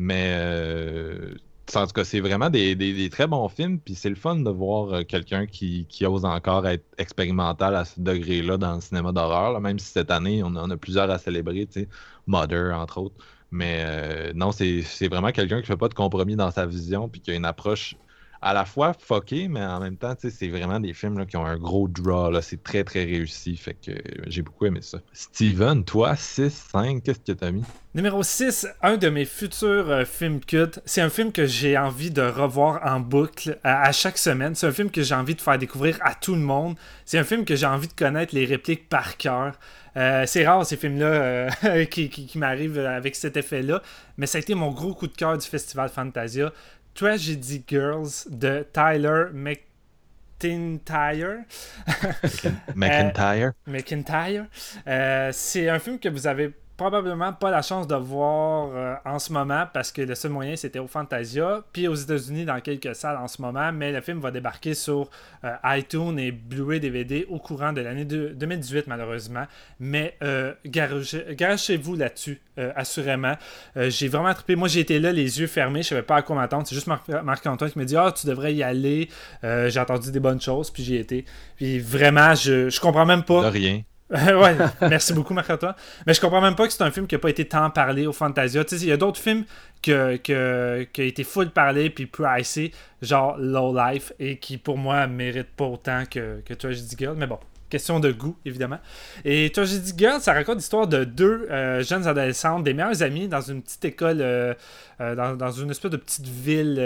Mais euh, en tout cas, c'est vraiment des, très bons films, puis c'est le fun de voir euh, quelqu'un qui, ose encore être expérimental à ce degré-là dans le cinéma d'horreur, même si cette année, on en a plusieurs à célébrer, tu sais, Mother, entre autres. Mais euh, non, c'est c'est vraiment quelqu'un qui fait pas de compromis dans sa vision, puis qui a une approche à la fois fuckée, mais en même temps, c'est vraiment des films qui ont un gros draw, c'est très très réussi, fait que euh, j'ai beaucoup aimé ça. Steven, toi, 6, 5, qu'est-ce que t'as mis? Numéro 6, un de mes futurs euh, films cultes. C'est un film que j'ai envie de revoir en boucle à, chaque semaine. C'est un film que j'ai envie de faire découvrir à tout le monde. C'est un film que j'ai envie de connaître les répliques par cœur. Euh, c'est rare ces films-là *laughs* qui m'arrivent avec cet effet-là, mais ça a été mon gros coup de cœur du festival Fantasia. Tragedy Girls de Tyler McIntyre. *laughs* McIntyre? McIntyre. Euh, c'est un film que vous avez probablement pas la chance de voir euh, en ce moment parce que le seul moyen c'était au Fantasia, puis aux États-Unis dans quelques salles en ce moment, mais le film va débarquer sur euh, iTunes et Blu-ray DVD au courant de l'année de- 2018 malheureusement. Mais euh, garagez-vous là-dessus, euh, assurément. J'ai vraiment trippé. Moi été là les yeux fermés, je savais pas à quoi m'attendre. C'est juste Marc- Marc-Antoine qui me dit Ah, tu devrais y aller. J'ai entendu des bonnes choses, puis j'y ai été. Puis vraiment, je, je comprends même pas. Rien. *laughs* ouais, merci beaucoup, Marc-Antoine. Mais je comprends même pas que c'est un film qui a pas été tant parlé au Fantasia. Tu sais, il y a d'autres films que, que, qui a été full parlé puis pricé, genre Low Life, et qui pour moi méritent pas autant que, que Tragedy Girl. Mais bon, question de goût, évidemment. Et Tragedy Girl, ça raconte l'histoire de deux euh, jeunes adolescentes, des meilleurs amis, dans une petite école, euh, euh, dans, dans une espèce de petite ville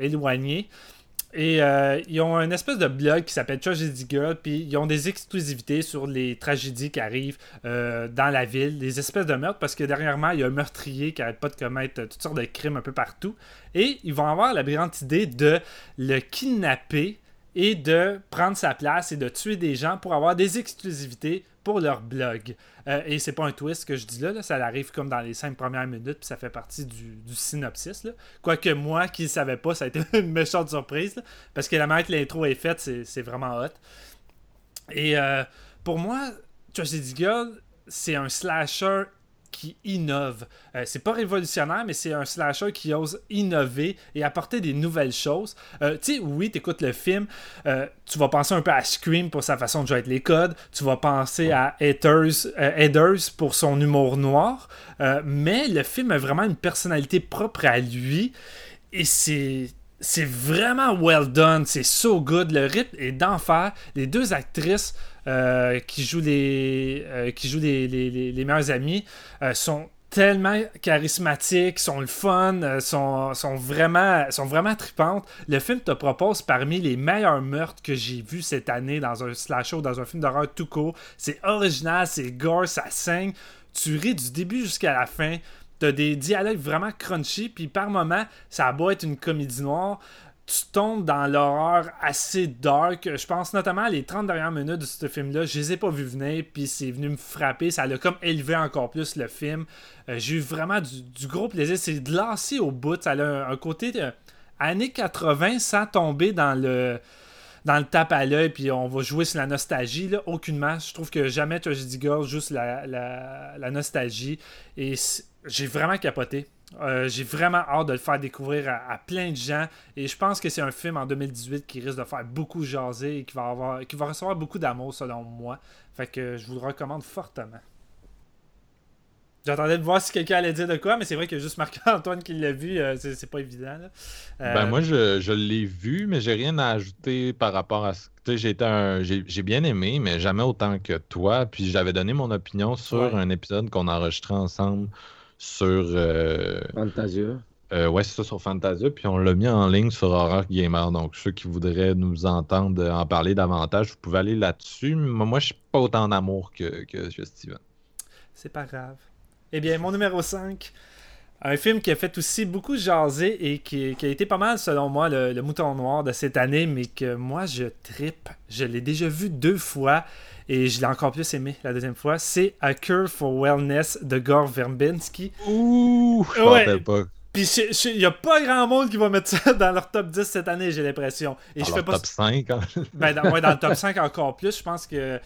éloignée. Et euh, ils ont une espèce de blog qui s'appelle Tragedy Girl, puis ils ont des exclusivités sur les tragédies qui arrivent euh, dans la ville, des espèces de meurtres, parce que dernièrement, il y a un meurtrier qui arrête pas de commettre toutes sortes de crimes un peu partout. Et ils vont avoir la brillante idée de le kidnapper et de prendre sa place et de tuer des gens pour avoir des exclusivités pour leur blog. Euh, et c'est pas un twist que je dis là, ça arrive comme dans les cinq premières minutes, puis ça fait partie du, synopsis. Quoique moi, qui ne savais pas, ça a été *laughs* une méchante surprise, parce que la manière que l'intro est faite, c'est, c'est vraiment hot. Et euh, pour moi, Tragedy Girl, c'est un slasher qui innove. Euh, c'est pas révolutionnaire, mais c'est un slasher qui ose innover et apporter des nouvelles choses. Euh, tu sais, oui, t'écoutes le film, euh, tu vas penser un peu à Scream pour sa façon de jouer avec les codes, tu vas penser à Heathers, euh, pour son humour noir, mais le film a vraiment une personnalité propre à lui et c'est c'est vraiment well done, c'est so good, le rythme est d'enfer. Les deux actrices euh, qui jouent les euh, meilleures amies euh, sont tellement charismatiques, sont le fun, sont, vraiment sont tripantes. Le film te propose parmi les meilleurs meurtres que j'ai vus cette année dans un slasher, dans un film d'horreur tout court. C'est original, c'est gore, ça saigne. Tu ris du début jusqu'à la fin. T'as des dialogues vraiment crunchy, puis par moments, ça a être une comédie noire, tu tombes dans l'horreur assez dark. Je pense notamment à les 30 dernières minutes de ce film-là. Je les ai pas vus venir, puis c'est venu me frapper. Ça l'a comme élevé encore plus le film. Euh, J'ai eu vraiment du, gros plaisir. C'est glacé au bout. Ça a un, un côté de années 80 sans tomber dans le dans le tape à l'œil, puis on va jouer sur la nostalgie. Là. Aucunement. Je trouve que jamais Tragedy Girl joue sur la, la nostalgie. Et j'ai vraiment capoté. Euh, j'ai vraiment hâte de le faire découvrir à, plein de gens. Et je pense que c'est un film en 2018 qui risque de faire beaucoup jaser et qui va, avoir, qui va recevoir beaucoup d'amour selon moi. Fait que je vous le recommande fortement. J'attendais de voir si quelqu'un allait dire de quoi, mais c'est vrai que juste Marc-Antoine qui l'a vu, euh, c'est pas évident. Ben moi, je, je l'ai vu, mais j'ai rien à ajouter par rapport à ce que j'ai j'ai bien aimé, mais jamais autant que toi. Puis j'avais donné mon opinion sur un épisode qu'on a enregistré ensemble sur. Euh, Fantasia. Euh, ouais, c'est ça sur Fantasia. Puis on l'a mis en ligne sur Horror Gamer. Donc ceux qui voudraient nous entendre en parler davantage, vous pouvez aller là-dessus. Moi, je suis pas autant d'amour que, que, que Steven. C'est pas grave. Eh bien, mon numéro 5, un film qui a fait aussi beaucoup jaser et qui, a été pas mal, selon moi, le, mouton noir de cette année, mais que moi, je trippe. Je l'ai déjà vu deux fois et je l'ai encore plus aimé la deuxième fois. C'est A Cure for Wellness de Gore Verbinski. Ouh, je ouais. pas. Puis il n'y a pas grand monde qui va mettre ça dans leur top 10 cette année, j'ai l'impression. Et dans je fais pas top 5 hein? *laughs* ben, dans, ouais, dans le top 5 *laughs* encore plus. Je pense que.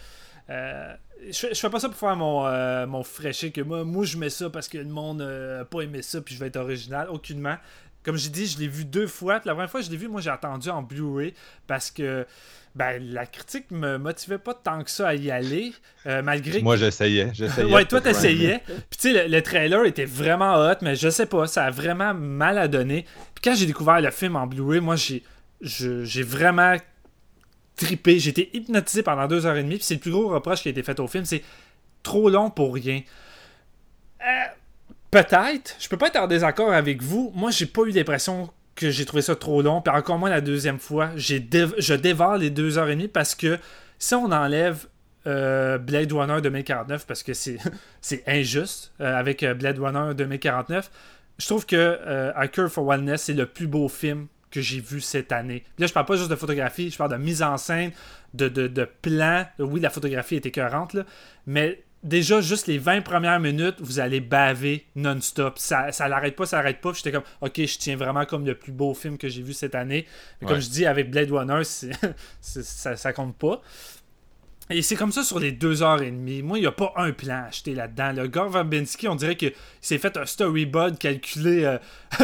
Euh, je, je, fais pas ça pour faire mon, euh, mon fraîcher que moi, moi je mets ça parce que le monde n'a euh, pas aimé ça puis je vais être original. Aucunement. Comme j'ai dit, je l'ai vu deux fois. Puis la première fois que je l'ai vu, moi j'ai attendu en Blu-ray parce que ben, la critique me motivait pas tant que ça à y aller. Euh, malgré Moi j'essayais. j'essayais ouais, toi t'essayais. Puis tu sais, le, trailer était vraiment hot, mais je sais pas, ça a vraiment mal à donner. Puis quand j'ai découvert le film en Blu-ray, moi j'ai j'ai vraiment trippé. J'ai été hypnotisé pendant deux heures et demie. Puis c'est le plus gros reproche qui a été fait au film. C'est trop long pour rien. Euh, peut-être. Je peux pas être en désaccord avec vous. Moi, j'ai pas eu l'impression que j'ai trouvé ça trop long. Puis encore moins la deuxième fois. Je dévore les deux heures et demie parce que si on enlève euh, Blade Runner 2049 parce que *laughs* c'est injuste euh, avec Blade Runner 2049. Je trouve que A Cure for Wellness c'est le plus beau film que j'ai vu cette année. là, je parle pas juste de photographie, je parle de mise en scène, de, de, de plan. Oui, la photographie est écœurante, là, mais déjà, juste les 20 premières minutes, vous allez baver non-stop. Ça, ça l'arrête pas, ça l'arrête pas. J'étais comme, ok, je tiens vraiment comme le plus beau film que j'ai vu cette année. Mais comme je dis, avec Blade Runner, *laughs* ça, ça compte pas. Et c'est comme ça sur les deux heures et demie. Moi, il n'y a pas un plan acheté là-dedans. Le Gore Verbinski, on dirait qu'il s'est fait un storyboard calculé euh,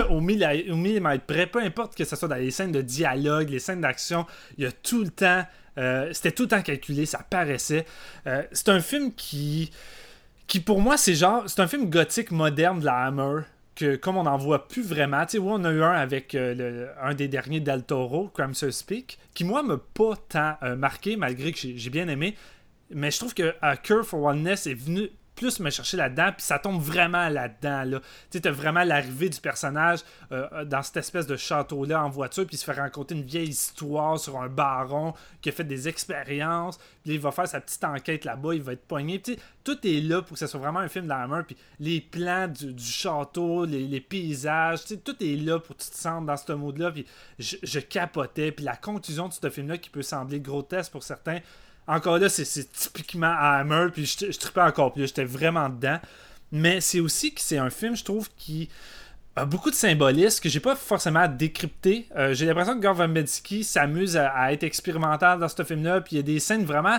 *laughs* au, millimètre près. Peu importe que ce soit dans les scènes de dialogue, les scènes d'action, il y a tout le temps. Euh, c'était tout le temps calculé, ça paraissait. Euh, c'est un film qui. qui pour moi, c'est genre. C'est un film gothique moderne de la Hammer comme on n'en voit plus vraiment, tu sais, on a eu un avec euh, un des derniers Del Toro, Crimson Speak, qui moi m'a pas tant marqué, malgré que j'ai bien aimé. Mais je trouve que A Cure for Oneness est venu plus me chercher là-dedans, puis ça tombe vraiment là-dedans. Là. Tu sais, vraiment l'arrivée du personnage euh, dans cette espèce de château-là en voiture, puis il se fait raconter une vieille histoire sur un baron qui a fait des expériences, puis il va faire sa petite enquête là-bas, il va être poigné. Tu tout est là pour que ce soit vraiment un film d'Hammer, puis les plans du, château, les, paysages, tu tout est là pour que tu te sentes dans ce mode-là, puis je, je capotais, puis la conclusion de ce film-là qui peut sembler grotesque pour certains, encore là, c'est typiquement Hammer, puis je, je encore plus, j'étais vraiment dedans. Mais c'est aussi que c'est un film, je trouve, qui a beaucoup de symbolisme que j'ai pas forcément à décrypter. Euh, j'ai l'impression que Gore Verbinski s'amuse à, être expérimental dans ce film-là, puis il y a des scènes vraiment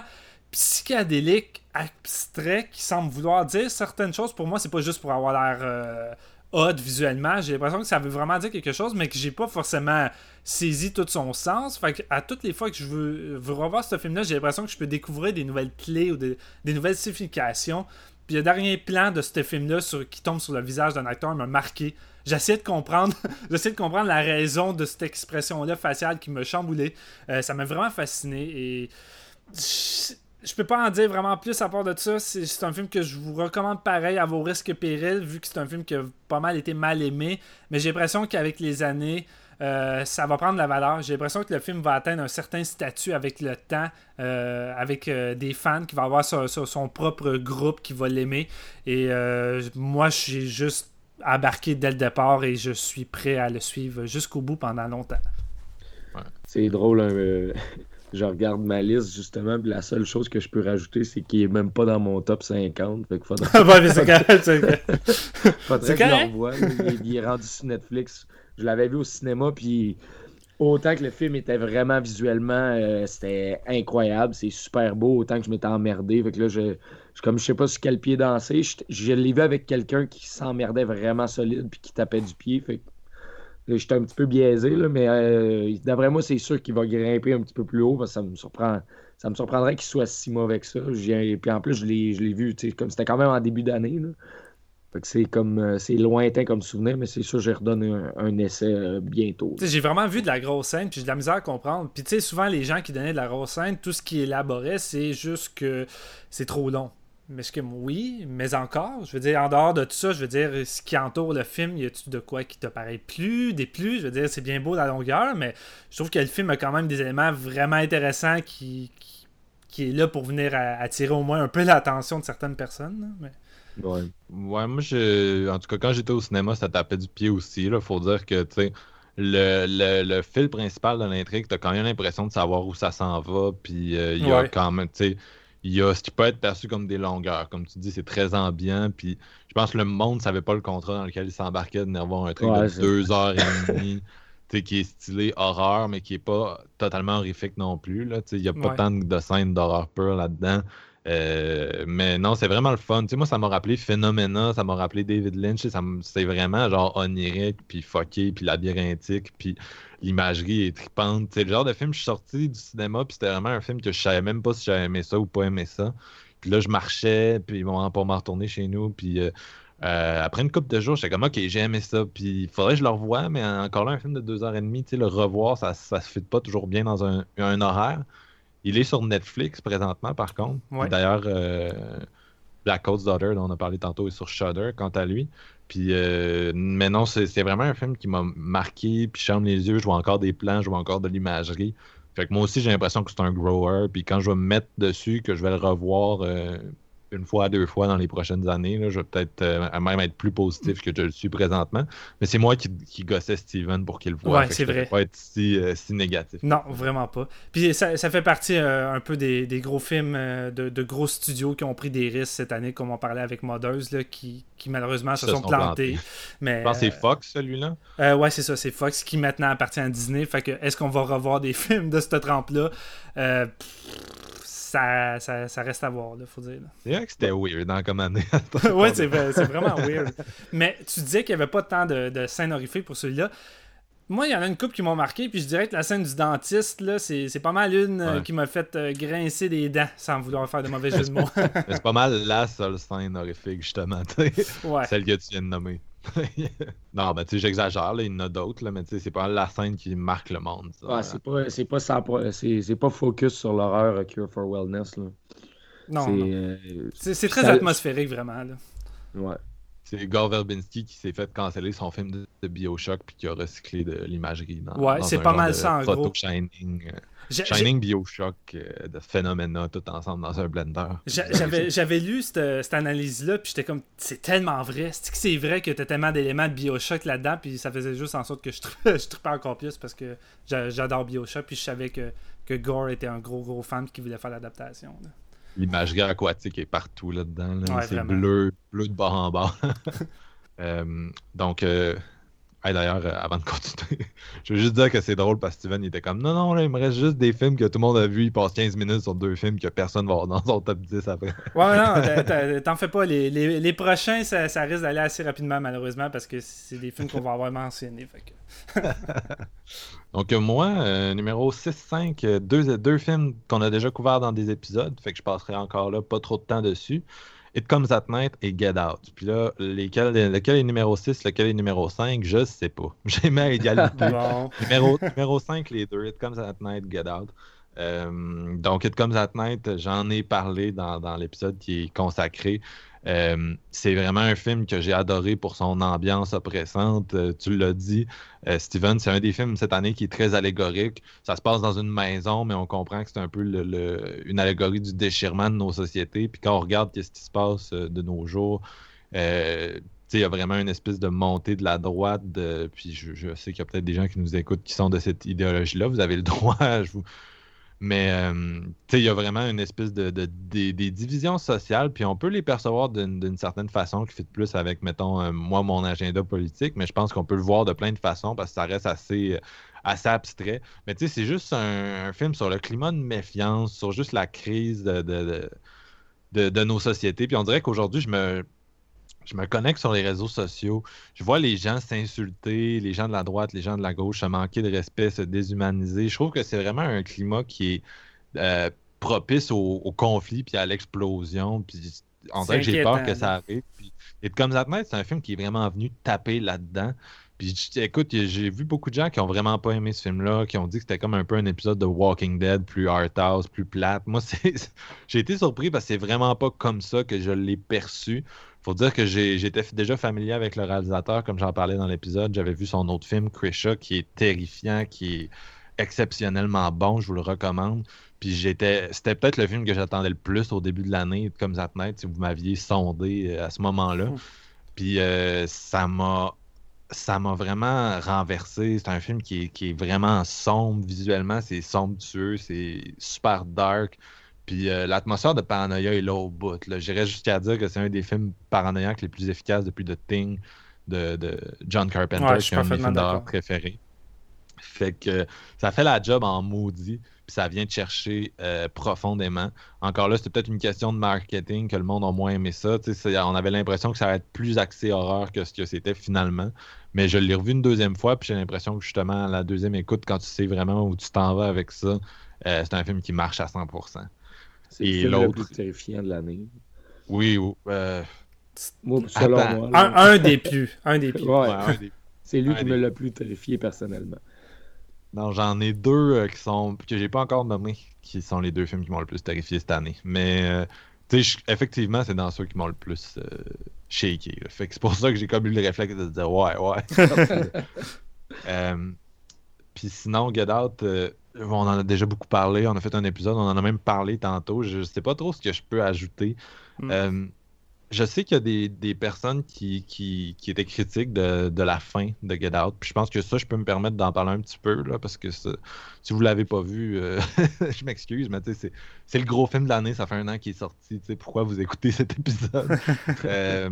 psychédéliques, abstraites, qui semblent vouloir dire certaines choses. Pour moi, c'est pas juste pour avoir l'air euh, odd visuellement. J'ai l'impression que ça veut vraiment dire quelque chose, mais que j'ai pas forcément saisi tout son sens. Fait à toutes les fois que je veux, revoir ce film-là, j'ai l'impression que je peux découvrir des nouvelles clés ou des, nouvelles significations. Puis le dernier plan de ce film-là qui tombe sur le visage d'un acteur m'a marqué. J'essaie de comprendre, *laughs* j'essaie de comprendre la raison de cette expression-là faciale qui me chamboulait. Euh, ça m'a vraiment fasciné et je, peux pas en dire vraiment plus à part de ça. C'est un film que je vous recommande pareil à vos risques et périls, vu que c'est un film qui a pas mal été mal aimé. Mais j'ai l'impression qu'avec les années, euh, ça va prendre la valeur. J'ai l'impression que le film va atteindre un certain statut avec le temps, euh, avec euh, des fans qui vont avoir son, propre groupe qui va l'aimer. Et moi, j'ai juste embarqué dès le départ et je suis prêt à le suivre jusqu'au bout pendant longtemps. C'est drôle, hein, je regarde ma liste justement, puis la seule chose que je peux rajouter, c'est qu'il est même pas dans mon top 50. Fait qu'il *laughs* *laughs* *laughs* faudrait... c'est faudrait que je le revoie. Il, il, est rendu sur Netflix je l'avais vu au cinéma, puis autant que le film était vraiment visuellement, euh, c'était incroyable, c'est super beau, autant que je m'étais emmerdé. Fait que là, je, je, comme je sais pas sur quel pied danser, je, je l'ai vu avec quelqu'un qui s'emmerdait vraiment solide puis qui tapait du pied. Fait que j'étais un petit peu biaisé, là, mais euh, d'après moi, c'est sûr qu'il va grimper un petit peu plus haut parce que ça me surprend. Ça me surprendrait qu'il soit si mauvais que ça. Puis en plus, je l'ai vu, comme c'était quand même en début d'année c'est comme euh, c'est lointain comme souvenir, mais c'est sûr, je redonne un, essai euh, bientôt. J'ai vraiment vu de la grosse scène, puis j'ai de la misère à comprendre. Puis tu sais, souvent les gens qui donnaient de la grosse scène, tout ce qui élaborait, c'est juste que c'est trop long. Mais ce que oui, mais encore, je veux dire, en dehors de tout ça, je veux dire, ce qui entoure le film, y a-tu de quoi qui te paraît plus, des plus, je veux dire, c'est bien beau la longueur, mais je trouve que le film a quand même des éléments vraiment intéressants qui, qui, est là pour venir attirer au moins un peu l'attention de certaines personnes. mais... Ouais. moi, je... en tout cas, quand j'étais au cinéma, ça tapait du pied aussi. Il faut dire que, tu sais, le, le, fil principal de l'intrigue, t'as quand même l'impression de savoir où ça s'en va. Puis euh, il y a quand même, tu sais, il y a ce qui peut être perçu comme des longueurs. Comme tu dis, c'est très ambiant. Puis je pense que le monde savait pas le contrat dans lequel il s'embarquait de venir voir un truc de deux heures et demie. *laughs* qui est stylé horreur, mais qui est pas totalement horrifique non plus. Il n'y a pas tant de scènes d'horreur pure là-dedans. Euh, mais non, c'est vraiment le fun. Tu sais, moi, ça m'a rappelé Phenomena, ça m'a rappelé David Lynch. C'est vraiment genre onirique, puis fucké, puis labyrinthique, puis l'imagerie est tripante. C'est le genre de film, je suis sorti du cinéma, puis c'était vraiment un film que je savais même pas si j'avais aimé ça ou pas aimé ça. Puis là, je marchais, puis bon, pour m'en retourner chez nous, puis euh, euh, après une couple de jours, j'étais comme, OK, j'ai aimé ça, puis il faudrait que je le revoie, mais encore là, un film de deux heures et demie, tu sais, le revoir, ça, ça se fait pas toujours bien dans un, un horaire. Il est sur Netflix présentement, par contre. D'ailleurs, euh, Black Coat's Daughter, dont on a parlé tantôt, est sur Shudder, quant à lui. Puis, euh, mais non, c'est vraiment un film qui m'a marqué. Puis, je les yeux, je vois encore des plans, je vois encore de l'imagerie. Fait que moi aussi, j'ai l'impression que c'est un grower. Puis, quand je vais me mettre dessus, que je vais le revoir euh, une fois, deux fois dans les prochaines années. je vais peut-être euh, même être plus positif que je le suis présentement. Mais c'est moi qui, qui, gossais Steven pour qu'il le voit. Ouais, c'est vrai. pas être euh, si, négatif. Non, vraiment pas. Puis ça, fait partie euh, un peu des, gros films de, gros studios qui ont pris des risques cette année, comme on parlait avec Mothers, là, qui, malheureusement se, sont, plantés. Mais, je pense que c'est Fox, celui-là. ouais, c'est ça, c'est Fox qui maintenant appartient à Disney. Fait que est-ce qu'on va revoir des *laughs* films de cette trempe-là? Ça, ça, ça, reste à voir, il faut dire. C'est vrai que c'était weird hein, comme année. *laughs* oui, c'est vraiment weird. Mais tu disais qu'il n'y avait pas tant de, de scènes horrifiques pour celui-là. Moi, il y en a une couple qui m'ont marqué, puis je dirais que la scène du dentiste, là, c'est, pas mal une euh, qui m'a fait euh, grincer des dents sans vouloir faire de mauvais jeu de mots. *laughs* c'est pas mal la seule scène horrifique, justement, ouais. celle que tu viens de nommer. *laughs* non, ben tu sais, j'exagère, il y en a d'autres, mais tu sais, c'est pas la scène qui marque le monde. Ouais, c'est pas, c'est pas, c'est, pas focus sur l'horreur euh, Cure for Wellness. Là. Non, c'est, c'est, très atmosphérique, vraiment. Là. Ouais. C'est Gore Verbinski qui s'est fait canceller son film de, Bioshock puis qui a recyclé de l'imagerie dans, ouais, c'est pas mal ça en gros. Shining, euh, Shining Bioshock, euh, de Phenomena, tout ensemble dans un blender. J'avais lu cette, cette analyse-là, puis j'étais comme, c'est tellement vrai. C'est que c'est vrai que t'as tellement d'éléments de Bioshock là-dedans, puis ça faisait juste en sorte que je, *laughs* je encore plus parce que j'adore Bioshock, puis je savais que, que Gore était un gros gros fan qui voulait faire l'adaptation l'imagerie aquatique est partout là-dedans. c'est bleu, bleu de bord en bas. *laughs* Euh, donc, euh, d'ailleurs, euh, avant de continuer, *laughs* je veux juste dire que c'est drôle parce que Steven il était comme non, non, il me reste juste des films que tout le monde a vu. Il passe 15 minutes sur deux films que personne va voir dans son top 10 après. ouais, non, *laughs* t'en fais pas. Les, les, prochains, ça, risque d'aller assez rapidement, malheureusement, parce que c'est des films qu'on va avoir mentionnés. *laughs* Donc, moi, euh, numéro 6-5, euh, deux, deux films qu'on a déjà couverts dans des épisodes, fait que je passerai encore là pas trop de temps dessus. It Comes at Night et Get Out. Puis là, lesquels, lequel est numéro 6, lequel est numéro 5, je sais pas. *laughs* J'ai mis à égalité. numéro, numéro 5, les deux, It Comes at Night, Get Out. Euh, donc, It Comes at Night, j'en ai parlé dans, dans l'épisode qui est consacré euh, c'est vraiment un film que j'ai adoré pour son ambiance oppressante. Euh, tu l'as dit, euh, Steven, c'est un des films cette année qui est très allégorique. Ça se passe dans une maison, mais on comprend que c'est un peu une allégorie du déchirement de nos sociétés. Puis quand on regarde ce qui se passe de nos jours, il y a vraiment une espèce de montée de la droite. puis je, je sais qu'il y a peut-être des gens qui nous écoutent qui sont de cette idéologie-là. Vous avez le droit, *laughs* je vous, mais euh, il y a vraiment une espèce de, des, divisions sociales, puis on peut les percevoir d'une certaine façon qui fit plus avec, mettons, euh, moi, mon agenda politique, mais je pense qu'on peut le voir de plein de façons parce que ça reste assez, assez abstrait. Mais tu sais, c'est juste un, film sur le climat de méfiance, sur juste la crise de, de, de nos sociétés. Puis on dirait qu'aujourd'hui, je me, je me connecte sur les réseaux sociaux, je vois les gens s'insulter, les gens de la droite, les gens de la gauche se manquer de respect, se déshumaniser. Je trouve que c'est vraiment un climat qui est euh, propice au, conflit puis à l'explosion. Puis dirait que j'ai peur que ça arrive. Puis, et comme ça c'est un film qui est vraiment venu taper là-dedans. Puis écoute, j'ai vu beaucoup de gens qui ont vraiment pas aimé ce film-là, qui ont dit que c'était comme un peu un épisode de Walking Dead, plus art house, plus plate. Moi, *laughs* j'ai été surpris parce que c'est vraiment pas comme ça que je l'ai perçu. Faut dire que j'étais déjà familier avec le réalisateur, comme j'en parlais dans l'épisode. J'avais vu son autre film, Krisha, qui est terrifiant, qui est exceptionnellement bon. Je vous le recommande. Puis j'étais, c'était peut-être le film que j'attendais le plus au début de l'année, comme Zatnet, si vous m'aviez sondé euh, à ce moment-là. Puis euh, ça m'a ça m'a vraiment renversé. C'est un film qui est, qui est, vraiment sombre visuellement, c'est somptueux, c'est super dark. Puis euh, l'atmosphère de paranoïa est là au bout. J'irais jusqu'à dire que c'est un des films paranoïaques les plus efficaces depuis The Thing de, John Carpenter, qui est un de mes films d'horreur préférés. Fait que ça fait la job en maudit, puis ça vient de chercher euh, profondément. Encore là, c'était peut-être une question de marketing que le monde a moins aimé ça. On avait l'impression que ça allait être plus axé horreur que ce que c'était finalement. Mais je l'ai revu une deuxième fois, puis j'ai l'impression que justement, la deuxième écoute, quand tu sais vraiment où tu t'en vas avec ça, euh, c'est un film qui marche à 100%. C'est le film le plus terrifiant de l'année. Oui, euh... moi, selon moi. Un, des plus. Un des plus. C'est lui qui me l'a plus terrifié personnellement. Non, j'en ai deux euh, qui sont que j'ai pas encore nommés, qui sont les deux films qui m'ont le plus terrifié cette année. Mais euh, effectivement, c'est dans ceux qui m'ont le plus euh, shaké. Fait que c'est pour ça que j'ai comme eu le réflexe de dire ouais, ouais. *laughs* Puis sinon, Get Out, on en a déjà beaucoup parlé. On a fait un épisode, on en a même parlé tantôt. Je sais pas trop ce que je peux ajouter. Hmm. Euh, je sais qu'il y a des, personnes qui, qui, étaient critiques de, la fin de Get Out. Puis je pense que ça, je peux me permettre d'en parler un petit peu, là, parce que si vous l'avez pas vu, euh, *laughs* je m'excuse, mais c'est le gros film de l'année, ça fait un an qu'il est sorti. Pourquoi vous écoutez cet épisode? *laughs* Euh,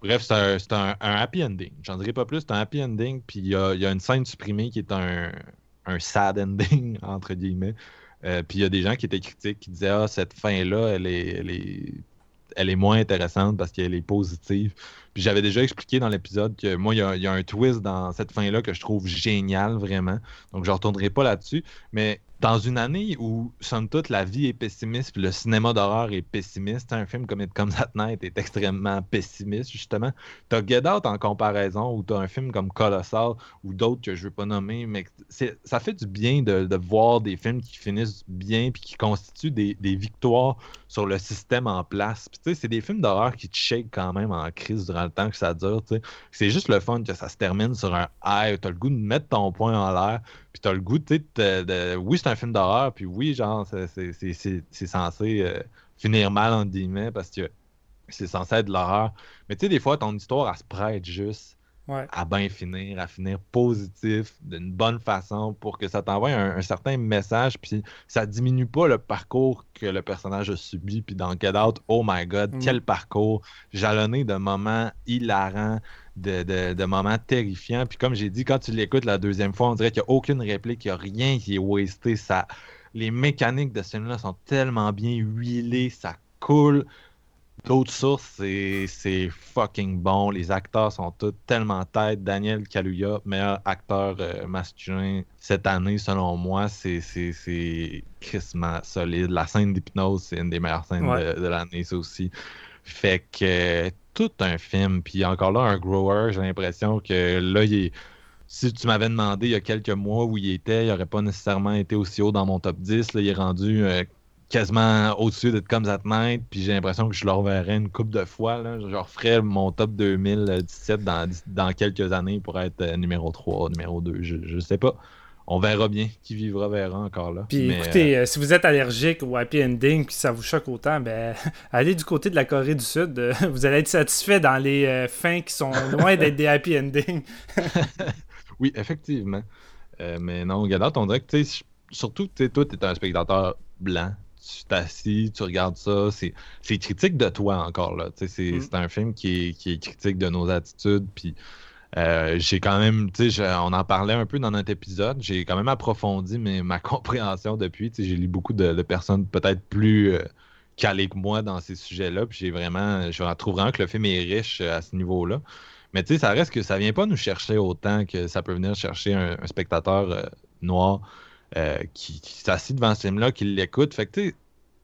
bref, c'est un, happy ending. J'en dirai pas plus, c'est un happy ending. Puis il y a, une scène supprimée qui est un, un sad ending, *laughs* entre guillemets. Euh, puis il y a des gens qui étaient critiques, qui disaient Ah, cette fin-là, elle est, elle, est, elle est moins intéressante parce qu'elle est positive. Puis j'avais déjà expliqué dans l'épisode que moi, il y, a, il y, a, un twist dans cette fin-là que je trouve génial, vraiment. Donc je ne retournerai pas là-dessus. Mais dans une année où, somme toute, la vie est pessimiste, puis le cinéma d'horreur est pessimiste, un film comme It Comes at Night est extrêmement pessimiste, justement. T'as Get Out en comparaison, ou t'as un film comme Colossal, ou d'autres que je veux pas nommer, mais ça fait du bien de, voir des films qui finissent bien, puis qui constituent des, victoires sur le système en place. Puis tu sais, c'est des films d'horreur qui te shake quand même en crise durant le temps que ça dure. C'est juste le fun que ça se termine sur un high, t'as le goût de mettre ton poing en l'air, puis t'as le goût, tu sais, de, oui, c'est un film d'horreur, puis oui, genre, c'est censé euh, finir mal, en guillemets, parce que c'est censé être de l'horreur. Mais tu sais, des fois, ton histoire, elle se prête juste à bien finir, à finir positif, d'une bonne façon, pour que ça t'envoie un, certain message, puis ça diminue pas le parcours que le personnage a subi. Puis dans Get Out, oh my god, mm. quel parcours, jalonné de moments hilarants, de, moments terrifiants. Puis comme j'ai dit, quand tu l'écoutes la deuxième fois, on dirait qu'il n'y a aucune réplique, il n'y a rien qui est wasté. Ça... Les mécaniques de ce film-là sont tellement bien huilées, ça coule. D'autres sources, c'est fucking bon. Les acteurs sont tous tellement tête. Daniel Kaluuya, meilleur acteur euh, masculin cette année, selon moi, c'est crissement solide. La scène d'hypnose, c'est une des meilleures scènes de, l'année, ça aussi. Fait que tout un film. Puis encore là, un grower, j'ai l'impression que là, il est si tu m'avais demandé il y a quelques mois où il était, il n'aurait pas nécessairement été aussi haut dans mon top 10. Là, il est rendu euh, quasiment au-dessus de at Night, puis j'ai l'impression que je le reverrai une couple de fois. Là. Je referai mon top 2017 dans, dans quelques années pour être euh, numéro 3, numéro 2. Je, je sais pas. On verra bien. Qui vivra verra encore là. Puis écoutez, euh, euh, si vous êtes allergique au happy ending puis ça vous choque autant, ben *laughs* allez du côté de la Corée du Sud. *laughs* vous allez être satisfait dans les fins qui sont loin d'être des happy endings. *laughs* oui, effectivement. mais non, Gadot, on dirait que surtout, toi, tu es un spectateur blanc tu t'assis, tu regardes ça, c'est critique de toi encore là. Mm. C'est un film qui est, critique de nos attitudes, puis Euh, j'ai quand même, tu sais, on en parlait un peu dans notre épisode, j'ai quand même approfondi ma *laughs* compréhension depuis. J'ai lu beaucoup de, personnes peut-être plus euh, calées que moi dans ces sujets-là, puis j'ai vraiment, je trouve vraiment que le film est riche euh, à ce niveau-là. Mais tu sais, ça reste que ça vient pas nous chercher autant que ça peut venir chercher un, spectateur noir qui, qui s'assied devant ce film-là, qui l'écoute. Fait que tu sais,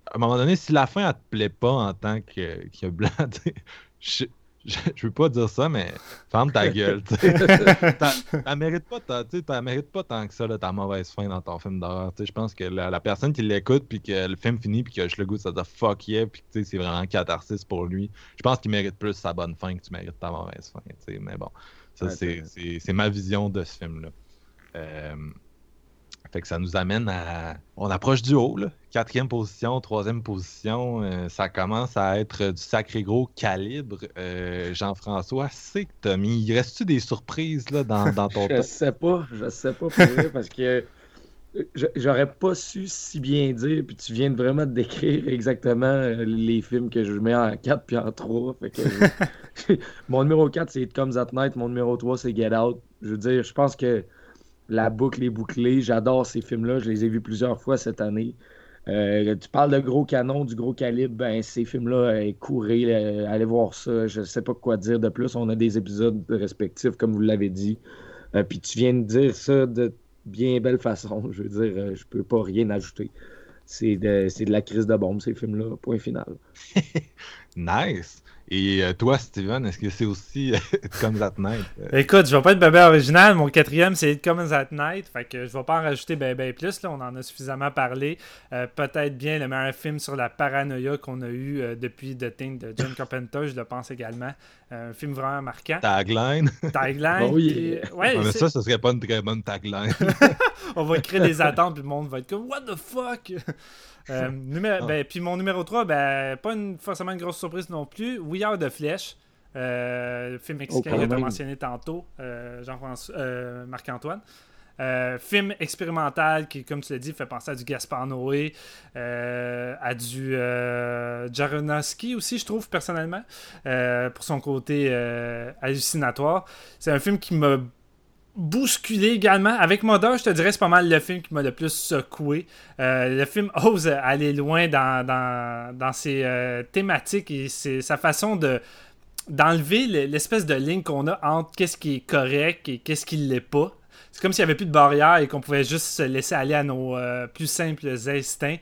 à un moment donné, si la fin, elle te plaît pas en tant que, que blanc, *laughs* je, je, veux pas dire ça, mais ferme ta gueule. *laughs* T'as mérites pas, t'as mérites pas tant que ça, là, ta mauvaise fin dans ton film d'horreur. Je pense que la, personne qui l'écoute, puis que le film finit, puis que je le goût, ça dit fuck yeah, puis que c'est vraiment catharsis pour lui. Je pense qu'il mérite plus sa bonne fin que tu mérites ta mauvaise fin. Mais bon, ça, c'est ma vision de ce film-là. Euh, fait que ça nous amène à. On approche du haut, là. Quatrième position, troisième position. Euh, ça commence à être du sacré gros calibre. Euh, Jean-François, c'est que t'as mis. Il reste-tu des surprises là, dans, *laughs* dans ton Je sais pas, je sais pas pour vrai, parce que j'aurais pas su si bien dire, puis tu viens de vraiment décrire exactement euh, les films que je mets en 4 puis en 3. Fait que, *laughs* mon numéro 4, c'est It Comes at Night. Mon numéro 3, c'est Get Out. Je veux dire, je pense que la boucle est bouclée. J'adore ces films-là. Je les ai vus plusieurs fois cette année. Euh, tu parles de gros canon, du gros calibre, ben ces films-là, euh, courez, euh, allez voir ça. Je ne sais pas quoi dire de plus. On a des épisodes respectifs, comme vous l'avez dit. puis tu viens de dire ça de bien belle façon. Je veux dire, je peux pas rien ajouter. C'est de, de, la crise de bombe, ces films-là. Point final. *laughs* nice. Et euh, toi, Steven, est-ce que c'est aussi It Comes at Night? Écoute, je vais pas être bébé original. Mon quatrième, c'est It Comes at Night. Fait que je vais pas en rajouter ben, ben plus. Là. On en a suffisamment parlé. Euh, peut-être bien le meilleur film sur la paranoïa qu'on a eu euh, depuis The Thing de John Carpenter, je le pense également. Un film vraiment marquant. Tagline. *laughs* Tagline. oui. ouais, mais ça, ce serait pas une très bonne tagline. *laughs* *laughs* on va créer des attentes, puis le monde va être comme What the fuck? Euh, ah. ben, puis mon numéro 3, ben, pas une, forcément une grosse surprise non plus. We Are de Flèche. Euh, film mexicain oh, que tu as mentionné tantôt, euh, Jean-François, euh, film expérimental qui, comme tu l'as dit, fait penser à du Gaspar Noé, à du Jaronowski aussi, je trouve, personnellement, pour son côté hallucinatoire. C'est un film qui m'a bousculé également. Avec Mother, je te dirais, c'est pas mal le film qui m'a le plus secoué. Euh, le film ose aller loin dans, dans, ses euh, thématiques et sa façon de d'enlever l'espèce de ligne qu'on a entre qu'est-ce qui est correct et qu'est-ce qui l'est pas. C'est comme s'il n'y avait plus de barrière et qu'on pouvait juste se laisser aller à nos euh, plus simples instincts.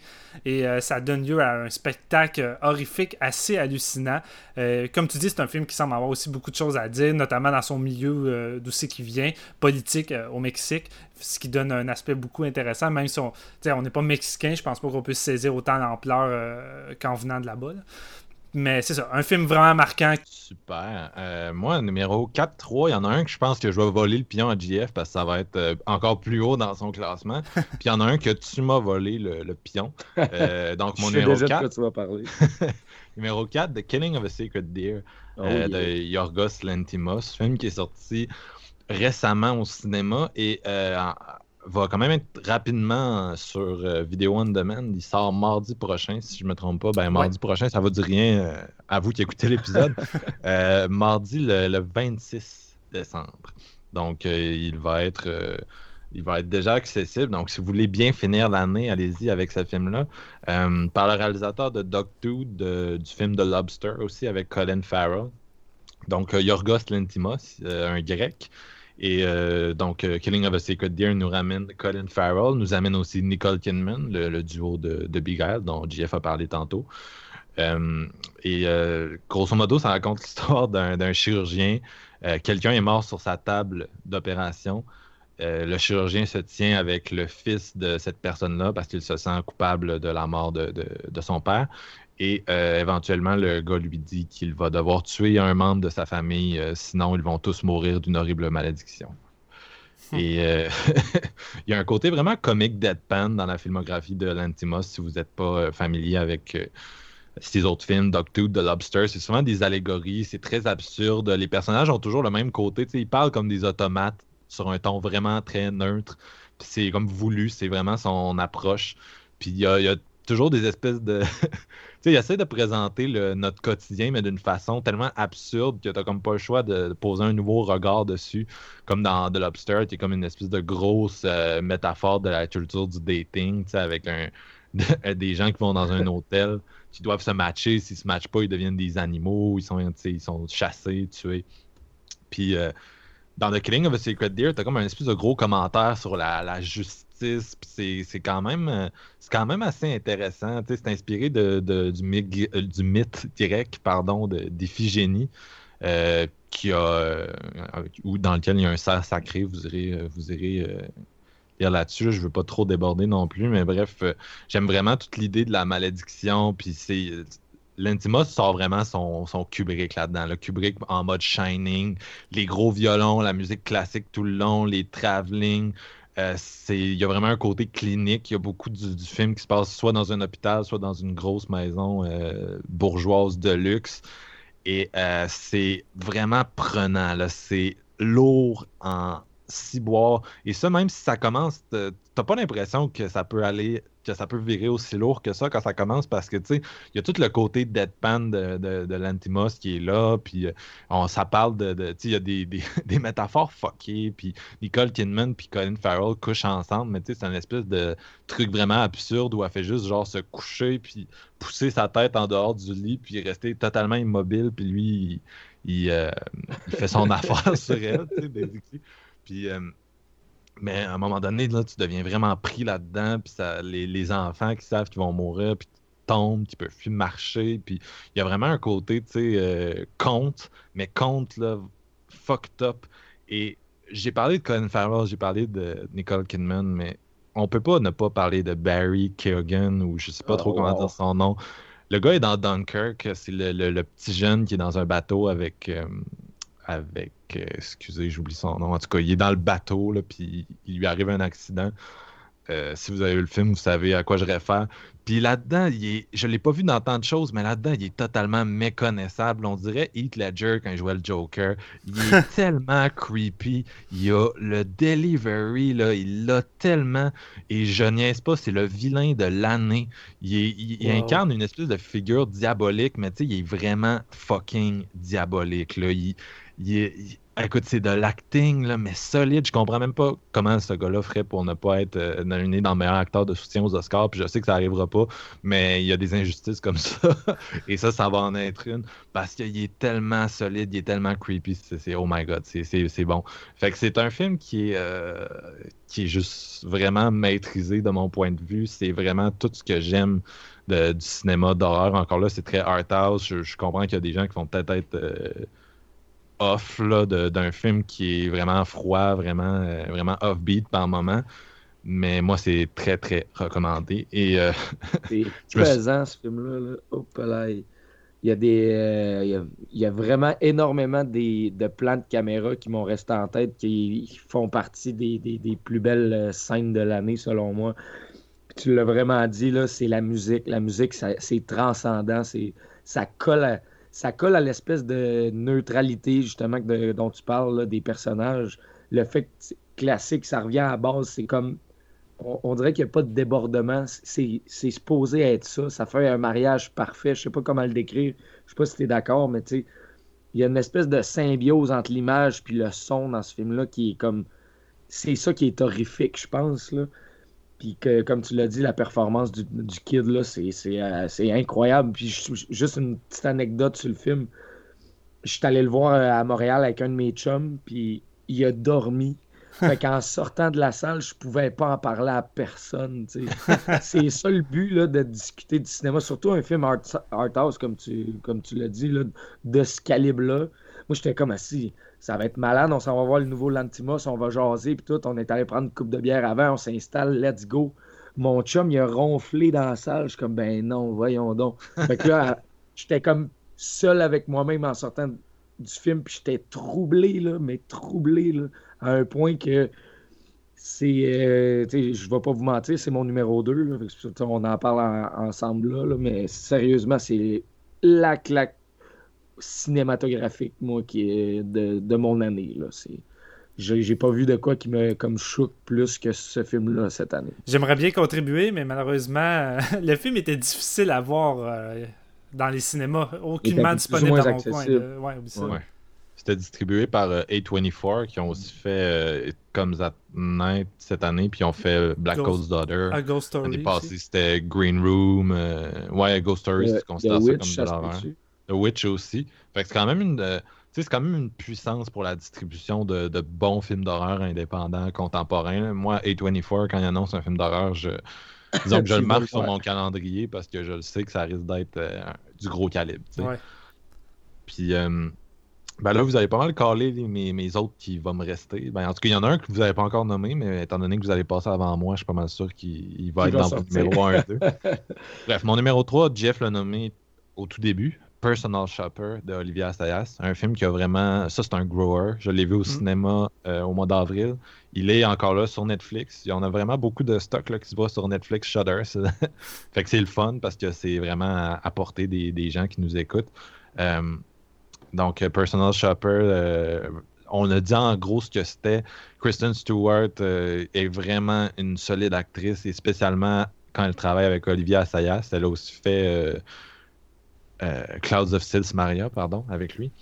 Et euh, ça donne lieu à un spectacle horrifique assez hallucinant. Euh, comme tu dis, c'est un film qui semble avoir aussi beaucoup de choses à dire, notamment dans son milieu d'où c'est qu'il vient, politique au Mexique, ce qui donne un aspect beaucoup intéressant. Même si on n'est pas mexicain, je pense pas qu'on puisse saisir autant l'ampleur qu'en venant de là-bas. là bas mais c'est ça, un film vraiment marquant. Super. Euh, moi, numéro 4-3, il y en a un que je pense que je vais voler le pion à JF parce que ça va être euh, encore plus haut dans son classement. *laughs* Puis il y en a un que tu m'as volé le, pion. Euh, *laughs* donc mon numéro 4. tu vas parler. *laughs* numéro 4, The Killing of a Sacred Deer oh, de Yorgos Lantimos, film qui est sorti récemment au cinéma et va quand même être rapidement sur euh, Vidéo On Demand. Il sort mardi prochain, si je ne me trompe pas. Ben, mardi prochain, ça va dire rien euh, à vous qui écoutez l'épisode. *laughs* Euh, mardi, le, 26 décembre. Donc, il va être. il va être déjà accessible. Donc, si vous voulez bien finir l'année, allez-y avec ce film-là. par le réalisateur de Dog Dude, du film The Lobster aussi, avec Colin Farrell. Donc, Yorgos Lantimos, un grec. Et euh, donc, euh, Killing of a Sacred Deer nous ramène Colin Farrell, nous amène aussi Nicole Kidman, le, duo de, de, Big Al, dont JF a parlé tantôt. Euh, et grosso modo, ça raconte l'histoire d'un chirurgien. Quelqu'un est mort sur sa table d'opération. le chirurgien se tient avec le fils de cette personne-là parce qu'il se sent coupable de la mort de, de son père. Et euh, éventuellement, le gars lui dit qu'il va devoir tuer un membre de sa famille, euh, sinon ils vont tous mourir d'une horrible malédiction. Hmm. Et euh, *laughs* il y a un côté vraiment comique deadpan dans la filmographie de Lantimos, si vous n'êtes pas familier avec ces autres films, Dogtooth, The Lobster. C'est souvent des allégories, c'est très absurde. Les personnages ont toujours le même côté. ils parlent comme des automates sur un ton vraiment très neutre. C'est comme voulu, c'est vraiment son approche. Puis il y a toujours des espèces de *laughs* sais, il essaie de présenter notre quotidien, mais d'une façon tellement absurde que t'as comme pas le choix de, poser un nouveau regard dessus. Comme dans The Lobster, qui est comme une espèce de grosse euh, métaphore de la culture du dating, tu sais, avec *laughs* des gens qui vont dans un hôtel, qui doivent se matcher. S'ils se matchent pas, ils deviennent des animaux, ils sont, ils sont chassés, tués. Puis euh, dans The Killing of a Secret Deer, t'as comme un espèce de gros commentaire sur la, justice. C'est quand même euh, quand même assez intéressant. C'est inspiré de, du, mythe, euh, du, mythe grec pardon, d'Iphigénie. qui a dans lequel il y a un cerf sacré, vous irez, vous irez là-dessus. Je veux pas trop déborder non plus, mais bref, euh, j'aime vraiment toute l'idée de la malédiction. Puis c'est. L'Intima sort vraiment son, son Kubrick là-dedans. Le Kubrick en mode Shining, les gros violons, la musique classique tout le long, les travelling. Euh, il y a vraiment un côté clinique. Il y a beaucoup du, film qui se passe soit dans un hôpital, soit dans une grosse maison euh, bourgeoise de luxe. Et c'est vraiment prenant. C'est lourd en, boire Et ça, même si ça commence, t'as pas l'impression que ça peut aller, que ça peut virer aussi lourd que ça quand ça commence parce que, tu sais, il y a tout le côté deadpan de, de, de l'Antimos qui est là, puis euh, on, ça parle de, tu sais, il y a *laughs* des, des, métaphores fuckées, puis Nicole Kidman puis Colin Farrell couchent ensemble, mais tu sais, c'est une espèce de truc vraiment absurde où elle fait juste genre se coucher, puis pousser sa tête en dehors du lit, puis rester totalement immobile, puis lui, il, euh, fait son *laughs* affaire sur elle, tu sais, puis, euh, mais à un moment donné, là, tu deviens vraiment pris là-dedans. Puis ça, les, enfants qui savent qu'ils vont mourir, puis tombent, qui peuvent plus marcher. Puis il y a vraiment un côté, tu sais, euh, compte, mais compte, là, fucked up. Et j'ai parlé de Colin Farrell, j'ai parlé de Nicole Kidman, mais on peut pas ne pas parler de Barry Keoghan, ou je sais pas trop comment dire son nom. Le gars est dans Dunkirk, c'est le, petit jeune qui est dans un bateau avec, euh, avec. Euh, excusez, j'oublie son nom. En tout cas, il est dans le bateau, là, puis il lui arrive un accident. Euh, si vous avez vu le film, vous savez à quoi je réfère. Puis là-dedans, est, je ne l'ai pas vu dans tant de choses, mais là-dedans, il est totalement méconnaissable. On dirait Heath Ledger quand il jouait le Joker. Il est *laughs* tellement creepy. Il a le delivery, là, il l'a tellement. Et je niaise pas, c'est le vilain de l'année. Il, incarne une espèce de figure diabolique, mais tu sais, il est vraiment fucking diabolique. Là. Il, écoute, c'est de l'acting, mais solide. Je comprends même pas comment ce gars-là ferait pour ne pas être euh, nominé dans le meilleur acteur de soutien aux Oscars. Puis je sais que ça arrivera pas, mais il y a des injustices comme ça. *laughs* Et ça, ça va en être une. Parce qu'il est tellement solide, il est tellement creepy. C'est oh my god, c'est bon. Fait que c'est un film qui est, euh, qui est juste vraiment maîtrisé de mon point de vue. C'est vraiment tout ce que j'aime. du cinéma d'horreur. Encore là, c'est très art house. Je, comprends qu'il y a des gens qui vont peut-être être, euh, off d'un film qui est vraiment froid, vraiment, euh, vraiment off-beat par moment. Mais moi, c'est très, très recommandé. Et, euh, c'est *laughs* pesant, ce film-là. Il y, a des, euh, il, y a, vraiment énormément des, de plans de caméra qui m'ont resté en tête, qui font partie des, des, plus belles scènes de l'année, selon moi. tu l'as vraiment dit, c'est la musique. La musique, c'est transcendant. Ça colle à ça colle à l'espèce de neutralité, justement, dont tu parles, des personnages. Le fait que classique, ça revient à base, c'est comme. On, dirait qu'il n'y a pas de débordement. C'est supposé être ça. Ça fait un mariage parfait. Je sais pas comment le décrire. Je sais pas si tu es d'accord, mais tu sais, il y a une espèce de symbiose entre l'image et le son dans ce film-là qui est comme. C'est ça qui est horrifique, je pense. Là. Puis que, comme tu l'as dit, la performance du, kid, là, euh, c'est, incroyable. Puis juste une petite anecdote sur le film. Je suis allé le voir euh, à Montréal avec un de mes chums, puis il a dormi. *laughs* Fait qu'en sortant de la salle, je pouvais pas en parler à personne. *laughs* c'est ça le but là, de discuter du cinéma, surtout un film art, house, comme tu, comme tu l'as dit, là, de ce calibre-là. Moi, j'étais comme assis ça va être malade, on s'en va voir le nouveau Lantimos, on va jaser, puis tout. On est allé prendre une coupe de bière avant, on s'installe, let's go. Mon chum, il a ronflé dans la salle. Je suis comme, ben non, voyons donc. Fait que là, *laughs* j'étais comme seul avec moi-même en sortant du film, puis j'étais troublé, là, mais troublé, là, à un point que c'est. Euh, je vais pas vous mentir, c'est mon numéro 2. on en parle ensemble là, mais sérieusement, c'est la claque cinématographique, moi, qui est de, mon année. Là. C'est, j'ai pas vu de quoi qui me comme choque plus que ce film-là cette année. J'aimerais bien contribuer, mais malheureusement, *laughs* le film était difficile à voir euh, dans les cinémas, aucunement disponible dans mon coin. Ouais, C'était distribué par euh, A24 qui ont aussi fait euh, comme That Night cette année, puis ils ont fait Black Ghost, Daughter. A Ghost Story. L'année passée, c'était Green Room. ouais, Ghost Story, c'est considéré ça comme de l'horreur. The Witch aussi. Fait que c'est quand même une c'est quand même une puissance pour la distribution de, bons films d'horreur indépendants, contemporains. Moi, A24, quand il annonce un film d'horreur, je, *laughs* disons que je le marque sur mon calendrier parce que je le sais que ça risque d'être euh, du gros calibre. Puis euh, ben là, vous avez pas mal calé mes, mes, autres qui vont me rester. Ben, en tout cas, il y en a un que vous n'avez pas encore nommé, mais étant donné que vous allez passer avant moi, je suis pas mal sûr qu'il va être dans votre numéro 1 et 2. Bref, mon numéro 3, Jeff l'a nommé au tout début. Personal Shopper de Olivier Assayas. Un film qui a vraiment. Ça, c'est un grower. Je l'ai vu au mm. cinéma euh, au mois d'avril. Il est encore là sur Netflix. Il y en a vraiment beaucoup de stock là, qui se voit sur Netflix Shudder. *laughs* fait que c'est le fun parce que c'est vraiment à, portée des, gens qui nous écoutent. Euh, donc, Personal Shopper, euh, on a dit en gros ce que c'était. Kristen Stewart est vraiment une solide actrice et spécialement quand elle travaille avec Olivier Assayas. Elle a aussi fait Clouds of Sils Maria, pardon, avec lui.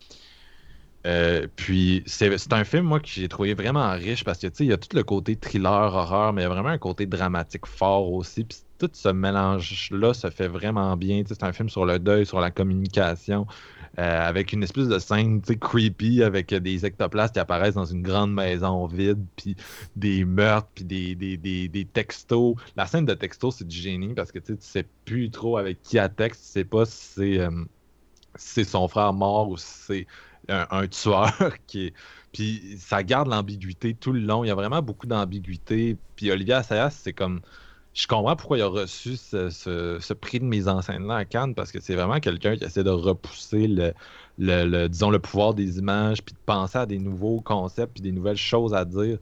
Euh, puis c'est un film, moi, que j'ai trouvé vraiment riche parce que, tu sais, il y a tout le côté thriller, horreur, mais il y a vraiment un côté dramatique fort aussi. Puis tout ce mélange-là se fait vraiment bien. C'est un film sur le deuil, sur la communication, euh, avec une espèce de scène creepy avec des ectoplastes qui apparaissent dans une grande maison vide, puis des meurtres, puis des, des, des, textos. La scène de textos, c'est du génie parce que tu sais plus trop avec qui a texte, tu sais pas si c'est euh, son frère mort ou si c'est un, tueur *laughs* qui. Puis ça garde l'ambiguïté tout le long. Il y a vraiment beaucoup d'ambiguïté. Puis Olivier Assayas, c'est comme je comprends pourquoi il a reçu ce, prix de mise en scène-là à Cannes, parce que c'est vraiment quelqu'un qui essaie de repousser le, disons, le pouvoir des images, puis de penser à des nouveaux concepts, puis des nouvelles choses à dire.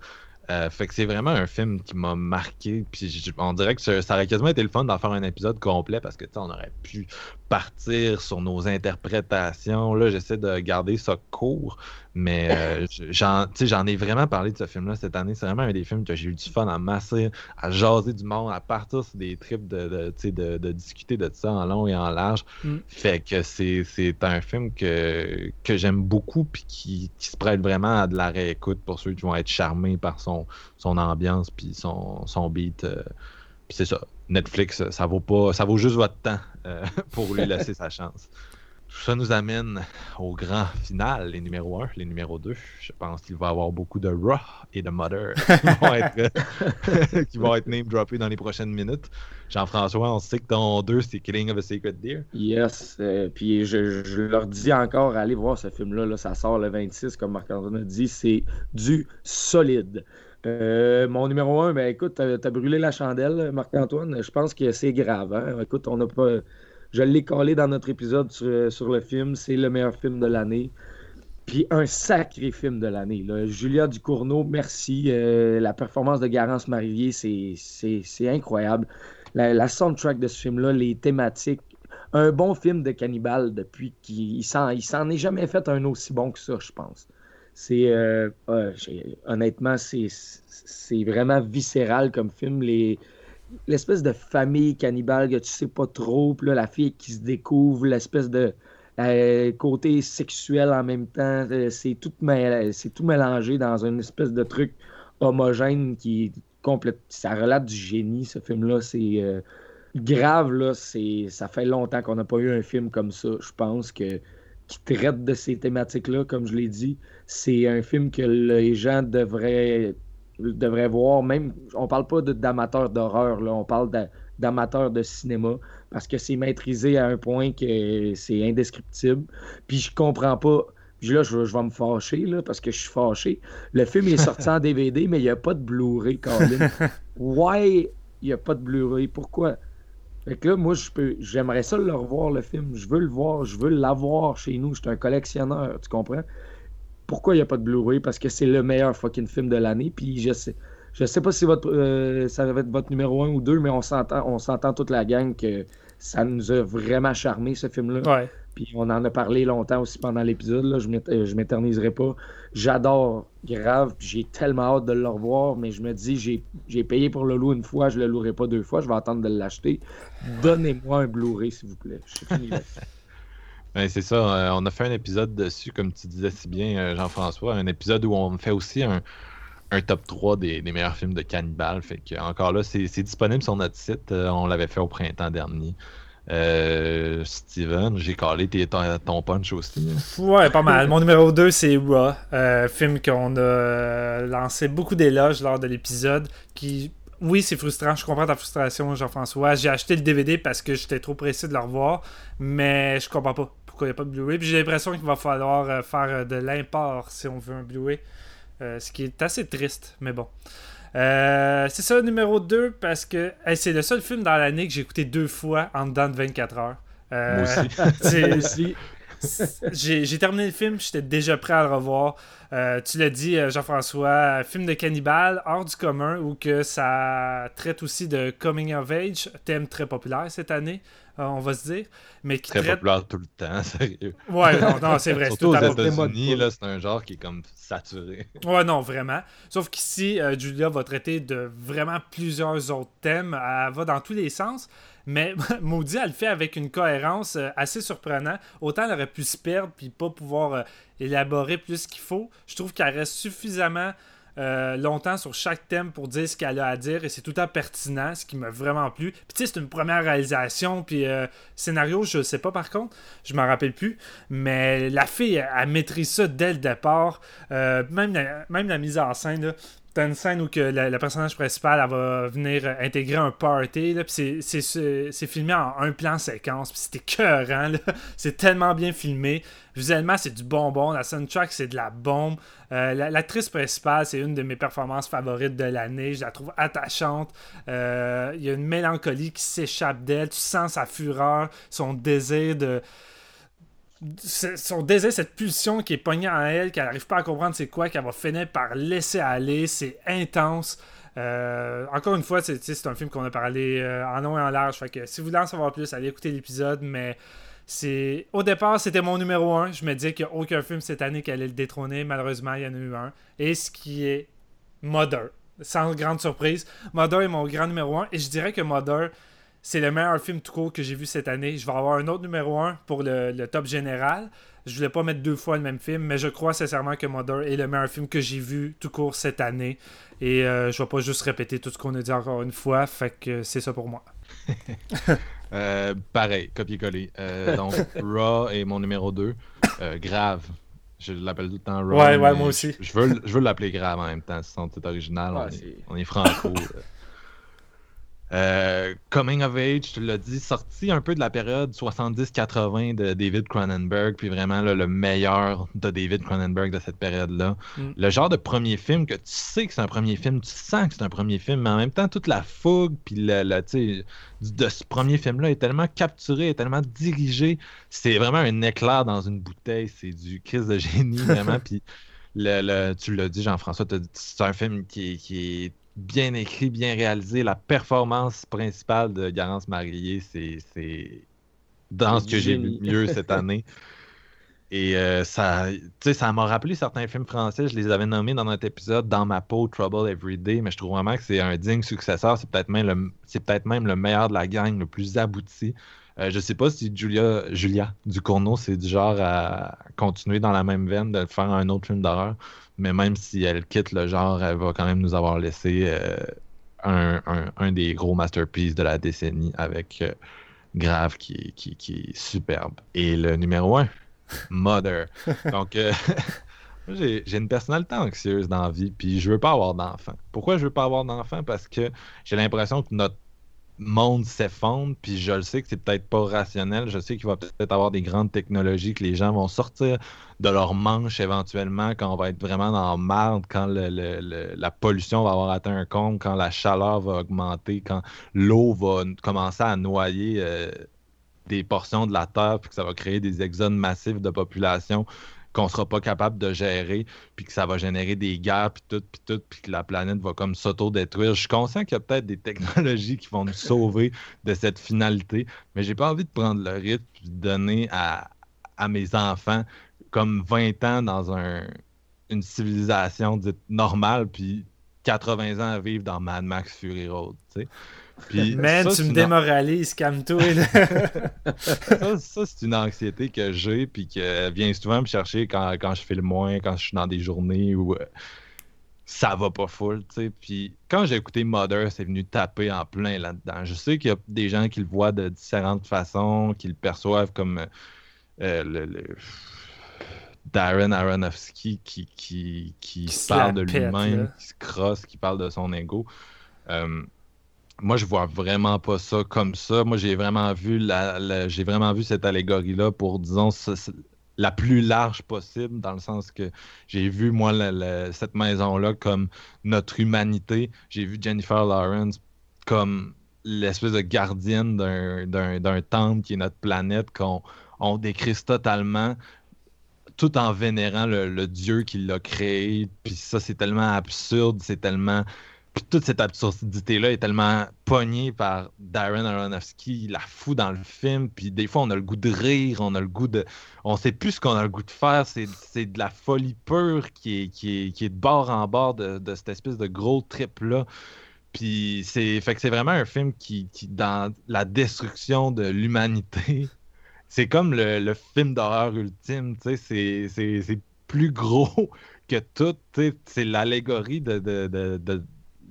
Euh, fait que c'est vraiment un film qui m'a marqué. Puis on dirait que ça, aurait quasiment été le fun d'en faire un épisode complet parce que on aurait pu partir sur nos interprétations. Là, j'essaie de garder ça court, mais euh, j'en ai vraiment parlé de ce film-là cette année. C'est vraiment un des films que j'ai eu du fun à masser, à jaser du monde, à partir sur des trips de, de, de, discuter de ça en long et en large. Mm. Fait que c'est un film que, que j'aime beaucoup puis qui, qui, se prête vraiment à de la réécoute pour ceux qui vont être charmés par son, son ambiance puis son, son beat. Euh, puis c'est ça. Netflix, ça vaut pas. ça vaut juste votre temps euh, *laughs* pour lui laisser sa chance. Ça nous amène au grand final, les numéros 1, les numéros 2. Je pense qu'il va y avoir beaucoup de Raw et de Mother *laughs* qui vont être, *laughs* name droppés dans les prochaines minutes. Jean-François, on sait que ton 2, c'est Killing of a Secret Deer. Yes. Euh, puis je, leur dis encore, allez voir ce film-là. Là, ça sort le 26, comme Marc-Antoine a dit. C'est du solide. Euh, mon numéro 1, ben écoute, t'as as brûlé la chandelle, Marc-Antoine. Je pense que c'est grave. Hein. Écoute, on n'a pas je l'ai collé dans notre épisode sur, le film. C'est le meilleur film de l'année. Puis un sacré film de l'année. Julia Ducournau, merci. Euh, la performance de Garance Marivier, c'est incroyable. La, soundtrack de ce film-là, les thématiques. Un bon film de cannibale depuis qu'il s'en est jamais fait un aussi bon que ça, je pense. C'est euh, honnêtement, c'est vraiment viscéral comme film. Les, l'espèce de famille cannibale que tu sais pas trop, là, la fille qui se découvre, l'espèce de euh, côté sexuel en même temps, euh, c'est tout, tout mélangé dans une espèce de truc homogène qui complète. Ça relate du génie, ce film-là. C'est euh, grave, là. C'est, ça fait longtemps qu'on n'a pas eu un film comme ça, je pense, que, qui traite de ces thématiques-là, comme je l'ai dit. C'est un film que les gens devraient devrait voir, même, on parle pas d'amateurs d'horreur, là, on parle d'amateurs de cinéma, parce que c'est maîtrisé à un point que c'est indescriptible. Puis je comprends pas. là, je, vais me fâcher, là, parce que je suis fâché. Le film est sorti en *laughs* DVD, mais il n'y a pas de Blu-ray, Colin. Why il n'y a pas de Blu-ray? Pourquoi? Fait que là, moi, je peux, j'aimerais ça le revoir, le film. Je veux le voir, je veux l'avoir chez nous. Je suis un collectionneur, tu comprends? Pourquoi il n'y a pas de Blu-ray? Parce que c'est le meilleur fucking film de l'année. Puis je sais, je sais pas si votre, euh, ça va être votre numéro 1 ou 2, mais on s'entend, on s'entend toute la gang que ça nous a vraiment charmé ce film-là. Puis on en a parlé longtemps aussi pendant l'épisode. Je ne m'éterniserai pas. J'adore Grave. J'ai tellement hâte de le revoir, mais je me dis, j'ai payé pour le loup une fois, je le louerai pas deux fois. Je vais attendre de l'acheter. Donnez-moi un Blu-ray, s'il vous plaît. *laughs* Ben, c'est ça, euh, on a fait un épisode dessus, comme tu disais si bien, euh, Jean-François, un épisode où on fait aussi un, top 3 des, meilleurs films de cannibal. Fait que, encore là, c'est disponible sur notre site. Euh, on l'avait fait au printemps dernier. Steven, j'ai calé ton, punch aussi. Hein. Ouais, pas mal. Mon numéro 2, c'est Raw, film qu'on a lancé beaucoup d'éloges lors de l'épisode. Qui, oui, c'est frustrant. Je comprends ta frustration, Jean-François. J'ai acheté le DVD parce que j'étais trop pressé de le revoir, mais je comprends pas pourquoi il n'y a pas de Blu-ray. j'ai l'impression qu'il va falloir euh, faire de l'import si on veut un Blu-ray. ce qui est assez triste, mais bon. Euh, c'est ça, numéro 2, parce que c'est le seul film dans l'année que j'ai écouté deux fois en dedans de 24 heures. Euh, Moi aussi. *laughs* j'ai terminé le film, j'étais déjà prêt à le revoir. Euh, tu l'as dit, Jean-François, film de cannibale hors du commun où que ça traite aussi de coming of age, thème très populaire cette année. Euh, on va se dire. Mais qui Très populaire tout le temps, *laughs* sérieux. Ouais, non, non c'est vrai. Surtout aux États-Unis, c'est un genre qui est comme saturé. Ouais, non, vraiment. Sauf qu'ici, euh, Julia va traiter de vraiment plusieurs autres thèmes. Elle va dans tous les sens. Mais *laughs* maudit, elle le fait avec une cohérence euh, assez surprenante. Autant elle aurait pu se perdre puis pas pouvoir élaborer plus qu'il faut. Je trouve qu'elle reste suffisamment euh, longtemps sur chaque thème pour dire ce qu'elle a à dire et c'est tout à pertinent, ce qui m'a vraiment plu. Puis tu sais, c'est une première réalisation, puis euh, scénario, je sais pas par contre, je m'en rappelle plus, mais la fille, elle, maîtrise ça dès le départ. Euh, même, même la mise en scène, là, T'as une scène où que le personnage principal va venir intégrer un party, puis c'est filmé en un plan séquence, puis c'était écœurant, *laughs* c'est tellement bien filmé. Visuellement, c'est du bonbon, la soundtrack, c'est de la bombe. Euh, l'actrice principale, c'est une de mes performances favorites de l'année, je la trouve attachante. Euh, il y a une mélancolie qui s'échappe d'elle, tu sens sa fureur, son désir de son désir, cette pulsion qui est pognée en elle, qu'elle n'arrive pas à comprendre c'est quoi, qu'elle va finir par laisser aller, c'est intense. Euh, encore une fois, c'est un film qu'on a parlé euh, en long et en large. Fait que si vous voulez en savoir plus, allez écouter l'épisode. Mais au départ, c'était mon numéro 1. Je me disais qu'il n'y a aucun film cette année qui allait le détrôner. Malheureusement, il y en a eu un. Et ce qui est Mother. Sans grande surprise. Mother est mon grand numéro 1. Et je dirais que Mother c'est le meilleur film tout court que j'ai vu cette année. Je vais avoir un autre numéro 1 pour le, top général. Je voulais pas mettre deux fois le même film, mais je crois sincèrement que Mother est le meilleur film que j'ai vu tout court cette année. Et euh, je vais pas juste répéter tout ce qu'on a dit encore une fois. Fait que c'est ça pour moi. *laughs* Euh, pareil, copier-coller. Euh, *laughs* donc, Raw est mon numéro 2. grave. Je l'appelle tout le temps Raw. Ouais, ouais, moi aussi. Je, veux, je veux l'appeler grave en même temps. C'est original. on, est, on, est, franco. *laughs* Euh, Coming of Age, tu l'as dit, sorti un peu de la période 70-80 de David Cronenberg, puis vraiment le meilleur de David Cronenberg de cette période-là. Mm. Le genre de premier film que tu sais que c'est un premier film, tu sens que c'est un premier film, mais en même temps, toute la fougue, puis le, de ce premier film-là est tellement capturé, est tellement dirigé. C'est vraiment un éclair dans une bouteille, c'est du kiss de génie, vraiment. *laughs* puis le, tu l'as dit, Jean-François, c'est un film qui, qui est bien écrit, bien réalisé. La performance principale de Garance Marié, c'est dans ce que j'ai vu mieux cette *laughs* année. Et euh, ça, ça m'a rappelé certains films français. Je les avais nommés dans notre épisode Dans ma peau, Trouble Every Day, mais je trouve vraiment que c'est un digne successeur. C'est peut-être même, le, peut même le meilleur de la gang, le plus abouti. Euh, je sais pas si Julia, Julia Ducournau, c'est du genre à continuer dans la même veine de faire un autre film d'horreur mais même si elle quitte le genre, elle va quand même nous avoir laissé euh, un, des gros masterpieces de la décennie avec euh, Grave qui, qui, est superbe. Et le numéro un, Mother. *laughs* Donc, euh, *laughs* j'ai une personnalité anxieuse dans la vie, puis je veux pas avoir d'enfant. Pourquoi je veux pas avoir d'enfant? Parce que j'ai l'impression que notre monde s'effondre, puis je le sais que c'est peut-être pas rationnel, je sais qu'il va peut-être avoir des grandes technologies, que les gens vont sortir de leur manche éventuellement quand on va être vraiment dans le marde, quand la pollution va avoir atteint un comble, quand la chaleur va augmenter, quand l'eau va commencer à noyer euh, des portions de la Terre, puis que ça va créer des exodes massifs de population qu'on sera pas capable de gérer, puis que ça va générer des guerres, puis tout, puis tout, puis que la planète va comme s'auto-détruire. Je suis conscient qu'il y a peut-être des technologies qui vont nous sauver de cette finalité, mais j'ai pas envie de prendre le rythme de donner à, mes enfants comme 20 ans dans un, une civilisation dite normale, puis 80 ans à vivre dans Mad Max Fury Road. Puis, *laughs* Man, tu me démoralises, calme-toi. *laughs* ça, ça c'est une anxiété que j'ai, puis qui vient souvent me chercher quand, quand je fais le moins, quand je suis dans des journées où euh, ça va pas full, tu sais. Puis quand j'ai écouté Mother, c'est venu taper en plein là-dedans. Je sais qu'il y a des gens qui le voient de différentes façons, qui le perçoivent comme euh, le, Darren Aronofsky qui, qui, qui, parle de lui-même, qui se crosse, qui parle de son ego. Euh, moi, je vois vraiment pas ça comme ça. Moi, j'ai vraiment vu la, j'ai vraiment vu cette allégorie-là pour, disons, la plus large possible, dans le sens que j'ai vu, moi, cette maison-là comme notre humanité. J'ai vu Jennifer Lawrence comme l'espèce de gardienne d'un temple qui est notre planète, qu'on on totalement tout en vénérant le Dieu qui l'a créé. Puis ça, c'est tellement absurde, c'est tellement puis toute cette absurdité-là est tellement pognée par Darren Aronofsky, il la fout dans le film. Puis des fois, on a le goût de rire, on a le goût de. On sait plus ce qu'on a le goût de faire. C'est de la folie pure qui est, qui est, qui est de bord en bord de, de cette espèce de gros trip-là. Puis c'est fait que c'est vraiment un film qui, qui, dans la destruction de l'humanité, *laughs* c'est comme le, le film d'horreur ultime. Tu sais, c'est plus gros *laughs* que tout. C'est l'allégorie de,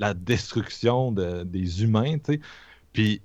la destruction de, des humains, tu sais.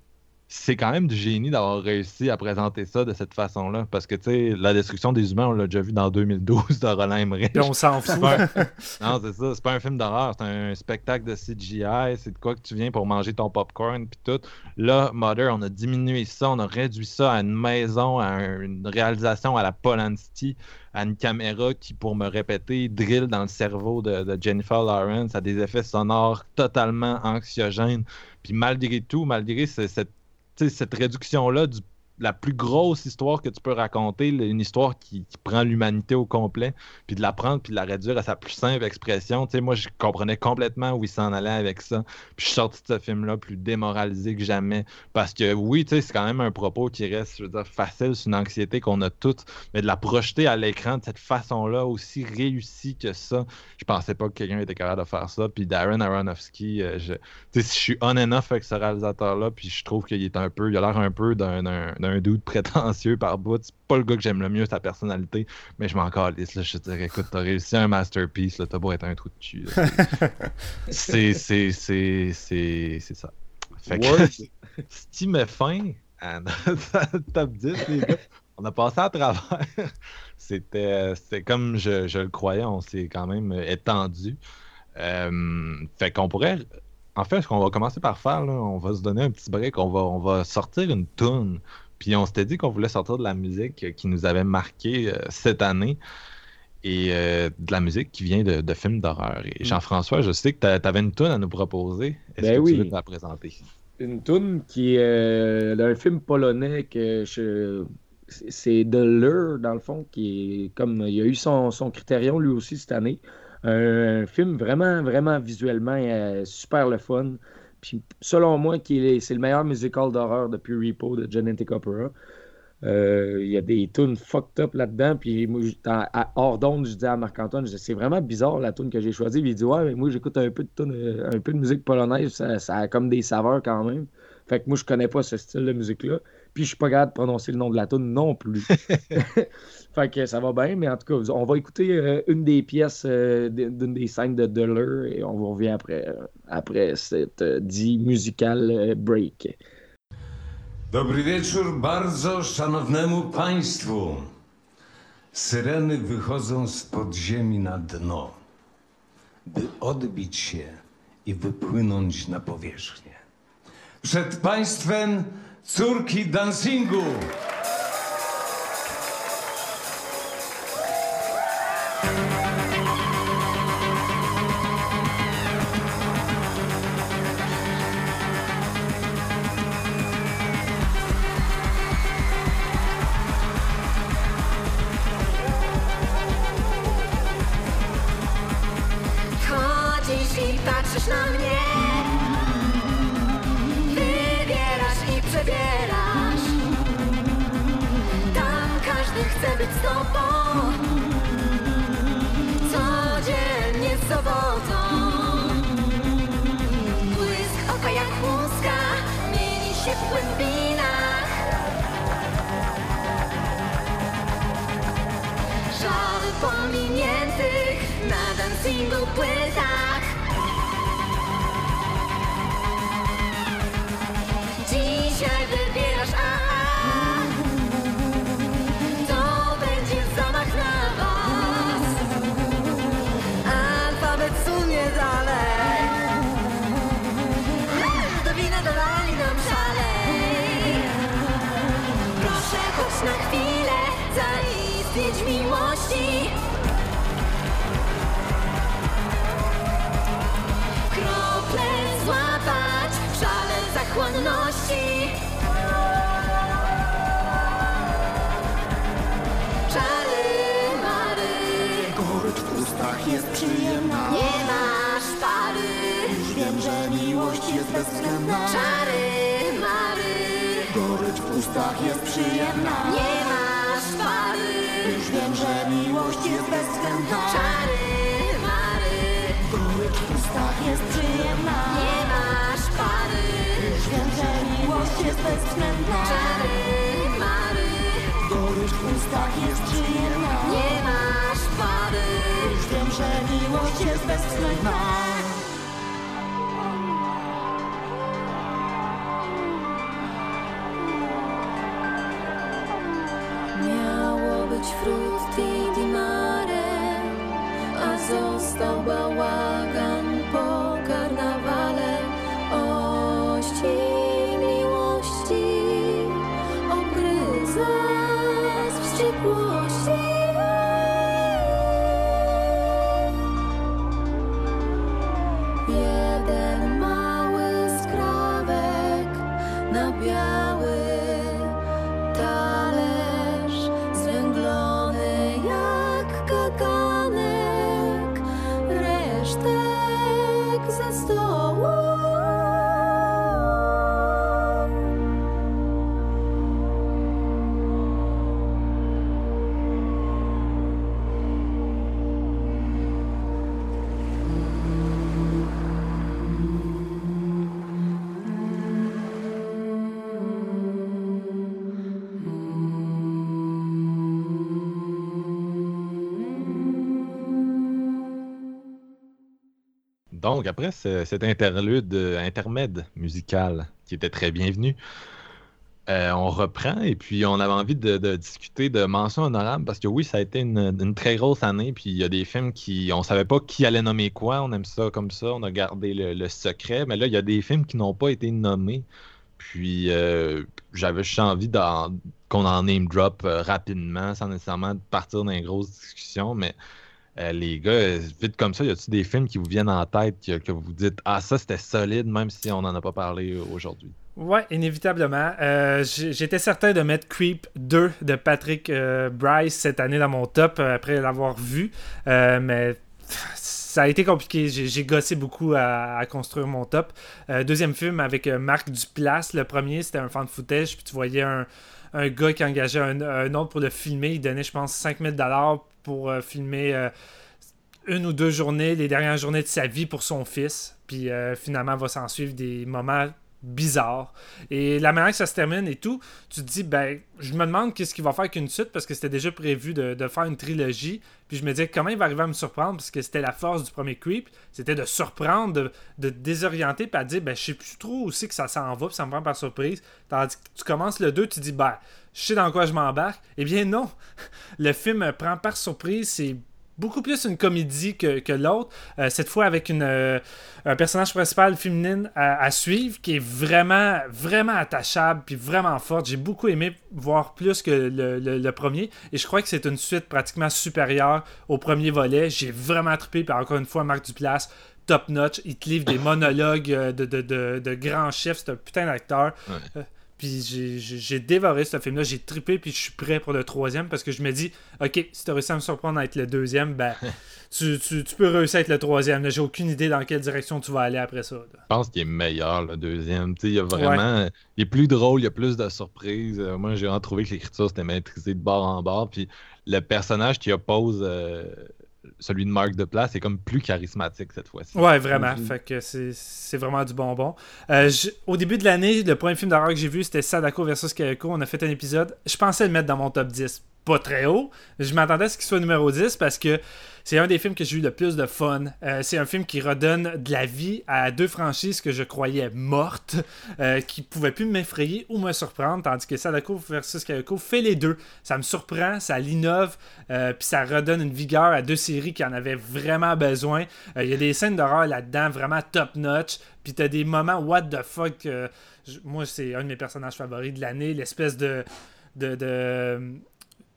C'est quand même du génie d'avoir réussi à présenter ça de cette façon-là. Parce que, tu sais, la destruction des humains, on l'a déjà vu dans 2012 de Roland Emmerich. on s'en fout. *laughs* non, c'est ça. C'est pas un film d'horreur. C'est un spectacle de CGI. C'est de quoi que tu viens pour manger ton popcorn puis tout. Là, Mother, on a diminué ça. On a réduit ça à une maison, à une réalisation à la Polanski à une caméra qui, pour me répéter, drill dans le cerveau de, Jennifer Lawrence, a des effets sonores totalement anxiogènes. Puis malgré tout, malgré cette, cette réduction-là du la plus grosse histoire que tu peux raconter, une histoire qui, prend l'humanité au complet, puis de la prendre, puis de la réduire à sa plus simple expression. Tu sais, moi, je comprenais complètement où il s'en allait avec ça. Puis je suis sorti de ce film-là plus démoralisé que jamais. Parce que oui, tu sais, c'est quand même un propos qui reste, je veux dire, facile, c'est une anxiété qu'on a toutes, mais de la projeter à l'écran de cette façon-là, aussi réussie que ça, je pensais pas que quelqu'un était capable de faire ça. Puis Darren Aronofsky, euh, je, tu sais, si je suis on and off avec ce réalisateur-là, puis je trouve qu'il est un peu, il a l'air un peu d'un un doute prétentieux par bout. C'est pas le gars que j'aime le mieux, sa personnalité, mais je m'en calisse. Là, je te dirais, écoute, t'as réussi un masterpiece, t'as beau être un trou de cul. *laughs* c'est ça. Fait que, *laughs* si met fin à notre *laughs* top 10, les gars, on a passé à travers. C'était comme je, je, le croyais, on s'est quand même étendu. Euh, fait qu'on pourrait en fait, ce qu'on va commencer par faire, là, on va se donner un petit break, on va, on va sortir une toune puis on s'était dit qu'on voulait sortir de la musique qui nous avait marqué euh, cette année et euh, de la musique qui vient de, films d'horreur. Et mm. Jean-François, je sais que tu avais une tune à nous proposer. Est-ce ben que tu veux te la présenter? Une tune qui est euh, d'un film polonais que je... C'est de Lure, dans le fond, qui est comme. Il a eu son, son critérion lui aussi cette année. Un, film vraiment, vraiment visuellement super le fun. Puis selon moi, c'est le meilleur musical d'horreur depuis Repo de Genetic Opera. Euh, il y a des tunes fucked up là-dedans. Puis moi, hors d'onde, je dis à Marc-Antoine, c'est vraiment bizarre la tune que j'ai choisie. il dit Ouais, mais moi j'écoute un peu de euh, un peu de musique polonaise, ça, a comme des saveurs quand même. Fait que moi je connais pas ce style de musique-là. Puis je suis pas capable de prononcer le nom de la tune non plus. *laughs* Fait que ça va bien, mais en tout cas, on va écouter euh, une des pièces euh, d'une des scènes de Duller et on revient après, euh, après cette dit musical break. Dobry wieczór bardzo szanownemu państwu. Syreny wychodzą z podziemi na dno, by odbić się i wypłynąć na powierzchnię. Przed państwem Surki Dancingo. frutto di mare, a został bał. Donc, après ce- cet interlude, euh, intermède musical qui était très bienvenu, euh, on reprend et puis on avait envie de, discuter de mentions honorables parce que oui, ça a été une, très grosse année. Puis il y a des films qui. On savait pas qui allait nommer quoi. On aime ça comme ça. On a gardé le, secret. Mais là, il y a des films qui n'ont pas été nommés. Puis euh, j'avais juste envie qu'on en name drop rapidement sans nécessairement partir dans une grosse discussion. Mais euh, les gars, vite comme ça, y a-t-il des films qui vous viennent en tête que, vous dites Ah, ça c'était solide, même si on n'en a pas parlé aujourd'hui? Ouais, inévitablement. Euh, J'étais certain de mettre Creep 2 de Patrick euh, Bryce cette année dans mon top après l'avoir vu. Mais *sighs* ça a été compliqué. J'ai gossé beaucoup à, construire mon top. Deuxième film avec Marc Duplass. Le premier, c'était un fan de footage. Puis tu voyais un, un gars qui engageait un, un autre pour le filmer. Il donnait, je pense, 5000 dollars pour euh, filmer euh, une ou deux journées, les dernières journées de sa vie pour son fils. Puis euh, finalement, va s'en suivre des moments bizarres. Et la manière que ça se termine et tout, tu te dis, ben, je me demande qu'est-ce qu'il va faire qu'une suite parce que c'était déjà prévu de, faire une trilogie. Puis je me disais, comment il va arriver à me surprendre parce que c'était la force du premier Creep, c'était de surprendre, de, désorienter, puis à dire, ben, je sais plus trop aussi que ça s'en va, puis ça me prend par surprise. Tandis que tu commences le 2, tu dis, ben, je sais dans quoi je m'embarque. Eh bien, non. *laughs* Le film prend par surprise, c'est beaucoup plus une comédie que, que l'autre. Euh, cette fois avec une, euh, un personnage principal féminine à, à suivre qui est vraiment, vraiment attachable puis vraiment forte. J'ai beaucoup aimé voir plus que le, le- le premier et je crois que c'est une suite pratiquement supérieure au premier volet. J'ai vraiment trippé puis encore une fois Marc Duplass top notch. Il te livre des monologues euh, de, de, de, de grands chefs. C'est un putain d'acteur. Ouais. Puis j'ai- dévoré ce film-là, j'ai trippé, puis je suis prêt pour le troisième parce que je me dis, ok, si tu réussi à me surprendre à être le deuxième, ben, *laughs* tu, tu- tu peux réussir à être le troisième. J'ai aucune idée dans quelle direction tu vas aller après ça. là. Je pense qu'il est meilleur, le deuxième. Il y a vraiment. Il est plus drôle, il y a plus de surprises. Euh, moi, j'ai vraiment trouvé que l'écriture c'était maîtrisé de bord en bord. Puis le personnage qui oppose euh, celui de Marc Duplass est comme plus charismatique cette fois-ci. Ouais, vraiment. Mhm. Fait que c'est- vraiment du bonbon. Euh, je- au début de l'année, le premier film d'horreur que j'ai vu, c'était Sadako versus Kayako. On a fait un épisode. Je pensais le mettre dans mon top 10. Pas très haut. Je m'attendais à ce qu'il soit numéro 10 parce que c'est un des films que j'ai eu le plus de fun. Euh, c'est un film qui redonne de la vie à deux franchises que je croyais mortes, euh, qui pouvaient plus m'effrayer ou me surprendre, tandis que Sadako versus Kayako fait les deux. Ça me surprend, ça l'innove, euh, puis ça redonne une vigueur à deux séries qui en avaient vraiment besoin. Il y a des scènes d'horreur là-dedans vraiment top notch. Puis t'as des moments what the fuck. moi, c'est un de mes personnages favoris de l'année. L'espèce de, de-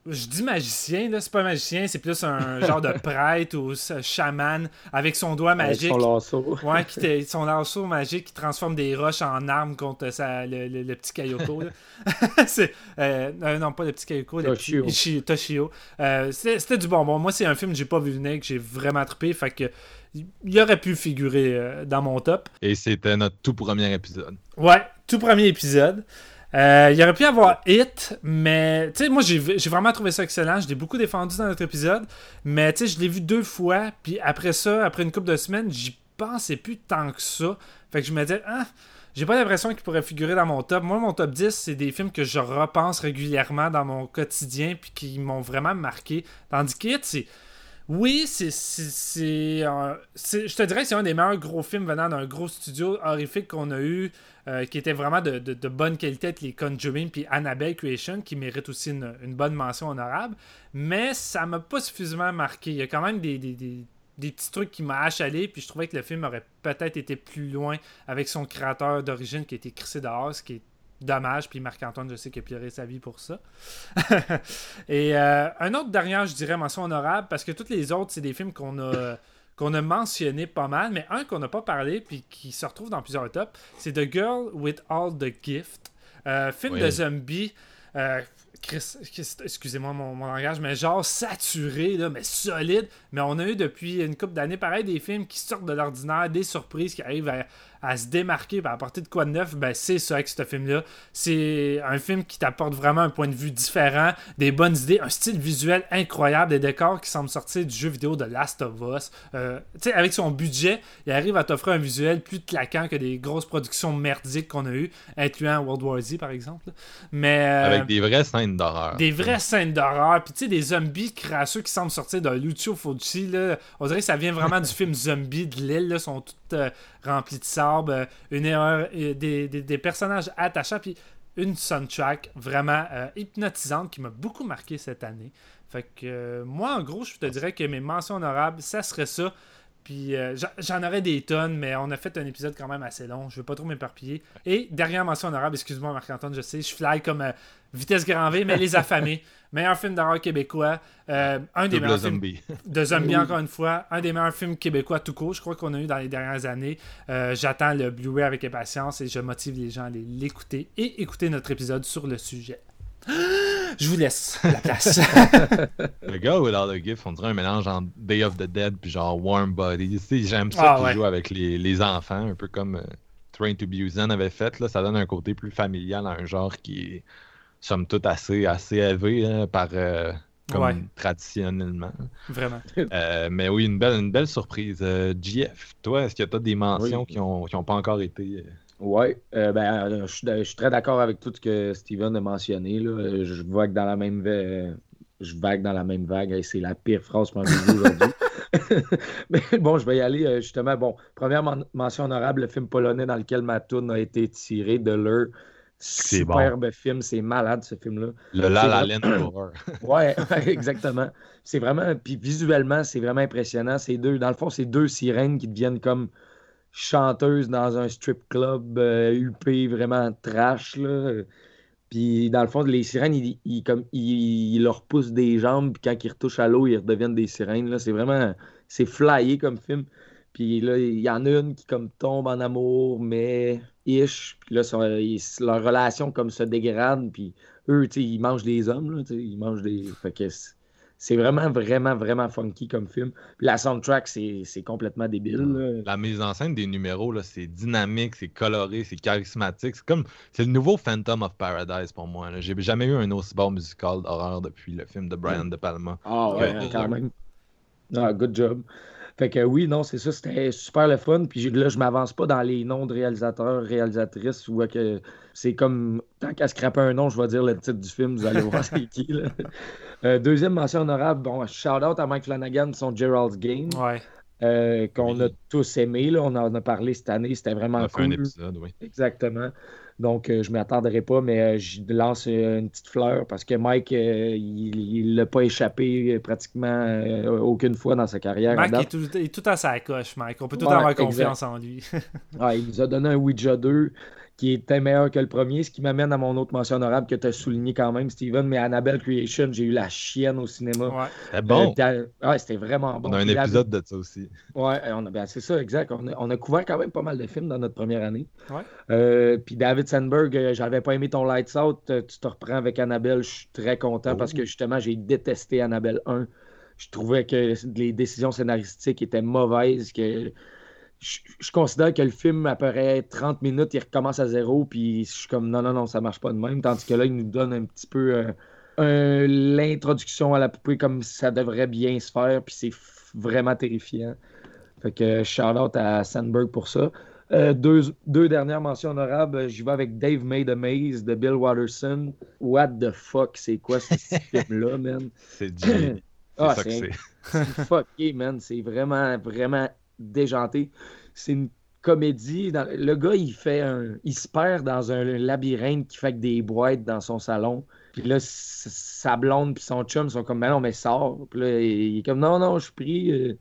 Je dis magicien, là. C'est pas un magicien, c'est plus un *laughs* genre de prêtre ou chaman avec son doigt Avec magique. son lasso. Ouais, qui *laughs* te- son lasso magique qui transforme des roches en armes contre sa- le, le- le petit Kayoko. *laughs* c'est, euh, euh, non, pas le petit Kayoko, le petit Toshio. Ichi- Toshio. Euh, c'était, c'était du bonbon. Moi, c'est un film que j'ai pas vu venir, que j'ai vraiment trippé. Fait que il aurait pu figurer euh, dans mon top. Et c'était notre tout premier épisode. Ouais, tout premier épisode. Euh, il aurait pu y avoir Hit, mais tu sais, moi j'ai vraiment trouvé ça excellent. Je l'ai beaucoup défendu dans notre épisode, mais tu sais, je l'ai vu deux fois, puis après ça, après une couple de semaines, j'y pensais plus tant que ça. Fait que je me disais, ah, j'ai pas l'impression qu'il pourrait figurer dans mon top. Moi, mon top 10, c'est des films que je repense régulièrement dans mon quotidien, puis qui m'ont vraiment marqué. Tandis que c'est. Oui, c'est- je te dirais que c'est un des meilleurs gros films venant d'un gros studio horrifique qu'on a eu, euh, qui était vraiment de, bonne qualité les Conjuring puis Annabelle Creation, qui mérite aussi une, bonne mention honorable. Mais ça m'a pas suffisamment marqué. Il y a quand même des, petits trucs qui m'ont achalé, puis je trouvais que le film aurait peut-être été plus loin avec son créateur d'origine qui été crissé dehors, ce qui est dommage. Puis Marc-Antoine, je sais qu'il a pleuré sa vie pour ça. *laughs* Et euh, un autre dernier, je dirais mention honorable, parce que tous les autres, c'est des films qu'on a, qu'on a mentionné pas mal, mais un qu'on n'a pas parlé, puis qui se retrouve dans plusieurs tops, c'est The Girl with All the Gift. Euh, film Oui. de zombie. euh, Excusez-moi mon, langage, mais genre saturé, là, mais solide. Mais on a eu depuis une couple d'années, pareil, des films qui sortent de l'ordinaire, des surprises qui arrivent à, se démarquer, à apporter de quoi de neuf. Ben, c'est ça avec ce film-là. C'est un film qui t'apporte vraiment un point de vue différent, des bonnes idées, un style visuel incroyable, des décors qui semblent sortir du jeu vidéo de Last of Us. Euh, tu sais, avec son budget, il arrive à t'offrir un visuel plus claquant que des grosses productions merdiques qu'on a eues, incluant World War Z, par exemple. Mais. euh, Avec des vraies scènes d'horreur. des vraies scènes d'horreur. Puis tu sais, des zombies crasseux qui semblent sortir d'un Lucio Fulci. Là. On dirait que ça vient vraiment du *laughs* film Zombie de l'île. Là. sont tous euh, remplis de sable. euh, une erreur, euh, des, des- des personnages attachants. Puis une soundtrack vraiment euh, hypnotisante qui m'a beaucoup marqué cette année. Fait que moi, en gros, je te dirais que mes mentions honorables, ça serait ça. Puis euh, j'en- aurais des tonnes, mais on a fait un épisode quand même assez long. Je veux pas trop m'éparpiller. Et dernière mention honorable, excuse-moi Marc-Antoine, je sais, je fly comme euh, vitesse grand V, mais Les Affamés. *laughs* meilleur film d'horreur québécois. euh, un des Double meilleurs films zombie. de zombies, encore une fois. Un des meilleurs films québécois tout court, je crois qu'on a eu dans les dernières années. Euh, J'attends le Blu-ray avec impatience et je motive les gens à aller l'écouter et écouter notre épisode sur le sujet. Je vous laisse la place. *laughs* Le gars Without a Gift, on dirait un mélange entre Day of the Dead puis genre Warm Bodies. Tu sais, J'aime ça Ah, qu'il ouais. joue avec les, les enfants, un peu comme euh, Train to Busan avait fait. Là. Ça donne un côté plus familial à un genre qui est, somme toute, assez, assez élevé hein, par, euh, comme Ouais. traditionnellement. Vraiment. Euh, mais oui, une belle, une belle surprise. Euh, GF, toi, est-ce que tu as des mentions Oui. qui n'ont qui ont pas encore été. Euh, Ouais, euh, ben, euh, je suis je suis très d'accord avec tout ce que Steven a mentionné. Là. Euh, Je vague dans la même vague. Je vague dans la même vague. Hey, c'est la pire phrase pour un aujourd'hui. *laughs* Mais bon, je vais y aller euh, justement. Bon, première men- mention honorable, le film polonais dans lequel ma tourne a été tirée de leur C'est bon. superbe film. C'est malade ce film-là. Le La La. Land. *coughs* Ouais, *laughs* exactement. C'est vraiment, puis visuellement, c'est vraiment impressionnant. C'est deux, dans le fond, c'est deux sirènes qui deviennent comme chanteuses dans un strip club euh, huppé, vraiment trash, là. Puis dans le fond, les sirènes, ils, comme, ils, leur poussent des jambes, puis quand ils retouchent à l'eau, ils redeviennent des sirènes. C'est vraiment, c'est flyé comme film. Puis là, il y en a une qui comme tombe en amour, mais ish. Puis là, ils- leur relation comme se dégrade, puis eux, ils mangent des hommes, ils mangent des... Fait c'est vraiment, vraiment, vraiment funky comme film. Puis la soundtrack, c'est c'est complètement débile. là. La mise en scène des numéros, c'est dynamique, c'est coloré, c'est charismatique. C'est comme. C'est le nouveau Phantom of Paradise pour moi. J'ai jamais eu un aussi bon musical d'horreur depuis le film de Brian De Palma. Ah ouais, Ouais. quand même. Ah, good job. Fait que oui, non, c'est ça, c'était super le fun. Puis là, je m'avance pas dans les noms de réalisateurs, réalisatrices, ou que c'est comme, tant qu'à scraper un nom, je vais dire le titre du film, vous allez voir c'est qui. Là. *laughs* Euh, deuxième mention honorable, bon, shout out à Mike Flanagan, son Gerald's Game, Ouais. euh, qu'on Oui. a tous aimé. Là. On en a parlé cette année, c'était vraiment On a fait cool. un épisode, oui. Exactement. Donc, euh, je ne m'attarderai pas, mais euh, je lance euh, une petite fleur parce que Mike, il ne l'a pas échappé pratiquement aucune fois dans sa carrière. Mike est tout, est tout à sa coche, Mike. On peut tout Ouais, avoir exact. confiance en lui. *laughs* Ah, il nous a donné un Ouija 2 qui était meilleur que le premier, ce qui m'amène à mon autre mention honorable que tu as souligné quand même, Steven, mais Annabelle Creation, j'ai eu la chienne au cinéma. ouais. C'était bon. Euh, ouais, c'était vraiment bon. On a un épisode de ça aussi. Ouais, on a, ben, c'est ça, exact. On a, on a couvert quand même pas mal de films dans notre première année. Ouais. Euh, puis David Sandberg, euh, j'avais pas aimé ton Lights Out. euh, Tu te reprends avec Annabelle. Je suis très content Oh. parce que justement, j'ai détesté Annabelle 1. Je trouvais que les décisions scénaristiques étaient mauvaises. Que je, je considère que le film, après 30 minutes, il recommence à zéro. Puis je suis comme non, non, non, ça marche pas de même. Tandis que là, il nous donne un petit peu. euh, l'introduction à la poupée comme ça devrait bien se faire, puis c'est vraiment terrifiant. Fait que shout out à Sandberg pour ça. Euh, deux, deux dernières mentions honorables, euh, j'y vais avec Dave Made a Maze de Bill Watterson. What the fuck, c'est quoi ce *laughs* film-là, man? C'est du Ah, ça que. C'est fucké, man. C'est vraiment, vraiment déjanté. C'est une comédie. dans- Le gars, il fait un. Il se perd dans un labyrinthe qui fait que des boîtes dans son salon. Puis là, sa blonde puis son chum sont comme, mais non, mais sors. Puis là, il est comme, non, non, je suis pris. euh,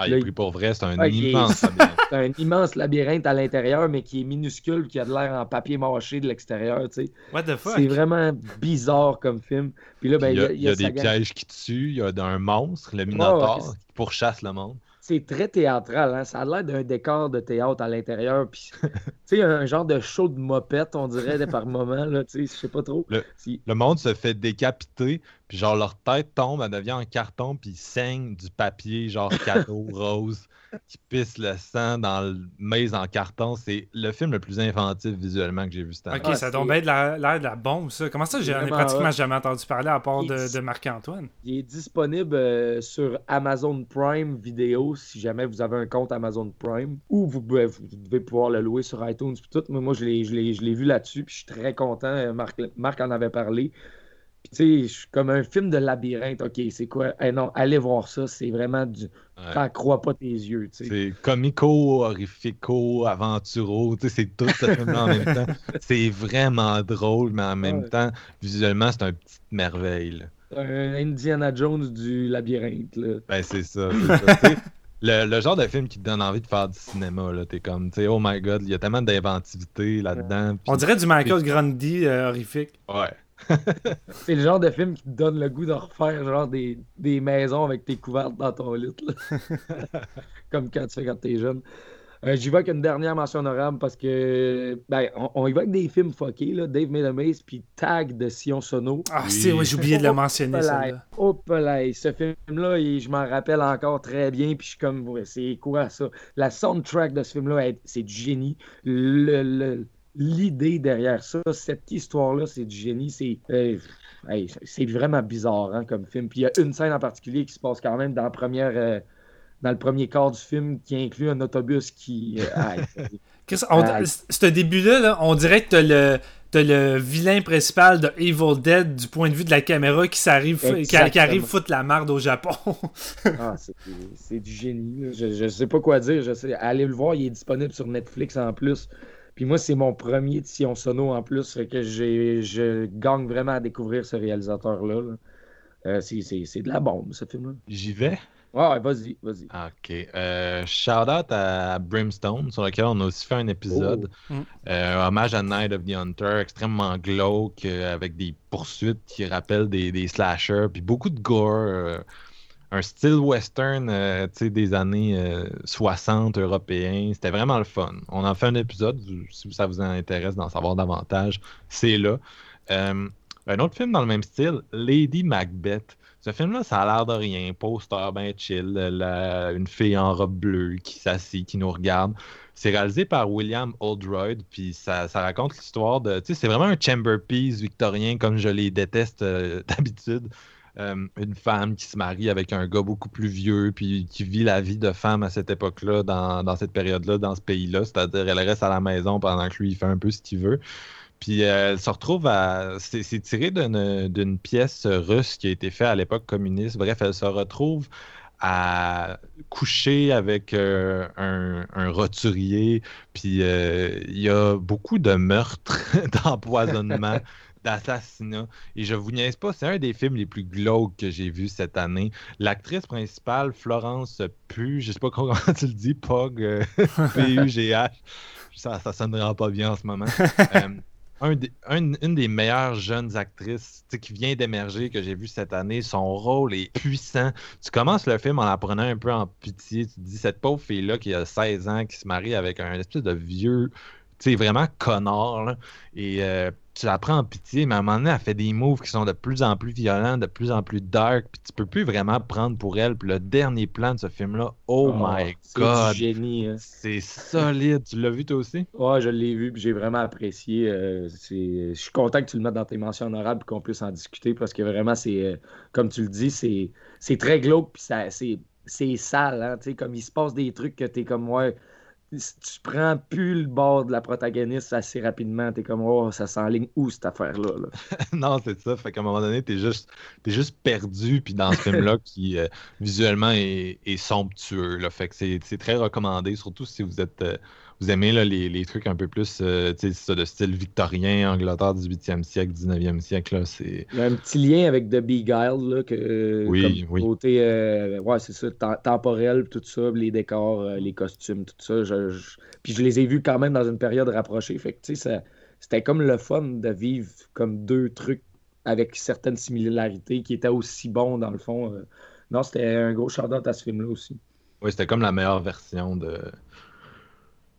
Ah, il Là, est pris pour vrai, c'est un immense *laughs* labyrinthe. C'est un immense labyrinthe à l'intérieur, mais qui est minuscule, qui a de l'air en papier mâché de l'extérieur, tu sais. What the fuck? C'est vraiment bizarre comme film. Puis là, ben, il y a, il y a sa des pièges qui tuent, il y a un monstre, le Minotaur, ouais, qui pourchasse le monde. C'est très théâtral, hein? Ça a l'air d'un décor de théâtre à l'intérieur. Puis, *laughs* tu sais, un genre de show de mopette, on dirait, par moment, je sais pas trop. Le- Si- Le monde se fait décapiter, puis genre leur tête tombe, elle devient en carton, puis ils saignent du papier, genre cadeau *laughs* rose, qui pisse le sang dans le maze en carton. C'est le film le plus inventif visuellement que j'ai vu cette année. Ok, Ah, ça bien de la- l'air de la bombe, ça. Comment ça, j'en ai pratiquement jamais entendu parler à part de, Marc-Antoine? Il est disponible euh, sur Amazon Prime Vidéo si jamais vous avez un compte Amazon Prime. Ou vous, pouvez- vous devez pouvoir le louer sur iTunes. Puis tout. Mais moi, je l'ai, je l'ai- je l'ai vu là-dessus. Puis je suis très content. Euh, Marc, Marc en avait parlé. Puis tu sais, je suis comme un film de labyrinthe. Ok, c'est quoi? Eh non, allez voir ça. C'est vraiment du. Ouais. T'en crois pas tes yeux. tu sais. C'est comico, horrifico, aventuro, tu sais, c'est tout ce film-là en même *laughs* temps. C'est vraiment drôle, mais en même Ouais. temps, visuellement, c'est une petite merveille. Un Indiana Jones du labyrinthe. Là. Ben, c'est ça. c'est ça. *laughs* Le, le genre de film qui te donne envie de faire du cinéma, là. T'es comme, tu sais, oh my god, il y a tellement d'inventivité là-dedans. On dirait du Michael Grundy euh, horrifique. Ouais. *laughs* C'est le genre de film qui te donne le goût de refaire genre des, des maisons avec tes couvertes dans ton lit. là. *laughs* Comme quand tu fais quand t'es jeune. Euh, J'y vais avec une dernière mention honorable parce que ben, on, on y va avec des films fuckés, là, Dave Maze puis Tag de Sion Sono. Ah, Oui. c'est, ouais, j'ai oublié de le Oh, mentionner, hop là, ce film-là, il- je m'en rappelle encore très bien, puis je suis comme, ouais, c'est quoi ça? La soundtrack de ce film-là, c'est du génie. Le- le- L'idée derrière ça, cette histoire-là, c'est du génie. C'est euh, hey, vraiment bizarre hein, comme film. Puis il y a une scène en particulier qui se passe quand même dans, la première, euh, dans le premier quart du film qui inclut un autobus qui. euh. *laughs* Ce début-là, là, on dirait que t'as le, t'as le vilain principal de Evil Dead du point de vue de la caméra qui, s'arrive, qui, arrive foutre la marde au Japon. Ah, *laughs* c'est du génie. Je, je sais pas quoi dire. Je sais, allez le voir, il est disponible sur Netflix en plus. Puis moi, c'est mon premier de Sion Sono en plus. Fait que je gagne vraiment à découvrir ce réalisateur-là. là. Euh, c'est- c'est c'est de la bombe, ce film-là. J'y vais? Ouais, ouais, vas-y, vas-y. Ok. Euh, shout out à Brimstone, sur lequel on a aussi fait un épisode. Oh. Mm. Euh, hommage à Night of the Hunter, extrêmement glauque, euh, avec des poursuites qui rappellent des, des slashers, puis beaucoup de gore. Euh, un style western euh, des années euh, 60 européens. C'était vraiment le fun. On en fait un épisode, si ça vous intéresse d'en savoir davantage, c'est là. Euh, un autre film dans le même style, Lady Macbeth. Ce film-là, ça a l'air de rien. Poster ben chill, une fille en robe bleue qui s'assit, qui nous regarde. C'est réalisé par William Oldroyd, puis ça, raconte l'histoire de. C'est vraiment un chamber piece victorien comme je les déteste euh, *laughs* d'habitude. Euh, une femme qui se marie avec un gars beaucoup plus vieux, puis qui vit la vie de femme à cette époque-là, dans, dans cette période-là, dans ce pays-là. C'est-à-dire, elle reste à la maison pendant que lui, il fait un peu ce qu'il veut. Puis euh, elle se retrouve à. C'est tiré d'une pièce russe qui a été faite à l'époque communiste. Bref, elle se retrouve à coucher avec euh, un, roturier. Puis il y a beaucoup de meurtres, *laughs* d'empoisonnement, *laughs* d'assassinats. Et je vous niaise pas, c'est un des films les plus glauques que j'ai vu cette année. L'actrice principale, Florence Pugh, je sais pas comment *laughs* tu le dis, Pug, euh, *laughs* P-U-G-H. Ça, ça sonnera pas bien en ce moment. *laughs* Euh, un des- un- une des meilleures jeunes actrices qui vient d'émerger que j'ai vu cette année. Son rôle est puissant. Tu commences le film en la prenant un peu en pitié. Tu te dis, cette pauvre fille-là qui a 16 ans, qui se marie avec un espèce de vieux, tu sais, vraiment connard. là. Et euh, tu la prends en pitié, mais à un moment donné, elle fait des moves qui sont de plus en plus violents, de plus en plus dark. Puis tu peux plus vraiment prendre pour elle. Puis le dernier plan de ce film-là, oh, my c'est god! du génie. hein. C'est solide. Tu l'as vu toi aussi? *laughs* Ouais, je l'ai vu, puis j'ai vraiment apprécié. euh, c'est- je suis content que tu le mettes dans tes mentions honorables, puis qu'on puisse en discuter, parce que vraiment, c'est, euh, comme tu le dis, c'est, c'est très glauque, puis ça, c'est, c'est sale, hein, tu sais, comme il se passe des trucs que t'es comme, ouais, tu prends plus le bord de la protagoniste assez rapidement, t'es comme, oh, ça s'enligne où cette affaire-là? là? *laughs* non, c'est ça. Fait qu'à un moment donné, t'es juste, t'es juste perdu. Puis dans ce film-là, *laughs* qui euh, visuellement est, est somptueux. Là. Fait que c'est, c'est très recommandé, surtout si vous êtes. euh, vous aimez là, les, les trucs un peu plus euh, ça, de style victorien, Angleterre 18e siècle, 19e siècle. Là, c'est... Il y a un petit lien avec The Beguiled, là, que, Oui, comme oui. côté, euh, ouais, c'est ça, tem- temporel, tout ça, les décors, euh, les costumes, tout ça. je- je- Puis je les ai vus quand même dans une période rapprochée. Fait que, tu sais, ça- c'était comme le fun de vivre comme deux trucs avec certaines similarités qui étaient aussi bons, dans le fond. euh. Non, c'était un gros shout-out à ce film-là aussi. Oui, c'était comme la meilleure version de,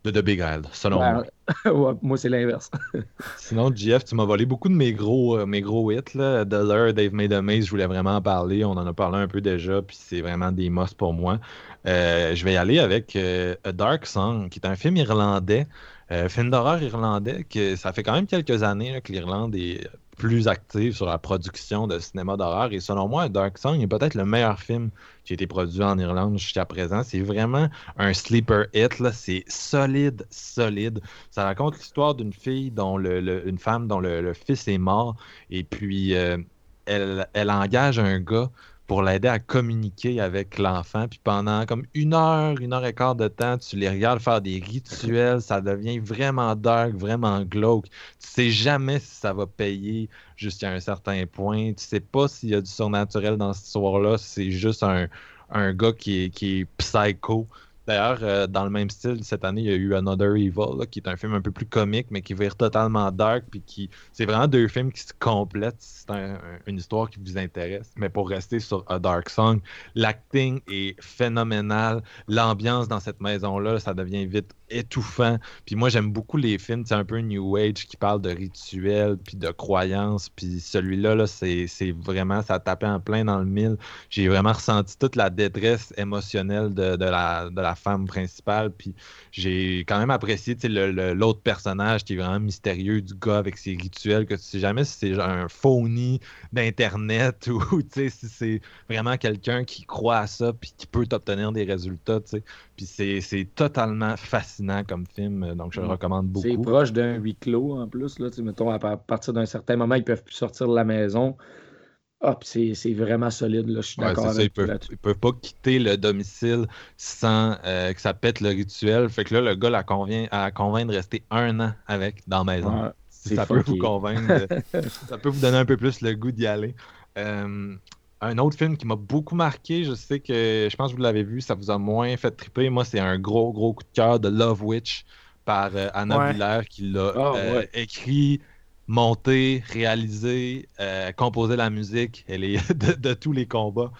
de The Big Isle, selon *laughs* Ouais, moi. moi, c'est l'inverse. *laughs* Sinon, JF, tu m'as volé beaucoup de mes gros, euh, mes gros hits. Là. The Lure, Dave Made a Maze, je voulais vraiment en parler. On en a parlé un peu déjà, puis c'est vraiment des must pour moi. Euh, je vais y aller avec euh, A Dark Song, qui est un film irlandais, euh, film d'horreur irlandais, que ça fait quand même quelques années là, que l'Irlande est plus active sur la production de cinéma d'horreur. Et selon moi, Dark Song est peut-être le meilleur film qui a été produit en Irlande jusqu'à présent. C'est vraiment un sleeper hit. C'est solide, solide. Ça raconte l'histoire d'une fille dont le, le- une femme dont le, le fils est mort et puis euh, elle, elle engage un gars pour l'aider à communiquer avec l'enfant. Puis pendant comme une heure, une heure et quart de temps, tu les regardes faire des rituels. Ça devient vraiment dark, vraiment glauque. Tu sais jamais si ça va payer jusqu'à un certain point. Tu sais pas s'il y a du surnaturel dans cette histoire-là. C'est juste un, un gars qui est, qui est psycho. D'ailleurs, euh, dans le même style, cette année, il y a eu Another Evil, qui est un film un peu plus comique, mais qui vire totalement dark, puis qui... C'est vraiment deux films qui se complètent. C'est un- un- une histoire qui vous intéresse. Mais pour rester sur A Dark Song, l'acting est phénoménal. L'ambiance dans cette maison-là, ça devient vite étouffant. Puis moi, j'aime beaucoup les films, c'est un peu New Age, qui parlent de rituels, puis de croyances. Puis celui-là, là, c'est c'est vraiment, ça tapait en plein dans le mille. J'ai vraiment ressenti toute la détresse émotionnelle de, de la, de la femme principale. Puis j'ai quand même apprécié sais, le- le- l'autre personnage qui est vraiment mystérieux, du gars avec ses rituels, que tu sais jamais si c'est un phony d'Internet *laughs* ou si c'est vraiment quelqu'un qui croit à ça puis qui peut t'obtenir des résultats. Puis c'est c'est totalement fascinant comme film, donc je le Mm. recommande C'est beaucoup. proche d'un huis clos en plus. Là, mettons, à par- partir d'un certain moment, ils peuvent plus sortir de la maison. Ah, c'est- c'est vraiment solide. Là. Je suis Ouais, d'accord c'est ça, avec ils toi peuvent, pas quitter le domicile sans euh, que ça pète le rituel. Fait que là, le gars la convient, à convainc de rester un an avec dans la maison. Ouais, Si ça peut vous convaincre, de- *laughs* ça peut vous donner un peu plus le goût d'y aller. Euh, un autre film qui m'a beaucoup marqué, je sais que je pense que vous l'avez vu, ça vous a moins fait triper. Moi, c'est un gros, gros coup de cœur de Love Witch par euh, Anna Ouais. Biller qui l'a Ah, euh, ouais. écrit, monté, réalisé, euh, composé la musique. Elle est *laughs* de, de tous les combats.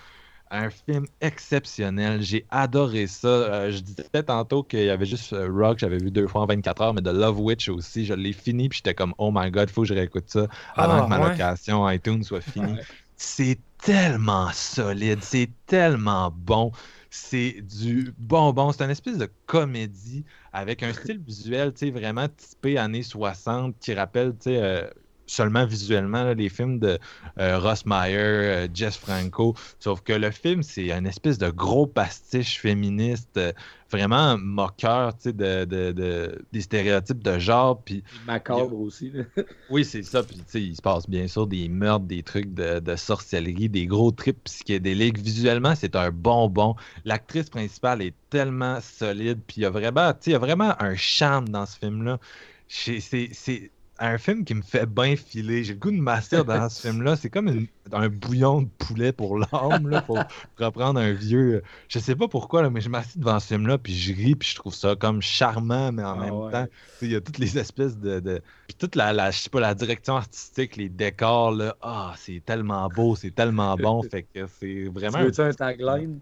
Un film exceptionnel. J'ai adoré ça. Euh, je disais tantôt qu'il y avait juste euh, Rock, j'avais vu deux fois en 24 heures, mais de Love Witch aussi. Je l'ai fini, puis j'étais comme, oh my god, faut que je réécoute ça avant Ah, que ma ouais. location iTunes soit finie. C'est tellement solide, c'est tellement bon. C'est du bonbon. C'est une espèce de comédie avec un style visuel, tu vraiment typé années 60 qui rappelle, tu euh, seulement visuellement, là, les films de euh, Ross Meyer, euh, Jess Franco. Sauf que le film, c'est un espèce de gros pastiche féministe, euh, vraiment moqueur tu sais, de, de- de- des stéréotypes de genre. Puis Macabre aussi. là. *laughs* oui, c'est ça. Puis, il se passe bien sûr des meurtres, des trucs de, de sorcellerie, des gros trips psychédéliques. Visuellement, c'est un bonbon. L'actrice principale est tellement solide. Puis, il y a vraiment, un charme dans ce film-là. C'est un film qui me fait bien filer. J'ai le goût de masser dans ce *laughs* film-là. C'est comme une- un bouillon de poulet pour l'âme, pour reprendre un vieux. Je sais pas pourquoi, là, mais je m'assieds devant ce film-là, puis je ris, puis je trouve ça comme charmant, mais en Ah même ouais. temps, il y a toutes les espèces de. de... Puis toute la, la, je sais pas, la direction artistique, les décors, là, ah, c'est tellement beau, c'est tellement bon, *laughs* fait que c'est vraiment. Tu un tagline?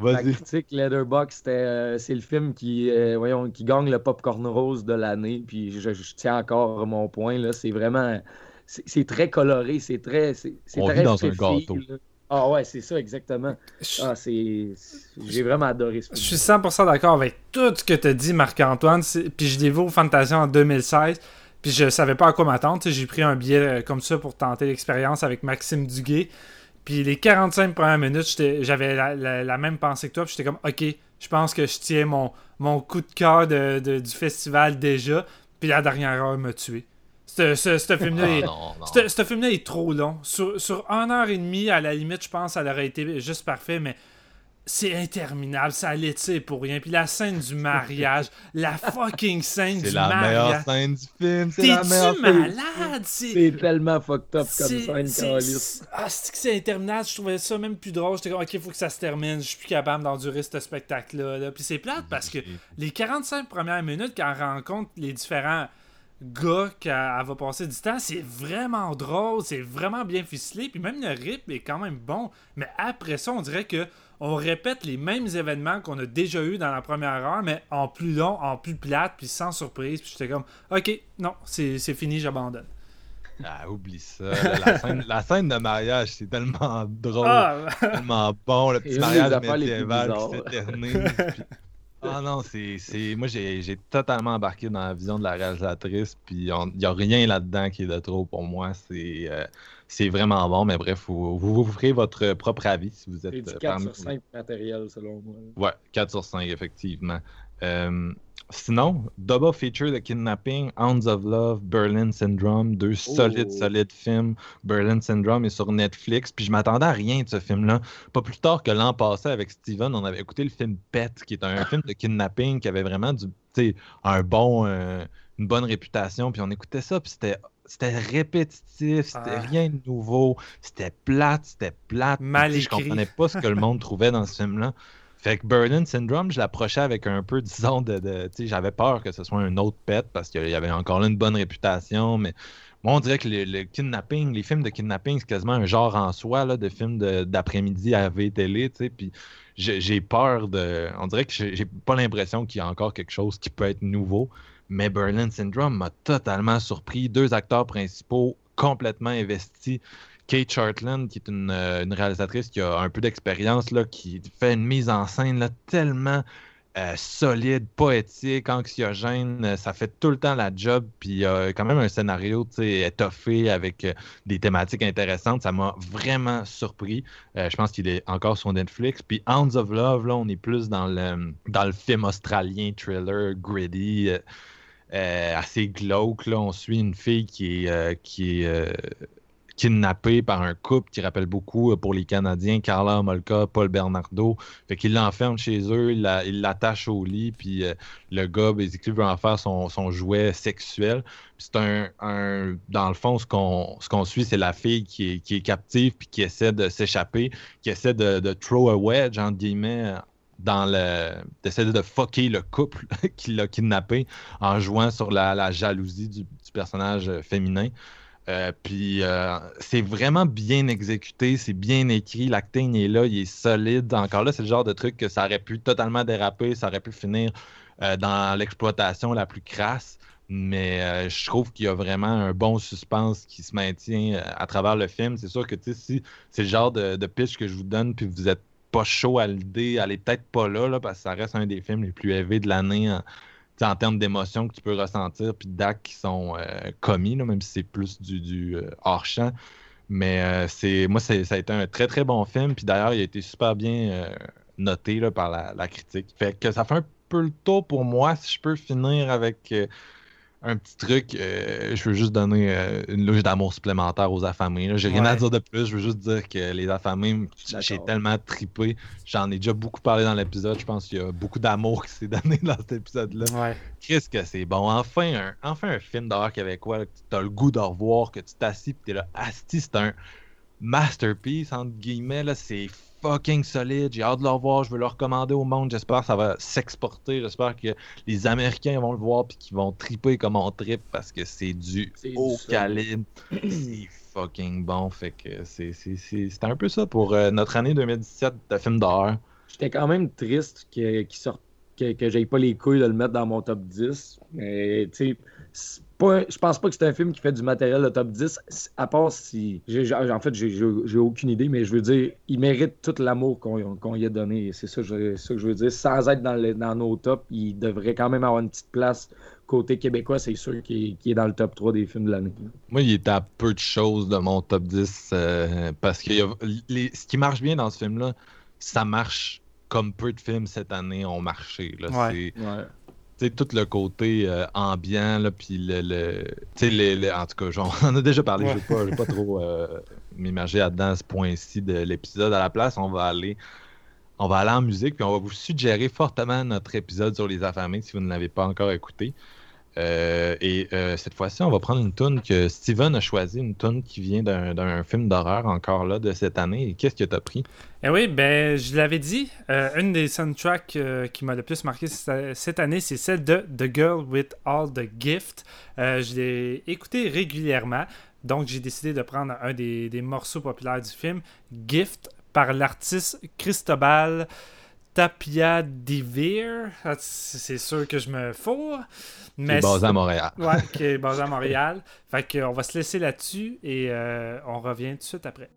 La Vas-y. critique c'était, euh, c'est le film qui, euh, voyons, qui gagne le popcorn rose de l'année. Puis je, je tiens encore mon point. Là, c'est vraiment. C'est, c'est très coloré. C'est très. C'est, c'est On très vit dans un gâteau. là. Ah ouais, c'est ça, exactement. Je- Ah, c'est. J'ai vraiment adoré ce Je film. suis 100% d'accord avec tout ce que tu as dit, Marc-Antoine. C'est- Puis je l'ai vu au Fantasia en 2016. Puis je savais pas à quoi m'attendre. J'ai pris un billet euh, comme ça pour tenter l'expérience avec Maxime Duguay. Puis les 45 premières minutes, j'avais la, la- la même pensée que toi. Puis j'étais comme, OK, je pense que je tiens mon, mon coup de cœur de- de- du festival déjà. Puis la dernière heure m'a tué. Ce, ce, ce film-là Ah, est- ce film-là est trop long. Sur, sur une heure et demie, à la limite, je pense, ça aurait été juste parfait, mais c'est interminable. Ça l'étire pour rien. Puis la scène du mariage, *laughs* la fucking scène C'est du la meilleure mariage. scène du film, c'est la meilleure T'es-tu scène. malade? C'est. C'est tellement fucked up comme c'est- scène, c'est-. Ah, c'est que c'est interminable. Je trouvais ça même plus drôle. J'étais comme, ok, faut que ça se termine. Je suis plus capable d'endurer ce spectacle-là. là. Puis c'est plate parce que les 45 premières minutes, quand elle rencontre les différents gars qu'elle elle va passer du temps, c'est vraiment drôle, c'est vraiment bien ficelé, puis même le rythme est quand même bon. Mais après ça, on dirait que on répète les mêmes événements qu'on a déjà eu dans la première heure, mais en plus long, en plus plate, puis sans surprise. Puis j'étais comme, ok, non, c'est c'est fini, j'abandonne. Ah, oublie ça. là, La *laughs* scène, la scène de mariage, c'est tellement drôle. Ah, tellement bon, le petit mariage médiéval qui s'éternise. puis- *laughs* Ah non, c'est. c'est- Moi, j'ai j'ai totalement embarqué dans la vision de la réalisatrice, puis il n'y a rien là-dedans qui est de trop pour moi. C'est euh, c'est vraiment bon, mais bref, vous, vous vous ferez votre propre avis si vous êtes C'est du euh, 4 parmi- sur 5 matériel, selon moi. Ouais, 4 sur 5, effectivement. Euh, sinon, double feature de Kidnapping, Hounds of Love, Berlin Syndrome, deux solides, Oh. solides films. Berlin Syndrome est sur Netflix, puis je m'attendais à rien de ce film-là. Pas plus tard que l'an passé avec Steven, on avait écouté le film Pet, qui est un film de kidnapping qui avait vraiment du, un bon, euh, une bonne réputation, puis on écoutait ça, puis c'était c'était répétitif, c'était Ah. rien de nouveau, c'était plate, c'était plate. Mal sais, Je écrit. comprenais pas ce que le *laughs* monde trouvait dans ce film-là. Fait que Berlin Syndrome, je l'approchais avec un peu, disons, de. de- tu sais, j'avais peur que ce soit un autre pet parce qu'il y avait encore là une bonne réputation, mais moi, on dirait que le, le kidnapping, les films de kidnapping, c'est quasiment un genre en soi, là, de films d'après-midi à V-Télé, tu sais, puis j'ai peur de. On dirait que j'ai pas l'impression qu'il y a encore quelque chose qui peut être nouveau, mais Berlin Syndrome m'a totalement surpris. Deux acteurs principaux complètement investis. Kate Chartland, qui est une, euh, réalisatrice qui a un peu d'expérience, qui fait une mise en scène là, tellement euh, solide, poétique, anxiogène. Euh, Ça fait tout le temps la job. Puis a quand même un scénario étoffé avec euh, des thématiques intéressantes. Ça m'a vraiment surpris. Euh, je pense qu'il est encore sur Netflix. Puis Hounds of Love, là, on est plus dans le, dans le film australien, thriller, gritty. Euh, assez glauque. Là. On suit une fille qui est, euh, qui est euh, kidnappée par un couple qui rappelle beaucoup pour les Canadiens, Carla Molka, Paul Bernardo. Fait qu'il l'enferme chez eux, il la- il l'attache au lit, puis le gars, basically, veut en faire son, son jouet sexuel. C'est un, Dans le fond, ce qu'on ce suit, c'est la fille qui est, qui est captive, puis qui essaie de s'échapper, qui essaie de, de throw a wedge, entre guillemets, dans le. d'essayer de fucker le couple *laughs* qui l'a kidnappé en jouant sur la, la jalousie du, du personnage féminin. Euh, puis euh, c'est vraiment bien exécuté, c'est bien écrit, l'acting est là, il est solide. Encore là, c'est le genre de truc que ça aurait pu totalement déraper, ça aurait pu finir euh, dans l'exploitation la plus crasse. Mais je trouve qu'il y a vraiment un bon suspense qui se maintient à travers le film. C'est sûr que si c'est le genre de pitch que je vous donne, puis vous êtes pas chaud à l'idée, allez peut-être pas là, là, parce que ça reste un des films les plus élevés de l'année en, termes d'émotions que tu peux ressentir, puis d'actes qui sont euh, commis, même si c'est plus du, euh, hors-champ. Mais euh, c'est moi, ça a été un très très bon film. Puis d'ailleurs, il a été super bien noté par la, la critique. Fait que ça fait un peu le tour pour moi. Si je peux finir avec un petit truc, euh, je veux juste donner euh, une louche d'amour supplémentaire aux affamés. J'ai rien à dire de plus. Je veux juste dire que les affamés, j'ai tellement tripé. J'en ai déjà beaucoup parlé dans l'épisode. Je pense qu'il y a beaucoup d'amour *laughs* qui s'est donné dans cet épisode-là. Ouais. Qu'est-ce que c'est bon. Enfin un, enfin un film d'horreur québécois là, que tu as le goût de revoir, que tu t'assis et tu es là. Asti, c'est un masterpiece, entre guillemets. là, C'est fucking solide. J'ai hâte de le revoir. Je veux le recommander au monde. J'espère que ça va s'exporter. J'espère que les Américains vont le voir et qu'ils vont triper comme on tripe parce que c'est du haut calibre. *clears throat* c'est fucking bon. Fait que c'est c'est- c'est- c'était un peu ça pour euh, notre année 2017 de film d'horreur. J'étais quand même triste que, sorte, que, que j'aille pas les couilles de le mettre dans mon top 10. Mais, tu sais, pas je pense pas que c'est un film qui fait du matériel de top 10, à part si. j'ai- j'ai- en fait, j'ai, j'ai- j'ai aucune idée, mais je veux dire, il mérite tout l'amour qu'on, qu'on lui a donné. C'est ça, que je- ça que je veux dire. Sans être dans, le- dans nos tops, il devrait quand même avoir une petite place côté québécois. C'est sûr qu'il est, qu'il est dans le top 3 des films de l'année. Moi, il est à peu de choses de mon top 10 euh, parce que y a- les- ce qui marche bien dans ce film-là, ça marche comme peu de films cette année ont marché. Là. Ouais. C'est- Ouais. Sais, tout le côté euh, ambiant, là, puis le, le- tu sais, les- les- en tout cas, *laughs* on en a déjà parlé, je ne vais pas, trop euh, m'immerger là-dedans à ce point-ci de l'épisode. À la place, on va aller on va aller en musique, puis on va vous suggérer fortement notre épisode sur les affamés si vous ne l'avez pas encore écouté. Euh, et euh, cette fois-ci, on va prendre une tune que Steven a choisi, une tune qui vient d'un film d'horreur encore là de cette année. Qu'est-ce que tu as pris? Eh oui, ben, je l'avais dit, euh, une des soundtracks qui m'a le plus marqué cette année, c'est celle de The Girl with All the Gift. Je l'ai écouté régulièrement, donc j'ai décidé de prendre un des morceaux populaires du film, Gift, par l'artiste Cristobal Tapia Devere. Ah, C'est sûr que je me fourre. Qui Mais est basé à Montréal. Ouais, qui est basé à *laughs* Montréal. Fait qu'on va se laisser là-dessus et euh, on revient tout de suite après.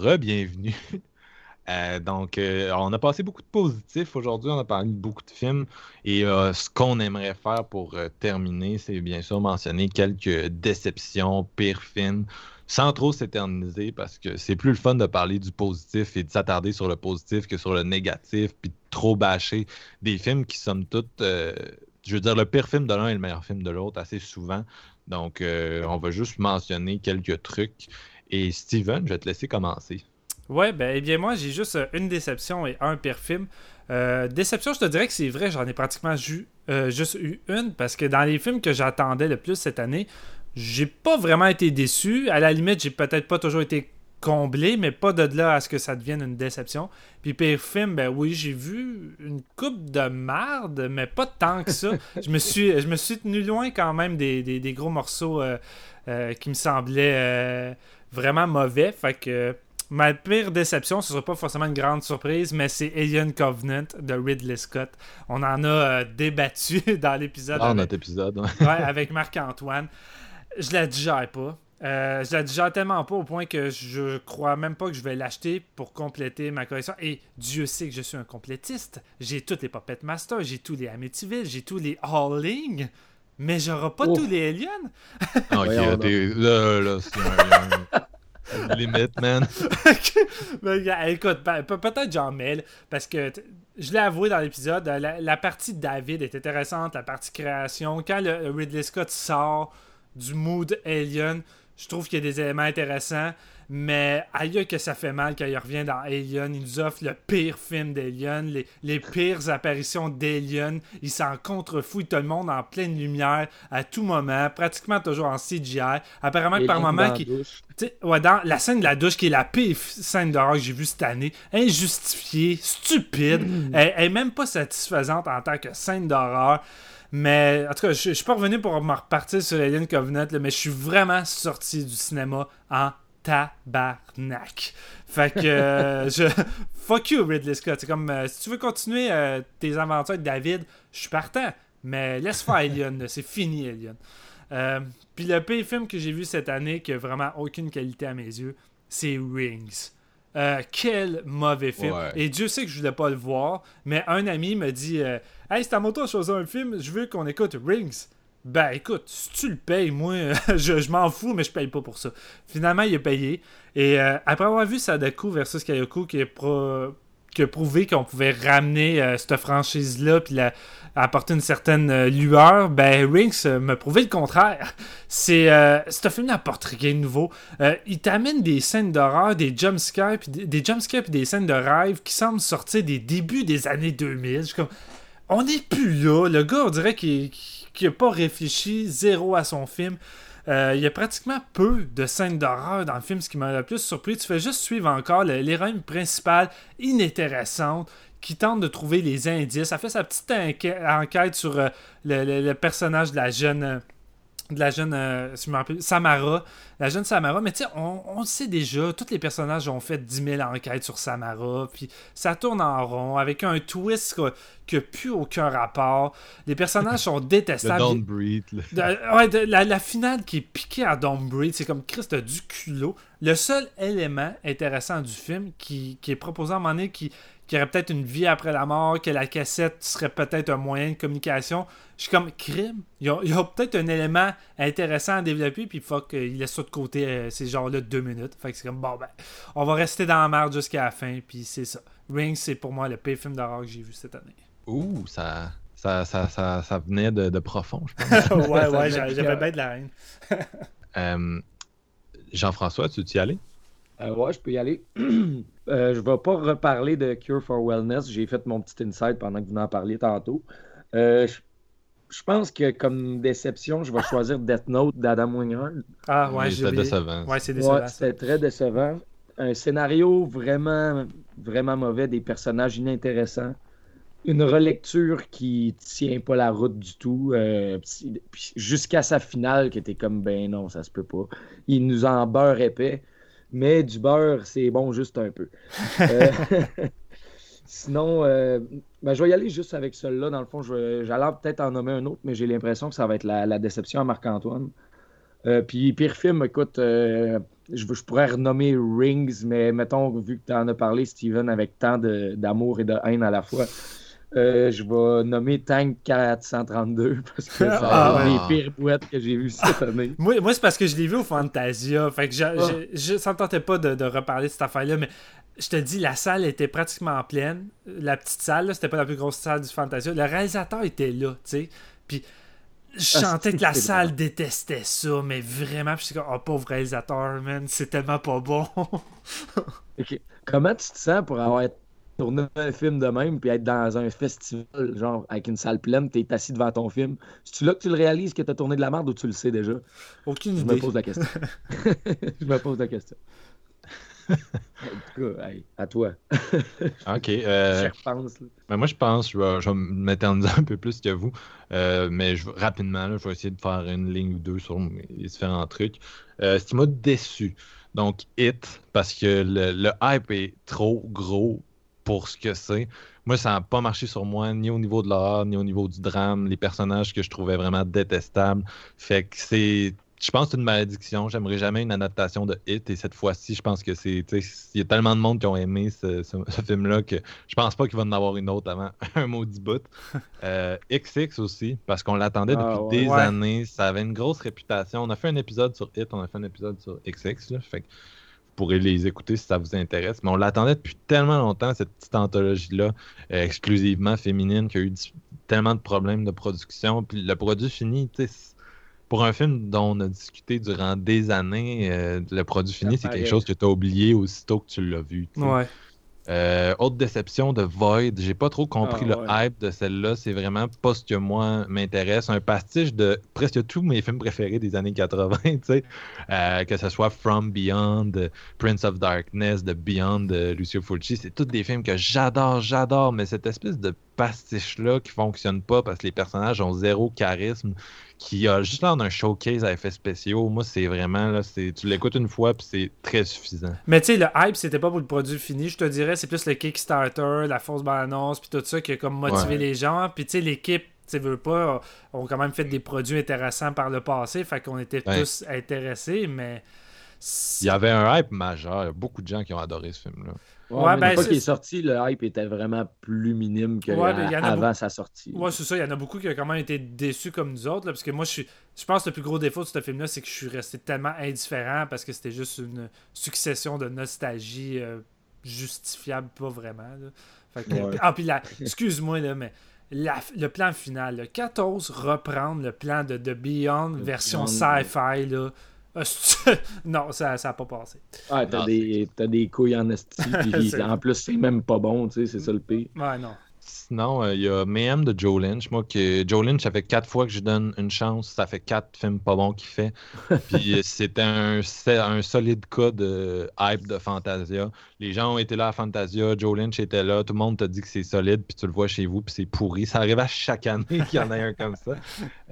Re-bienvenue. *laughs* Euh, donc, euh, on a passé beaucoup de positifs aujourd'hui, on a parlé de beaucoup de films. Et euh, ce qu'on aimerait faire pour terminer, c'est bien sûr mentionner quelques déceptions, pires films, sans trop s'éterniser, parce que c'est plus le fun de parler du positif et de s'attarder sur le positif que sur le négatif, puis de trop bâcher des films qui, somme toute, je veux dire, le pire film de l'un et le meilleur film de l'autre assez souvent. Donc, on va juste mentionner quelques trucs. Et Steven, je vais te laisser commencer. Ouais, ben, eh bien, moi, j'ai juste euh, une déception et un pire film. Euh, déception, je te dirais que c'est vrai, j'en ai pratiquement ju- euh, juste eu une, parce que dans les films que j'attendais le plus cette année, j'ai pas vraiment été déçu. À la limite, j'ai peut-être pas toujours été comblé, mais pas de là à ce que ça devienne une déception. Puis pire film, ben oui, j'ai vu une coupe de marde, mais pas tant que ça. *laughs* je, me suis, je me suis tenu loin quand même des, des- des gros morceaux euh, euh, qui me semblaient euh, vraiment mauvais. Fait que ma pire déception, ce sera pas forcément une grande surprise, mais c'est Alien Covenant de Ridley Scott. On en a euh, débattu *laughs* dans l'épisode Dans avec, notre épisode. *laughs* ouais. avec Marc-Antoine. Je la digère pas. Euh, je la digère tellement pas au point que je crois même pas que je vais l'acheter pour compléter ma collection. Et Dieu sait que je suis un complétiste. J'ai toutes les Puppet Masters, j'ai tous les Amityville, j'ai tous les Howling, mais j'aurai pas Ouf. tous les aliens. Ok, Voyons t'es- là, là, c'est un, *laughs* limite, man. Mais, gars, écoute, pe- peut-être j'en mêle, parce que je l'ai avoué dans l'épisode, euh, la, la partie de David est intéressante, la partie création. Quand le Ridley Scott sort du mood Alien, je trouve qu'il y a des éléments intéressants, mais aïe que ça fait mal quand il revient dans Alien. Il nous offre le pire film d'Alien, les, les pires apparitions d'Alien. Il s'en contrefouille tout le monde en pleine lumière à tout moment, pratiquement toujours en CGI. Apparemment que par moment, qui, ouais, dans la scène de la douche, qui est la pire scène d'horreur que j'ai vue cette année, injustifiée, stupide, elle, elle est même pas satisfaisante en tant que scène d'horreur. Mais en tout cas, je, je suis pas revenu pour me repartir sur Alien Covenant, là, mais je suis vraiment sorti du cinéma en tabarnak. Fait que euh, je. Fuck you, Ridley Scott. C'est comme euh, si tu veux continuer euh, tes aventures avec David, je suis partant. Mais laisse faire Alien, là, c'est fini Alien. Euh, Puis le pire film que j'ai vu cette année qui a vraiment aucune qualité à mes yeux, c'est Rings. Quel mauvais film. Ouais. Et Dieu sait que je voulais pas le voir, mais un ami me dit Hey, c'est à mon tour de choisir un film, je veux qu'on écoute Rings. Ben écoute, si tu le payes, moi, *laughs* je, je m'en fous, mais je paye pas pour ça. Finalement, il a payé. Et euh, après avoir vu Sadako versus Kayoko qui, est pro- qui a prouvé qu'on pouvait ramener euh, cette franchise-là puis la- apporter une certaine euh, lueur, ben Rings euh, me prouvait le contraire. C'est ce film n'apporte rien de nouveau. Il t'amène des scènes d'horreur, des jumpscares, puis des, puis des scènes de rêve qui semblent sortir des débuts des années 2000. Je suis comme, on n'est plus là. Le gars, on dirait qu'il n'a pas réfléchi zéro à son film. Euh, il y a pratiquement peu de scènes d'horreur dans le film, ce qui m'a le plus surpris. Tu fais juste suivre encore l'héroïne principale inintéressante qui tente de trouver les indices. Elle fait sa petite enquête, sur euh, le, personnage de la jeune. De la jeune, euh, si je me rappelle, Samara, la jeune Samara, mais tu sais, on, on le sait déjà, tous les personnages ont fait 10 000 enquêtes sur Samara, puis ça tourne en rond, avec un twist qui n'a plus aucun rapport. Les personnages sont *laughs* Le détestables. Don't ouais, de- la, la finale qui est piquée à Breed, c'est comme Christ du culot. Le seul élément intéressant du film qui, qui est proposé à un moment donné, qui, qui aurait peut-être une vie après la mort, que la cassette serait peut-être un moyen de communication, je suis comme crime? Il y a, y peut-être un élément intéressant à développer, puis fuck, il laisse ça de côté euh, ces genres-là de deux minutes. Fait que c'est comme bon, ben, on va rester dans la merde jusqu'à la fin, puis c'est ça. Rings, c'est pour moi le pire film d'horreur que j'ai vu cette année. Ouh, ça, ça, ça, ça, ça venait de, de profond, je pense. *laughs* ouais, ouais, j'avais bien de la haine. Euh, Jean-François, tu t'y allais? Euh, ouais, je peux y aller. *clears throat* Euh, je vais pas reparler de Cure for Wellness. J'ai fait mon petit insight pendant que vous en parliez tantôt. Euh, je, je pense que comme déception, je vais choisir Death Note d'Adam Wingard. Ah, ouais, C'était décevant. Ouais, c'est décevant. Ouais, c'était très décevant. Un scénario vraiment, vraiment mauvais, des personnages inintéressants. Une relecture qui tient pas la route du tout. euh, jusqu'à sa finale, qui était comme ben non, ça se peut pas. Il nous en beurre épais. Mais du beurre, c'est bon juste un peu. *laughs* Euh, *laughs* Sinon, euh, ben, je vais y aller juste avec celui-là. Dans le fond, j'allais peut-être en nommer un autre, mais j'ai l'impression que ça va être la, la déception à Marc-Antoine. Euh, puis pire film, écoute, je, je pourrais renommer Rings, mais mettons, vu que tu en as parlé, Steven, avec tant d'amour et de haine à la fois, euh, je vais nommer Tank 432 *laughs* parce que c'est Ah, des pires boîtes que j'ai vues cette année. Moi, moi c'est parce que je l'ai vu au Fantasia. Fait que je, je- je- ça me tentait pas de, de reparler de cette affaire-là, mais je te dis, la salle était pratiquement pleine. La petite salle, c'était pas la plus grosse salle du Fantasia. Le réalisateur était là, tu sais. Puis je Ah, sentais c'est- que la *laughs* salle détestait ça, mais vraiment, puis comme, oh pauvre réalisateur, man, c'est tellement pas bon. *laughs* Comment tu te sens pour avoir tourné un film de même puis être dans un festival, genre avec une salle pleine, t'es assis devant ton film? C'est-tu là que tu le réalises que t'as tourné de la merde ou tu le sais déjà? Aucune Je me pose la question. *laughs* je me pose la question. en tout cas, hey, à toi. *laughs* Ok. euh, Je repense. Ben moi, je pense, je vais, je vais m'éterniser un peu plus que vous, euh, mais je, rapidement, là, je vais essayer de faire une ligne ou deux sur les différents trucs. Euh, ce qui m'a déçu, donc Hit, parce que le, le hype est trop gros pour ce que c'est. Moi, ça n'a pas marché sur moi, ni au niveau de l'art, ni au niveau du drame, les personnages que je trouvais vraiment détestables. Fait que c'est. Je pense que c'est une malédiction. J'aimerais jamais une adaptation de Hit. Et cette fois-ci, je pense que c'est. tu sais, Il y a tellement de monde qui ont aimé ce, ce- ce film-là que je pense pas qu'il va en avoir une autre avant *laughs* un maudit bout. *laughs* Euh, XX aussi, parce qu'on l'attendait depuis Ah, ouais. des Ouais. années. Ça avait une grosse réputation. On a fait un épisode sur Hit, on a fait un épisode sur XX. Là, fait que pourrez les écouter si ça vous intéresse. Mais on l'attendait depuis tellement longtemps, cette petite anthologie-là, euh, exclusivement féminine, qui a eu tellement de problèmes de production. Puis le produit fini, pour un film dont on a discuté durant des années, euh, le produit fini, c'est quelque chose que tu as oublié aussitôt que tu l'as vu. Ouais. Euh, autre déception de Void, j'ai pas trop compris Ah, le ouais. hype de celle-là. C'est vraiment pas ce que moi m'intéresse. Un pastiche de presque tous mes films préférés des années 80, *laughs* tu sais. Euh, que ce soit From Beyond, Prince of Darkness, The Beyond de Lucio Fulci. C'est tous des films que j'adore, j'adore, mais cette espèce de pastiche-là qui fonctionne pas parce que les personnages ont zéro charisme, qui a juste l'air d'un showcase à effets spéciaux. Moi, c'est vraiment, là, c'est, tu l'écoutes une fois puis c'est très suffisant. Mais tu sais, le hype, c'était pas pour le produit fini, je te dirais. C'est plus le Kickstarter, la fausse bande-annonce, puis tout ça qui a comme motivé Ouais. les gens. Puis tu sais, l'équipe, tu veut pas, ont quand même fait des produits intéressants par le passé. Fait qu'on était Ouais. tous intéressés, mais. Il y avait un hype majeur. Il y a beaucoup de gens qui ont adoré ce film-là. Ouais, Ouais, ben, une fois qu'il est sorti, le hype était vraiment plus minime que Ouais, ben, avant beaucoup- sa sortie. Ouais, c'est ça. Il y en a beaucoup qui ont quand même été déçus comme nous autres. là, parce que moi, je suis. Je pense que le plus gros défaut de ce film-là, c'est que je suis resté tellement indifférent parce que c'était juste une succession de nostalgie euh, justifiable, pas vraiment. là. Fait que- Ouais. Ah, puis la... excuse-moi, là, mais la- le plan final, là, 14 reprendre le plan de The Beyond version sci-fi, là. Ah, *laughs* non, ça n'a pas passé. Ouais, t'as des, t'as des couilles en esti, *laughs* puis en plus, c'est même pas bon, tu sais, c'est ça le pire. Ouais, non. Sinon, euh, il y a Mayhem de Joe Lynch. Moi, que Joe Lynch, ça fait quatre fois que je lui donne une chance. Ça fait quatre films pas bons qu'il fait. *laughs* Puis euh, c'était un, c'est un solide cas de hype de Fantasia. Les gens ont été là à Fantasia. Joe Lynch était là. Tout le monde t'a dit que c'est solide. Puis tu le vois chez vous. Puis c'est pourri. Ça arrive à chaque année qu'il y en ait un comme ça.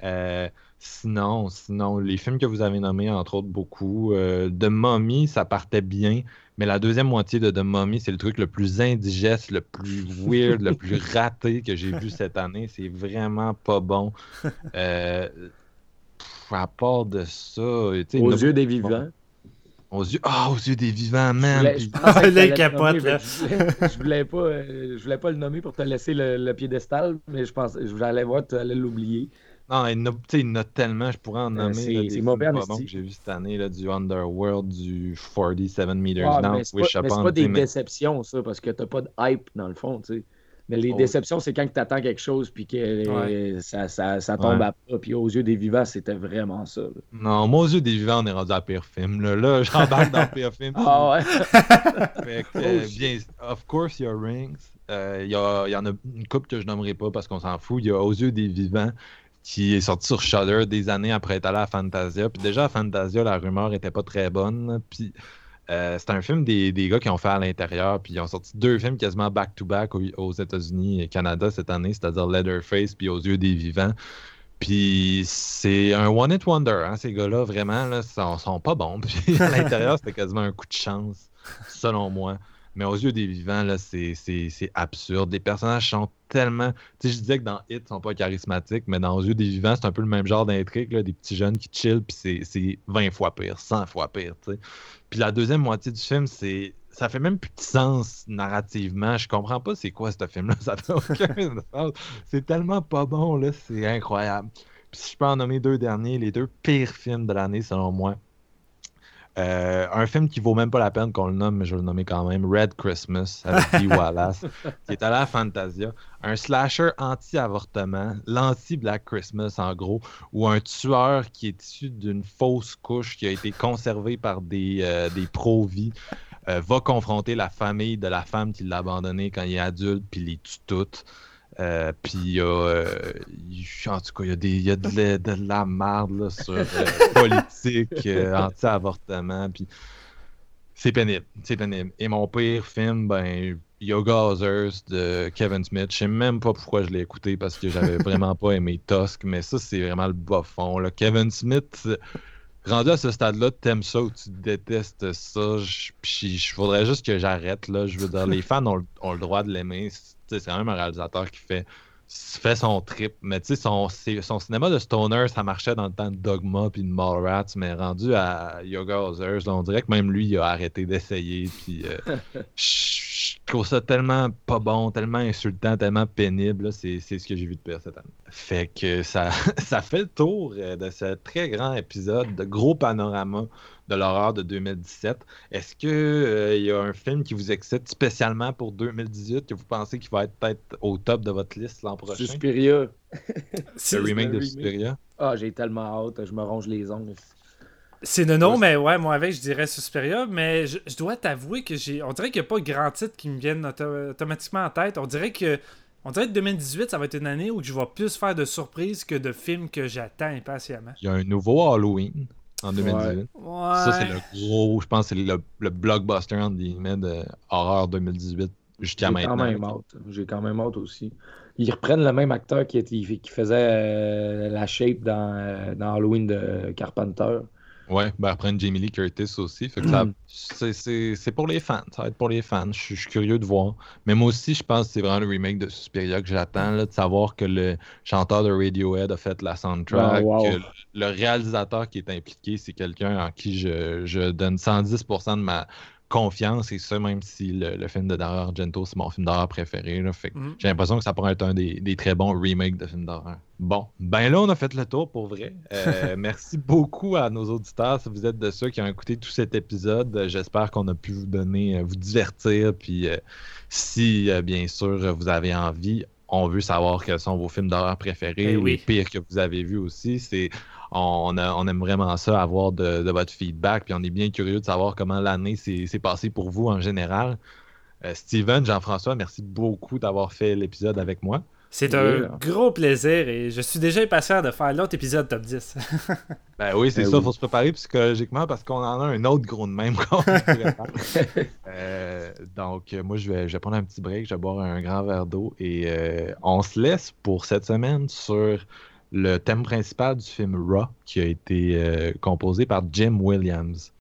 Euh, sinon, sinon, les films que vous avez nommés, entre autres, beaucoup. Euh, de Mommy, ça partait bien. Mais la deuxième moitié de The Mummy, c'est le truc le plus indigeste, le plus weird, le plus *laughs* raté que j'ai vu cette année. C'est vraiment pas bon. *laughs* Euh, pff, à part de ça, en Aux yeux des vivants. Aux yeux, ah, aux yeux des vivants, man. voulais- Puis- je voulais, je voulais pas, euh, je voulais pas le nommer pour te laisser le, le piédestal, mais je pense, j'allais voir, tu allais l'oublier. Non, il y en a, tellement, je pourrais en Euh, nommer. c'est- c'est mauvais pas que j'ai vu cette année, là, du Underworld, du 47 Meters Ouais, Down, mais c'est Wish pas, mais c'est Upon, pas des mais- déceptions, ça, parce que t'as pas de hype dans le fond, tu sais. Mais les Oh. déceptions, c'est quand tu attends quelque chose puis que euh, ça, ça, ça tombe Ouais. à pas. Puis aux yeux des vivants, c'était vraiment ça. là. Non, moi, aux yeux des vivants, on est rendu à pire film. Là, là *laughs* j'embarque dans le pire film. Ah ouais? *laughs* Fait que, euh, Oh, bien, of course, il y a Rings. Euh, Il y, il y en a une couple que je nommerai pas parce qu'on s'en fout. Il y a Aux yeux des vivants qui est sorti sur Shudder des années après être allé à Fantasia. Puis déjà, à Fantasia, la rumeur était pas très bonne. Puis euh, c'est un film des, des gars qui ont fait à l'intérieur. Puis ils ont sorti deux films quasiment back-to-back aux, États-Unis et Canada cette année, c'est-à-dire Leatherface puis Aux yeux des vivants. Puis c'est un one hit wonder, hein, ces gars-là, vraiment, là, sont, sont pas bons. Puis à l'intérieur, *laughs* c'était quasiment un coup de chance, selon moi. Mais aux yeux des vivants, là, c'est, absurde. Les personnages sont tellement. Tu sais, je disais que dans Hit, ils sont pas charismatiques, mais dans Aux yeux des vivants, c'est un peu le même genre d'intrigue, des petits jeunes qui chill, puis c'est, c'est 20 fois pire, 100 fois pire, tu sais. Puis la deuxième moitié du film, c'est. Ça fait même plus de sens narrativement. Je comprends pas c'est quoi ce film-là. *laughs* Ça fait aucun *laughs* sens. C'est tellement pas bon, là. C'est incroyable. Puis si je peux en nommer deux derniers, les deux pires films de l'année, selon moi. Euh, un film qui vaut même pas la peine qu'on le nomme, mais je vais le nommer quand même, Red Christmas, avec Dee *laughs* Wallace, qui est à la Fantasia. Un slasher anti-avortement, l'anti-Black Christmas en gros, où un tueur qui est issu d'une fausse couche qui a été conservée par des, euh, des pro-vie euh, va confronter la famille de la femme qui l'a abandonné quand il est adulte, puis les tue toutes. Euh, puis il y a, euh, en tout cas, il y a, des, y a de, la, de la merde là, sur euh, *laughs* politique, euh, anti-avortement, puis c'est pénible, c'est pénible. Et mon pire film, ben, Yoga Others de Kevin Smith. Je sais même pas pourquoi je l'ai écouté parce que j'avais *laughs* vraiment pas aimé Tusk, mais ça, c'est vraiment le bas fond. Là. Kevin Smith, rendu à ce stade-là, t'aimes ça ou tu détestes ça? Je, puis je voudrais juste que j'arrête. là. Je veux dire, les fans ont, ont le droit de l'aimer. C'est quand même un réalisateur qui fait, fait son trip. Mais tu sais, son, son cinéma de Stoner, ça marchait dans le temps de Dogma puis de Mallrats, mais rendu à Yoga Others, on dirait que même lui, il a arrêté d'essayer. Puis euh, *laughs* je trouve ça tellement pas bon, tellement insultant, tellement pénible. c'est ce que j'ai vu de pire cette année. Fait que ça, *laughs* ça fait le tour euh, de ce très grand épisode de gros panorama de l'horreur de 2017. Est-ce que euh, il y a un film qui vous excite spécialement pour 2018 que vous pensez qu'il va être peut-être au top de votre liste l'an prochain? Suspiria. *laughs* Le remake de. Suspiria? Ah, j'ai tellement hâte, je me ronge les ongles. C'est nom, mais ouais, moi avec, je dirais Suspiria, mais je, je dois t'avouer que j'ai. On dirait qu'il n'y a pas grand titre qui me viennent auto- automatiquement en tête. On dirait que. On dirait que 2018, ça va être une année où je vais plus faire de surprises que de films que j'attends impatiemment. Il y a un nouveau Halloween en 2018. Ouais. Ça, c'est le gros, je pense, que c'est le, le blockbuster entre guillemets de horreur 2018 jusqu'à J'ai quand maintenant. même hâte. J'ai quand même hâte aussi. Ils reprennent le même acteur qui, était- qui faisait euh, la shape dans, euh, dans Halloween de Carpenter. Ouais, ben après Jamie Lee Curtis aussi. Fait que ça- Mm. c'est- c'est c'est pour les fans. Ça va être pour les fans. Je suis- curieux de voir. Mais moi aussi, je pense que c'est vraiment le remake de Suspiria que j'attends. là, De savoir que le chanteur de Radiohead a fait la soundtrack. Ah, wow. que le réalisateur qui est impliqué, c'est quelqu'un en qui je, je donne 110% de ma confiance. Et ça, même si le, le film de Dario Argento, c'est mon film d'horreur préféré. là. Fait que Mhm. j'ai l'impression que ça pourrait être un des, des très bons remakes de films d'horreur. Bon, ben là, on a fait le tour pour vrai. Euh, *laughs* merci beaucoup à nos auditeurs. Si vous êtes de ceux qui ont écouté tout cet épisode, euh, j'espère qu'on a pu vous donner, euh, vous divertir. Puis euh, si, euh, bien sûr, vous avez envie, on veut savoir quels sont vos films d'horreur préférés, Eh oui. les pires que vous avez vus aussi. C'est, on, a- on aime vraiment ça, avoir de, de votre feedback. Puis on est bien curieux de savoir comment l'année s'est s'est passée pour vous en général. Euh, Steven, Jean-François, merci beaucoup d'avoir fait l'épisode avec moi. C'est un gros plaisir et je suis déjà impatient de faire l'autre épisode top 10. *laughs* Ben oui, c'est Ben ça, oui. faut se préparer psychologiquement parce qu'on en a un autre gros de même. *laughs* Euh, donc, moi, je vais, je vais prendre un petit break, je vais boire un grand verre d'eau et euh, on se laisse pour cette semaine sur le thème principal du film Raw qui a été euh, composé par Jim Williams.